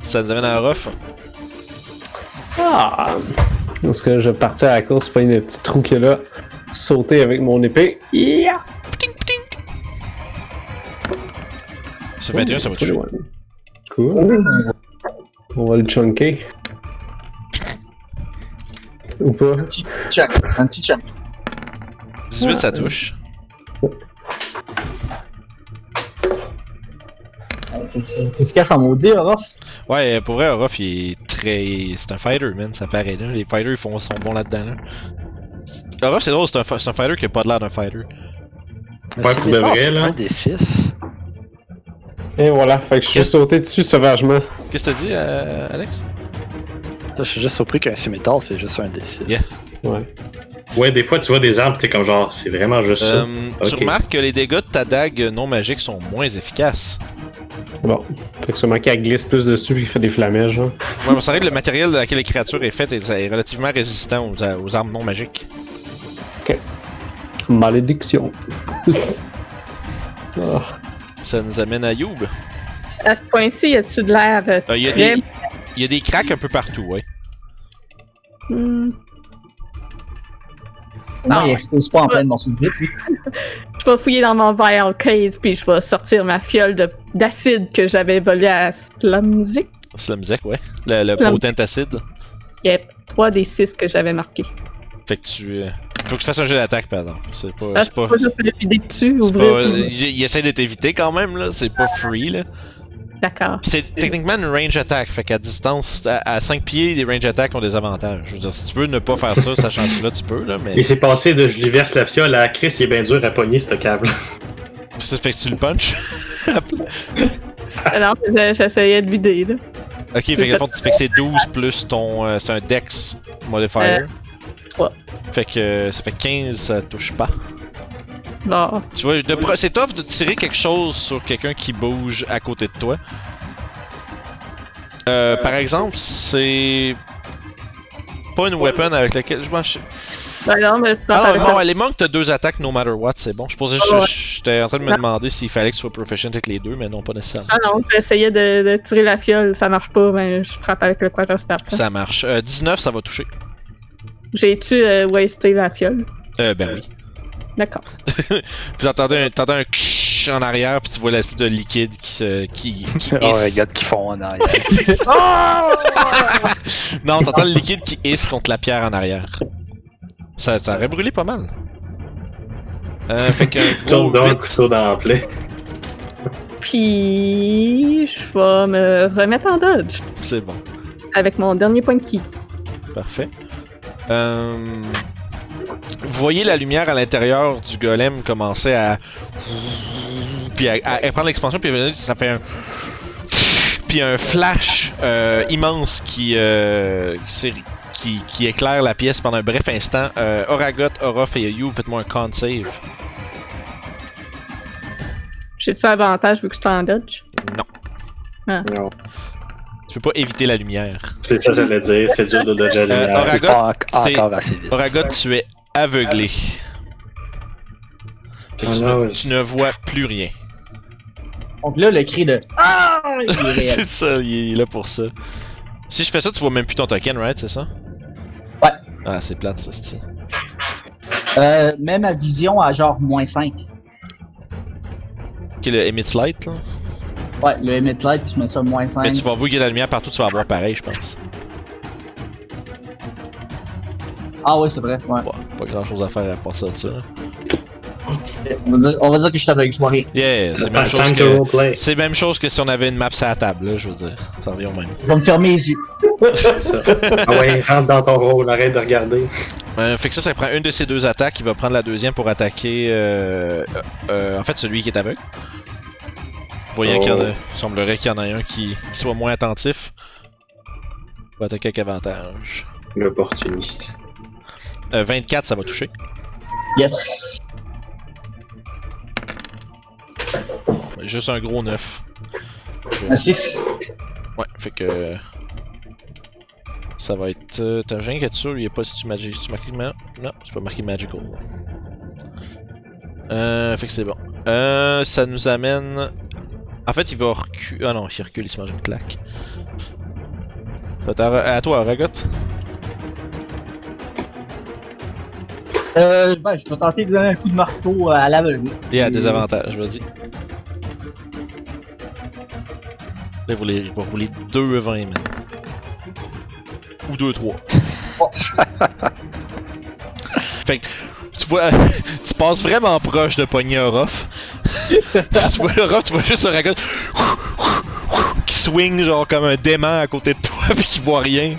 Speaker 1: Ça nous amène à Ruff.
Speaker 4: Ah! Parce que je partais à la course, pas une petite trou qu'il y a là, sauter avec mon épée. Yeah!
Speaker 1: Ce 21, ça va toucher.
Speaker 4: Cool. On va le chunker. Ou pas?
Speaker 5: Un petit chunk. Un petit chunk.
Speaker 1: 18, ça touche.
Speaker 5: C'est efficace en maudit, Orof?
Speaker 1: Ouais, pour vrai, Ruff, il est très. C'est un fighter, man, ça paraît là. Les fighters, ils font, sont bons là-dedans. Là. Ruff, c'est drôle, c'est un, fighter qui a pas de l'air d'un fighter.
Speaker 2: Ouais, pour de vrai, là?
Speaker 6: Un des 6.
Speaker 4: Et voilà, fait que je suis sauté dessus sauvagement.
Speaker 1: Qu'est-ce que t'as dit, euh, Alex?
Speaker 6: Là, je suis juste surpris qu'un cimetière, c'est juste un des 6.
Speaker 1: Yes.
Speaker 4: Ouais.
Speaker 2: Ouais, des fois, tu vois des arbres, t'es comme genre, c'est vraiment juste ça.
Speaker 1: Euh, Tu
Speaker 2: Ok.
Speaker 1: remarques que les dégâts de ta dague non magique sont moins efficaces.
Speaker 4: Bon. Fait que sûrement qu'elle glisse plus dessus et fait des flamèges, genre.
Speaker 1: Ouais, mais c'est vrai que le matériel dans lequel les créatures est faite est, est relativement résistant aux, aux armes non magiques.
Speaker 4: Malédiction. Ah.
Speaker 1: Ça nous amène à Youb.
Speaker 3: À ce point-ci, y a-tu de l'air euh,
Speaker 1: Euh, Il y, a des- il y a des cracks un peu partout, ouais.
Speaker 3: Hmm.
Speaker 5: Non,
Speaker 3: Ah,
Speaker 5: il expose pas en plein morceaux de grip, lui.
Speaker 3: Je vais fouiller dans mon vial case, puis je vais sortir ma fiole de- d'acide que j'avais volée à Slumzik.
Speaker 1: Slumzek, ouais. Le, le
Speaker 3: Slum-
Speaker 1: potent acide.
Speaker 3: Yep, 3 des 6 que j'avais marqués.
Speaker 1: Fait que tu. euh, Faut que tu fasses un jeu d'attaque, par exemple. C'est pas.
Speaker 3: Ah,
Speaker 1: c'est
Speaker 3: je
Speaker 1: pas.
Speaker 3: peux pas juste le vider dessus, ouvrir.
Speaker 1: pas- il essaie de t'éviter quand même, là. C'est pas free, là.
Speaker 3: D'accord.
Speaker 1: C'est techniquement une range attack. Fait qu'à distance, à, à 5 pieds, les range attack ont des avantages. Je veux dire, si tu veux ne pas faire ça, sachant cela, tu peux, là. Mais.
Speaker 2: Il s'est passé de je lui verse la fiole à Chris, il est bien dur à pogner ce câble.
Speaker 1: Ça fait que tu le punches.
Speaker 3: Alors, je- j'essayais de vider, là.
Speaker 1: ok, fait que, fond, tu fais que c'est 12 plus ton. euh, c'est un dex modifier.
Speaker 3: Euh.
Speaker 1: Fait que euh, ça fait 15, ça touche pas.
Speaker 3: Bon.
Speaker 1: Tu vois, de pro- c'est tough de tirer quelque chose sur quelqu'un qui bouge à côté de toi. Euh, par exemple, c'est pas une weapon avec laquelle je mange.
Speaker 3: Ben non, mais je pense
Speaker 1: Ah non, mais les monks t'as deux attaques no matter what, c'est bon. Je posais,
Speaker 3: Ah ouais.
Speaker 1: j'étais en train de me
Speaker 3: Non.
Speaker 1: demander s'il fallait que tu sois proficient avec les deux, mais non, pas nécessairement.
Speaker 3: Ah non, j'essayais de, de tirer la fiole, ça marche pas, ben je frappe avec le quarterstaff. là.
Speaker 1: Ça marche. Euh, 19, ça va toucher.
Speaker 3: J'ai-tu euh, wasté la fiole?
Speaker 1: Euh, ben oui.
Speaker 3: D'accord.
Speaker 1: Vous entendez un, t'entends un ksh en arrière, puis tu vois l'espèce de liquide qui se. qui. qui
Speaker 6: Oh,
Speaker 1: hisse.
Speaker 6: regarde qu'ils font en arrière.
Speaker 1: Non, t'entends le liquide qui hisse contre la pierre en arrière. Ça, ça aurait brûlé pas mal. Euh, fait qu'un gros
Speaker 2: Tourne donc couteau dans la plaie.
Speaker 3: Puis, je vais me remettre en dodge
Speaker 1: c'est bon.
Speaker 3: avec mon dernier point de ki.
Speaker 1: Parfait. Euh, Vous voyez la lumière à l'intérieur du golem commencer à. Puis à, à- à prendre l'expansion, puis ça fait un. Puis un flash euh, immense qui, euh, qui, qui, qui éclaire la pièce pendant un bref instant. Euh, Oragot, Orof et You, faites-moi un con save.
Speaker 3: J'ai-tu avantage vu que suis en dodge?
Speaker 2: Non.
Speaker 1: Tu peux pas éviter la lumière.
Speaker 2: C'est ça que j'allais dire, c'est dur de dodger la
Speaker 1: Euh,
Speaker 2: lumière.
Speaker 1: Oragot,
Speaker 6: pas en-
Speaker 1: c'est-
Speaker 6: encore assez vite.
Speaker 1: Oragot, tu es aveuglé.
Speaker 2: Ah
Speaker 1: tu,
Speaker 2: non,
Speaker 1: ne-
Speaker 2: je-
Speaker 1: tu ne vois plus rien.
Speaker 5: Donc là, le cri de Ah! Il est réel.
Speaker 1: c'est ça, il est là pour ça. Si je fais ça, tu vois même plus ton token, right? C'est ça?
Speaker 5: Ouais.
Speaker 1: Ah, c'est plate, ça, c'est
Speaker 5: Euh, même ma vision à genre moins 5.
Speaker 1: Ok, le Emit Light, là.
Speaker 5: Ouais, le emit light, tu mets ça moins 5.
Speaker 1: Mais tu vas voir qu'il y a de la lumière partout, tu vas avoir pareil, je pense.
Speaker 5: Ah ouais, c'est vrai. Ouais.
Speaker 1: Bon, pas grand chose à faire à part ça, de ça.
Speaker 5: On, va dire, on va dire que je suis aveugle, je vois rien.
Speaker 1: Yeah, c'est la même chose que. C'est même chose que si on avait une map sur la table, là, je veux dire. Ça revient au même.
Speaker 5: Je vais me fermer les yeux.
Speaker 2: Ah ouais, rentre dans ton rôle, arrête de regarder.
Speaker 1: Euh, fait que ça, ça prend une de ces deux attaques. Il va prendre la deuxième pour attaquer. Euh, euh, euh, en fait, celui qui est aveugle. Voyant qu'il y en a, il semblerait qu'il y en a un qui, qui soit moins attentif. Il va attaquer avec avantage.
Speaker 2: L'opportuniste.
Speaker 1: Euh, 24, ça va toucher.
Speaker 5: Yes.
Speaker 1: Juste un gros 9.
Speaker 5: Un 6.
Speaker 1: Ouais, fait que. Ça va être. euh, T'as rien qui est sûr, il est pas si tu magic. Tu marqué ma... Non, c'est pas marqué magical. Euh, fait que c'est bon. Euh, ça nous amène. En fait, il va reculer. Ah non, il recule, il se mange une claque. À toi, Ragot.
Speaker 5: Euh, ben, je vais tenter de donner un coup de marteau à l'aveugle.
Speaker 1: Il y a des avantages, vas-y. Là, vous les, il va rouler 2 20 man. Ou 2 3.
Speaker 5: Oh.
Speaker 1: fait que, tu vois, tu passes vraiment proche de pogner Orof. tu vois Orof, tu vois juste un ragot qui swing genre comme un dément à côté de toi puis qui voit rien.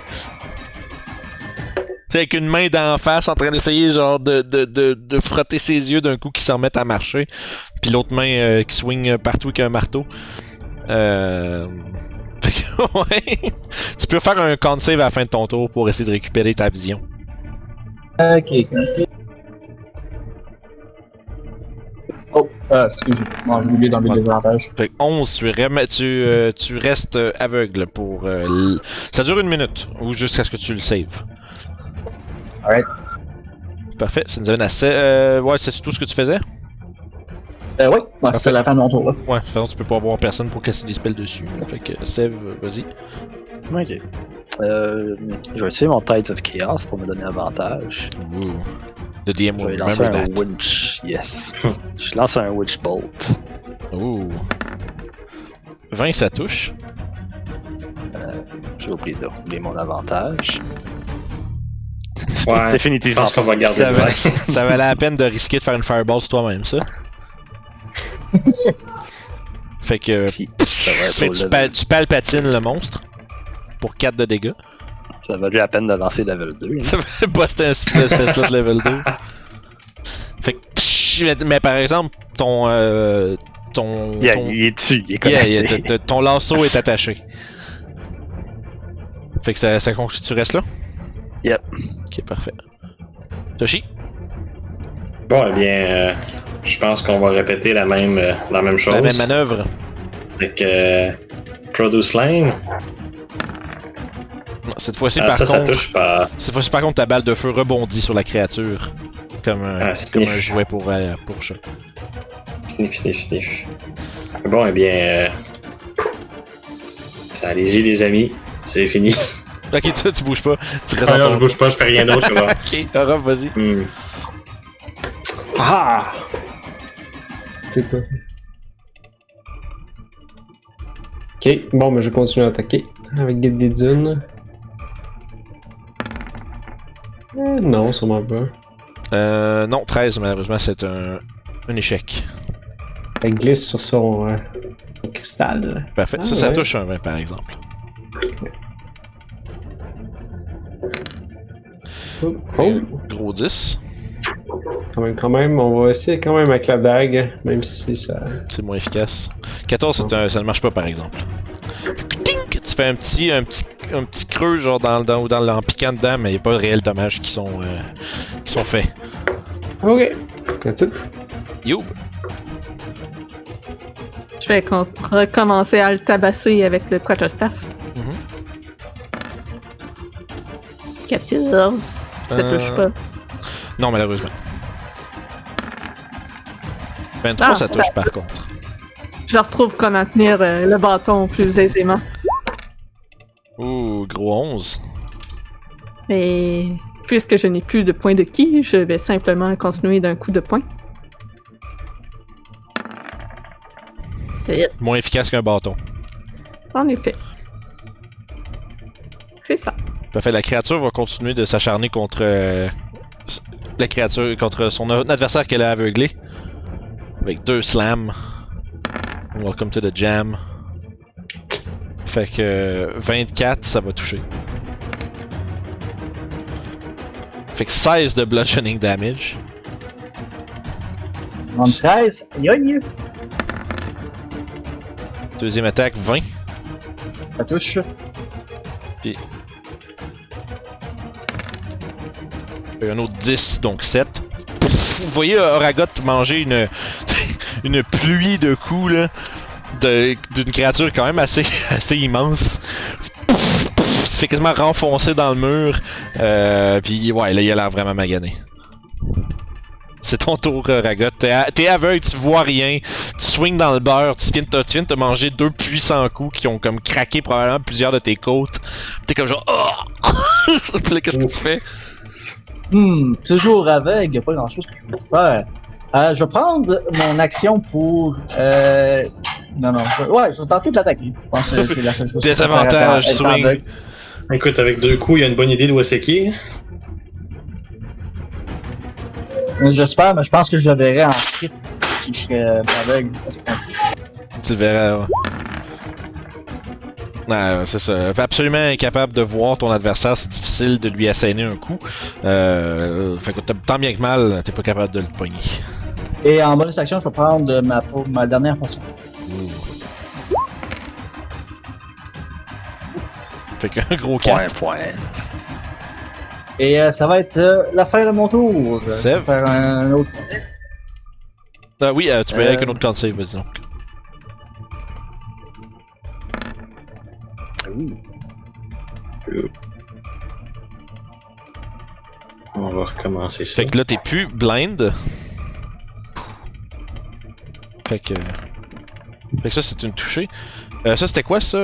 Speaker 1: Avec une main d'en face en train d'essayer genre de, de, de, de frotter ses yeux d'un coup qui s'en remettent à marcher. Puis l'autre main euh, qui swing partout avec un marteau. Euh... ouais. Tu peux faire un con save à la fin de ton tour pour essayer de récupérer ta vision.
Speaker 5: Ok, ça. Oh, euh, excusez. Non, j'ai oublié d'enlever les avantages.
Speaker 1: Fait que 11, tu, rem- tu, euh, tu restes aveugle pour... euh, l- Ça dure une minute, ou jusqu'à ce que tu le saves.
Speaker 5: Alright.
Speaker 1: Parfait, ça nous amène à... se- Euh, ouais, c'est tout ce que tu faisais?
Speaker 5: Euh, oui, ouais, c'est la fin de mon tour, là.
Speaker 1: Ouais, de toute façon, tu peux pas avoir personne pour casser des spells dessus. Fait que, save, vas-y.
Speaker 6: Ok. Euh, je vais essayer mon Tides of Chaos pour me donner avantage.
Speaker 1: Ooh. The DM
Speaker 6: Je vais lancer un
Speaker 1: that.
Speaker 6: Witch. Yes. je lance un Witch Bolt.
Speaker 1: Ouh. 20, ça touche.
Speaker 6: J'ai oublié de rouler mon avantage.
Speaker 2: Ouais, je
Speaker 6: Définitivement.
Speaker 2: pense qu'on va garder
Speaker 1: Ça,
Speaker 2: le
Speaker 1: va- ça valait la peine de risquer de faire une fireball sur toi-même, ça. fait que...
Speaker 6: Si, ça va être
Speaker 1: Fait
Speaker 6: au
Speaker 1: que tu, pal- tu palpatines le monstre. Pour 4 de dégâts.
Speaker 6: Ça valut la peine de lancer level 2. hein.
Speaker 1: Ça va buster un cette espèce-là de level 2. Fait que... mais- par exemple, ton... Euh, ton...
Speaker 6: Yeah,
Speaker 1: ton...
Speaker 6: il est dessus, il est
Speaker 1: Yeah,
Speaker 6: connecté.
Speaker 1: yeah, t- t- ton lasso est attaché. Fait que ça, ça conclut, tu restes là?
Speaker 6: Yep.
Speaker 1: Ok, parfait. Toshi?
Speaker 2: Bon, eh bien, euh, je pense qu'on va répéter la même, euh, la même chose.
Speaker 1: La même manœuvre.
Speaker 2: Avec euh, Produce Flame.
Speaker 1: Non, cette fois-ci,
Speaker 2: Ah,
Speaker 1: par
Speaker 2: ça, ça
Speaker 1: contre,
Speaker 2: touche pas.
Speaker 1: cette fois-ci, par contre, ta balle de feu rebondit sur la créature. Comme un,
Speaker 2: Ah,
Speaker 1: comme un jouet pour, euh, pour chat.
Speaker 2: Sniff, sniff, sniff. Bon, eh bien, euh, ça, allez-y, les amis. C'est fini.
Speaker 1: Ok, toi, tu bouges pas. Tu restes
Speaker 2: Ah non, je bouge pas, je fais rien d'autre.
Speaker 1: Ok, Aura, vas-y.
Speaker 2: Hmm.
Speaker 4: Ah! C'est quoi ça? Ok, bon, mais je vais continuer à attaquer avec des dunes. Euh, non, sûrement pas.
Speaker 1: Euh, non, 13, malheureusement, c'est un, un échec.
Speaker 4: Elle glisse sur son, euh, cristal.
Speaker 1: Parfait.
Speaker 4: Ah,
Speaker 1: ça, ça
Speaker 4: ouais.
Speaker 1: touche un 20, par exemple.
Speaker 4: Oh,
Speaker 1: Gros 10.
Speaker 4: quand même, quand même, on va essayer quand même avec la dague, même si ça.
Speaker 1: C'est moins efficace. 14, c'est un- ça ne marche pas, par exemple. Tu fais un petit, un petit, un petit creux, genre, dans, dans, dans, en piquant dedans, mais il n'y a pas de réels dommages qui sont, euh, qui sont faits.
Speaker 4: Ok, that's it.
Speaker 1: Youb.
Speaker 3: Je vais recommencer à le tabasser avec le quarterstaff.
Speaker 1: Mhm.
Speaker 3: 14. Ça
Speaker 1: Euh,
Speaker 3: touche pas.
Speaker 1: Non, malheureusement. 23,
Speaker 3: Ah,
Speaker 1: ça touche, par contre.
Speaker 3: Je retrouve comment tenir euh, le bâton plus aisément.
Speaker 1: Ouh, gros 11.
Speaker 3: Et puisque je n'ai plus de point de ki, je vais simplement continuer d'un coup de poing.
Speaker 1: Moins efficace qu'un bâton.
Speaker 3: en effet. C'est ça.
Speaker 1: Parfait, la créature va continuer de s'acharner contre euh, la créature, contre son adversaire qu'elle a aveuglé. Avec deux slams. Welcome to the jam. Fait que euh, 24, ça va toucher. Fait que 16 de bludgeoning damage.
Speaker 5: En 13, aïe aïe,
Speaker 1: Deuxième attaque, 20.
Speaker 5: ça touche.
Speaker 1: Fait un autre 10, donc 7. Vous voyez Oragot manger une, une pluie de coups là, de- d'une créature quand même assez, assez immense. Se fait quasiment renfoncer dans le mur. Euh, Puis ouais, là il a l'air vraiment magané. C'est ton tour, Oragot. T'es aveugle, tu vois rien. Tu swings dans le beurre. Tu viens, de tu viens de te manger deux puissants coups qui ont comme craqué probablement plusieurs de tes côtes. T'es comme genre. Oh! Puis là, qu'est-ce que tu fais?
Speaker 5: Hmm, toujours aveugle, y a pas grand chose que je peux faire. Euh, je vais prendre mon action pour. Euh... Non, non, je... ouais, je vais tenter de l'attaquer. Je pense que c'est la seule chose. que je peux faire
Speaker 1: Désavantage, swing.
Speaker 5: aveugle.
Speaker 2: Écoute, avec deux coups, il y a une bonne idée d'où c'est qui.
Speaker 5: J'espère, mais je pense que je le verrai en crit si je serais aveugle.
Speaker 1: Tu le verras. ouais. C'est ça. Absolument incapable de voir ton adversaire, c'est difficile de lui asséner un coup. Euh, fait que tant bien que mal, t'es pas capable de le pogner.
Speaker 5: Et en bonus action, je vais prendre ma, dernière potion.
Speaker 1: Fait qu'un gros 4.
Speaker 6: Point, point.
Speaker 5: Et euh, ça va être euh, la fin de mon tour. Je vais faire un autre conseil.
Speaker 1: Ah oui, euh, tu peux y aller avec un autre con save, vas-y donc.
Speaker 2: On va recommencer ça.
Speaker 1: Fait que là, t'es plus blind. Fait que. Fait que ça, c'est une touchée. Euh, ça, c'était quoi ça?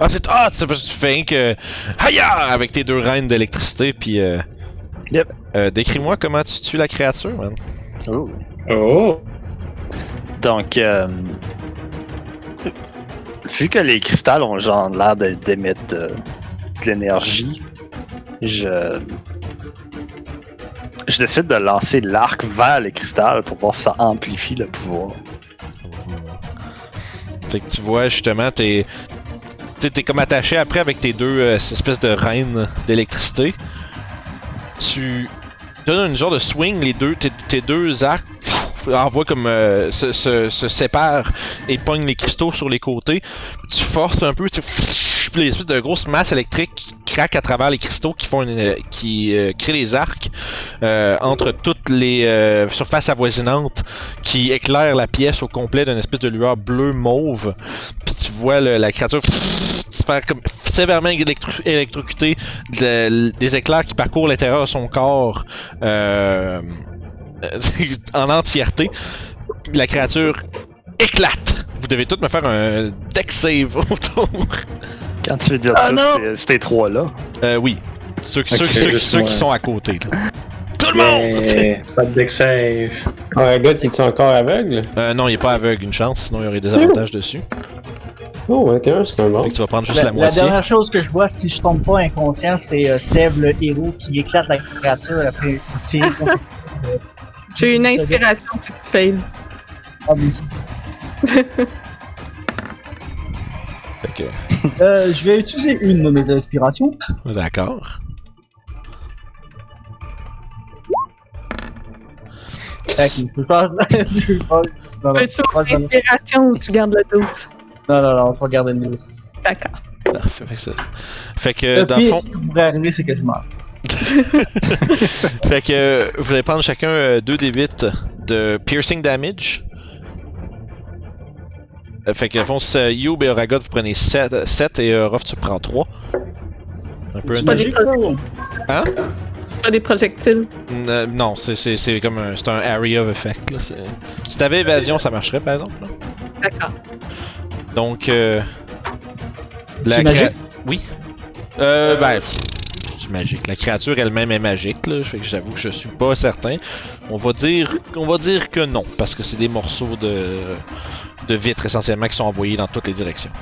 Speaker 1: Ah, c'est. Ah, c'est parce que tu fais que. Haya! Avec tes deux reines d'électricité, puis. Euh...
Speaker 6: Yep.
Speaker 1: Euh, Décris-moi comment tu tues la créature, man.
Speaker 6: Oh.
Speaker 2: Oh!
Speaker 6: Donc, euh, vu que les cristals ont genre l'air d'émettre de l'énergie, je je décide de lancer l'arc vers les cristals pour voir si ça amplifie le pouvoir.
Speaker 1: Fait que tu vois, justement, t'es. T'es t'es comme attaché après avec tes deux euh, espèces de reines d'électricité. Tu donnes une genre de swing, les deux, tes, tes deux arcs pff, envoient comme euh, se, se, se séparent et pognent les cristaux sur les côtés. Tu forces un peu, tu puis l'espèce de grosse masse électrique qui craque à travers les cristaux qui font une, euh, qui euh, créent les arcs euh, entre toutes les euh, surfaces avoisinantes qui éclairent la pièce au complet d'une espèce de lueur bleu mauve. Puis tu vois le- la créature se faire comme sévèrement électro- électrocuter de- des éclairs qui parcourent l'intérieur de son corps euh, en entièreté. La créature éclate. Vous devez tous me faire un deck save autour.
Speaker 6: Quand tu veux dire
Speaker 5: Ah
Speaker 6: ça, c'est- tes trois-là.
Speaker 1: Euh, oui. Ceux, qui-
Speaker 2: Ok,
Speaker 1: ceux, ceux-
Speaker 2: juste
Speaker 1: ceux
Speaker 2: moi.
Speaker 1: qui sont à côté. là. Tout le monde!
Speaker 2: Pas de deck save.
Speaker 4: Ouais, gars, il est encore aveugle?
Speaker 1: Euh, non, il est pas aveugle, une chance, sinon il y aurait des avantages dessus.
Speaker 4: Oh, 21, c'est quand même
Speaker 1: tu vas prendre juste
Speaker 5: La,
Speaker 1: la,
Speaker 5: la
Speaker 1: moitié.
Speaker 5: dernière chose que je vois, si je tombe pas inconscient, c'est euh, Seb, le héros, qui éclate la créature après une série
Speaker 3: J'ai une inspiration, tu fail.
Speaker 5: Ah, mais
Speaker 1: que,
Speaker 5: Euh, je vais utiliser une de mes inspirations.
Speaker 1: d'accord.
Speaker 5: Ok, de-
Speaker 3: inspiration ou tu gardes le 12?
Speaker 5: non, non, non, faut garder une douce.
Speaker 3: D'accord.
Speaker 1: Parfait, fait que, ça- fait que
Speaker 5: Le
Speaker 1: dans le fond,
Speaker 5: qui pourrait arriver, c'est que je meurs.
Speaker 1: fait que euh, vous allez prendre chacun euh, 2 des 8 de piercing damage. Euh, fait que fond, c'est Youb et Oragot, vous prenez 7, 7 et euh, Ruff, tu prends 3. Un peu
Speaker 3: C'est
Speaker 1: un-
Speaker 5: Magique, ça, ou?
Speaker 1: Hein?
Speaker 3: Pas des projectiles.
Speaker 1: Euh, non, c'est, c'est, c'est comme un, c'est un area of effect. Là. C'est- Si t'avais évasion, ça marcherait par exemple. là.
Speaker 3: D'accord.
Speaker 1: Donc, euh,
Speaker 5: C'est
Speaker 1: créa-
Speaker 5: magique?
Speaker 1: Oui. Euh, ben, magique. La créature elle-même est magique. J'avoue que je suis pas certain. On va dire, on va dire que non, parce que c'est des morceaux de, de vitre essentiellement qui sont envoyés dans toutes les directions.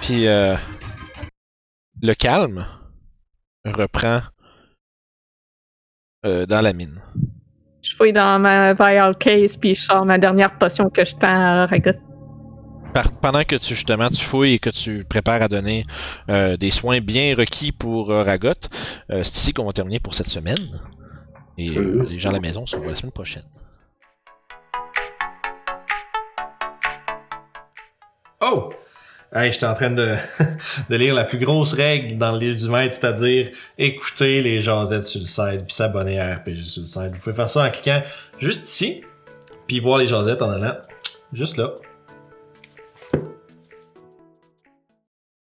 Speaker 1: Puis, euh, le calme reprend euh, dans la mine.
Speaker 3: Je fouille dans ma vial case puis je sors ma dernière potion que je tends à Ragot.
Speaker 1: Par- pendant que tu justement tu fouilles et que tu prépares à donner euh, des soins bien requis pour euh, Ragot, euh, c'est ici qu'on va terminer pour cette semaine. Et
Speaker 2: euh,
Speaker 1: les gens à la maison se revoient la semaine prochaine.
Speaker 7: Oh! Hey, j'étais en train de, de lire la plus grosse règle dans le livre du maître, c'est-à-dire écouter les jasettes sur le site, puis s'abonner à RPG sur le site. Vous pouvez faire ça en cliquant juste ici, puis voir les jasettes en allant juste là.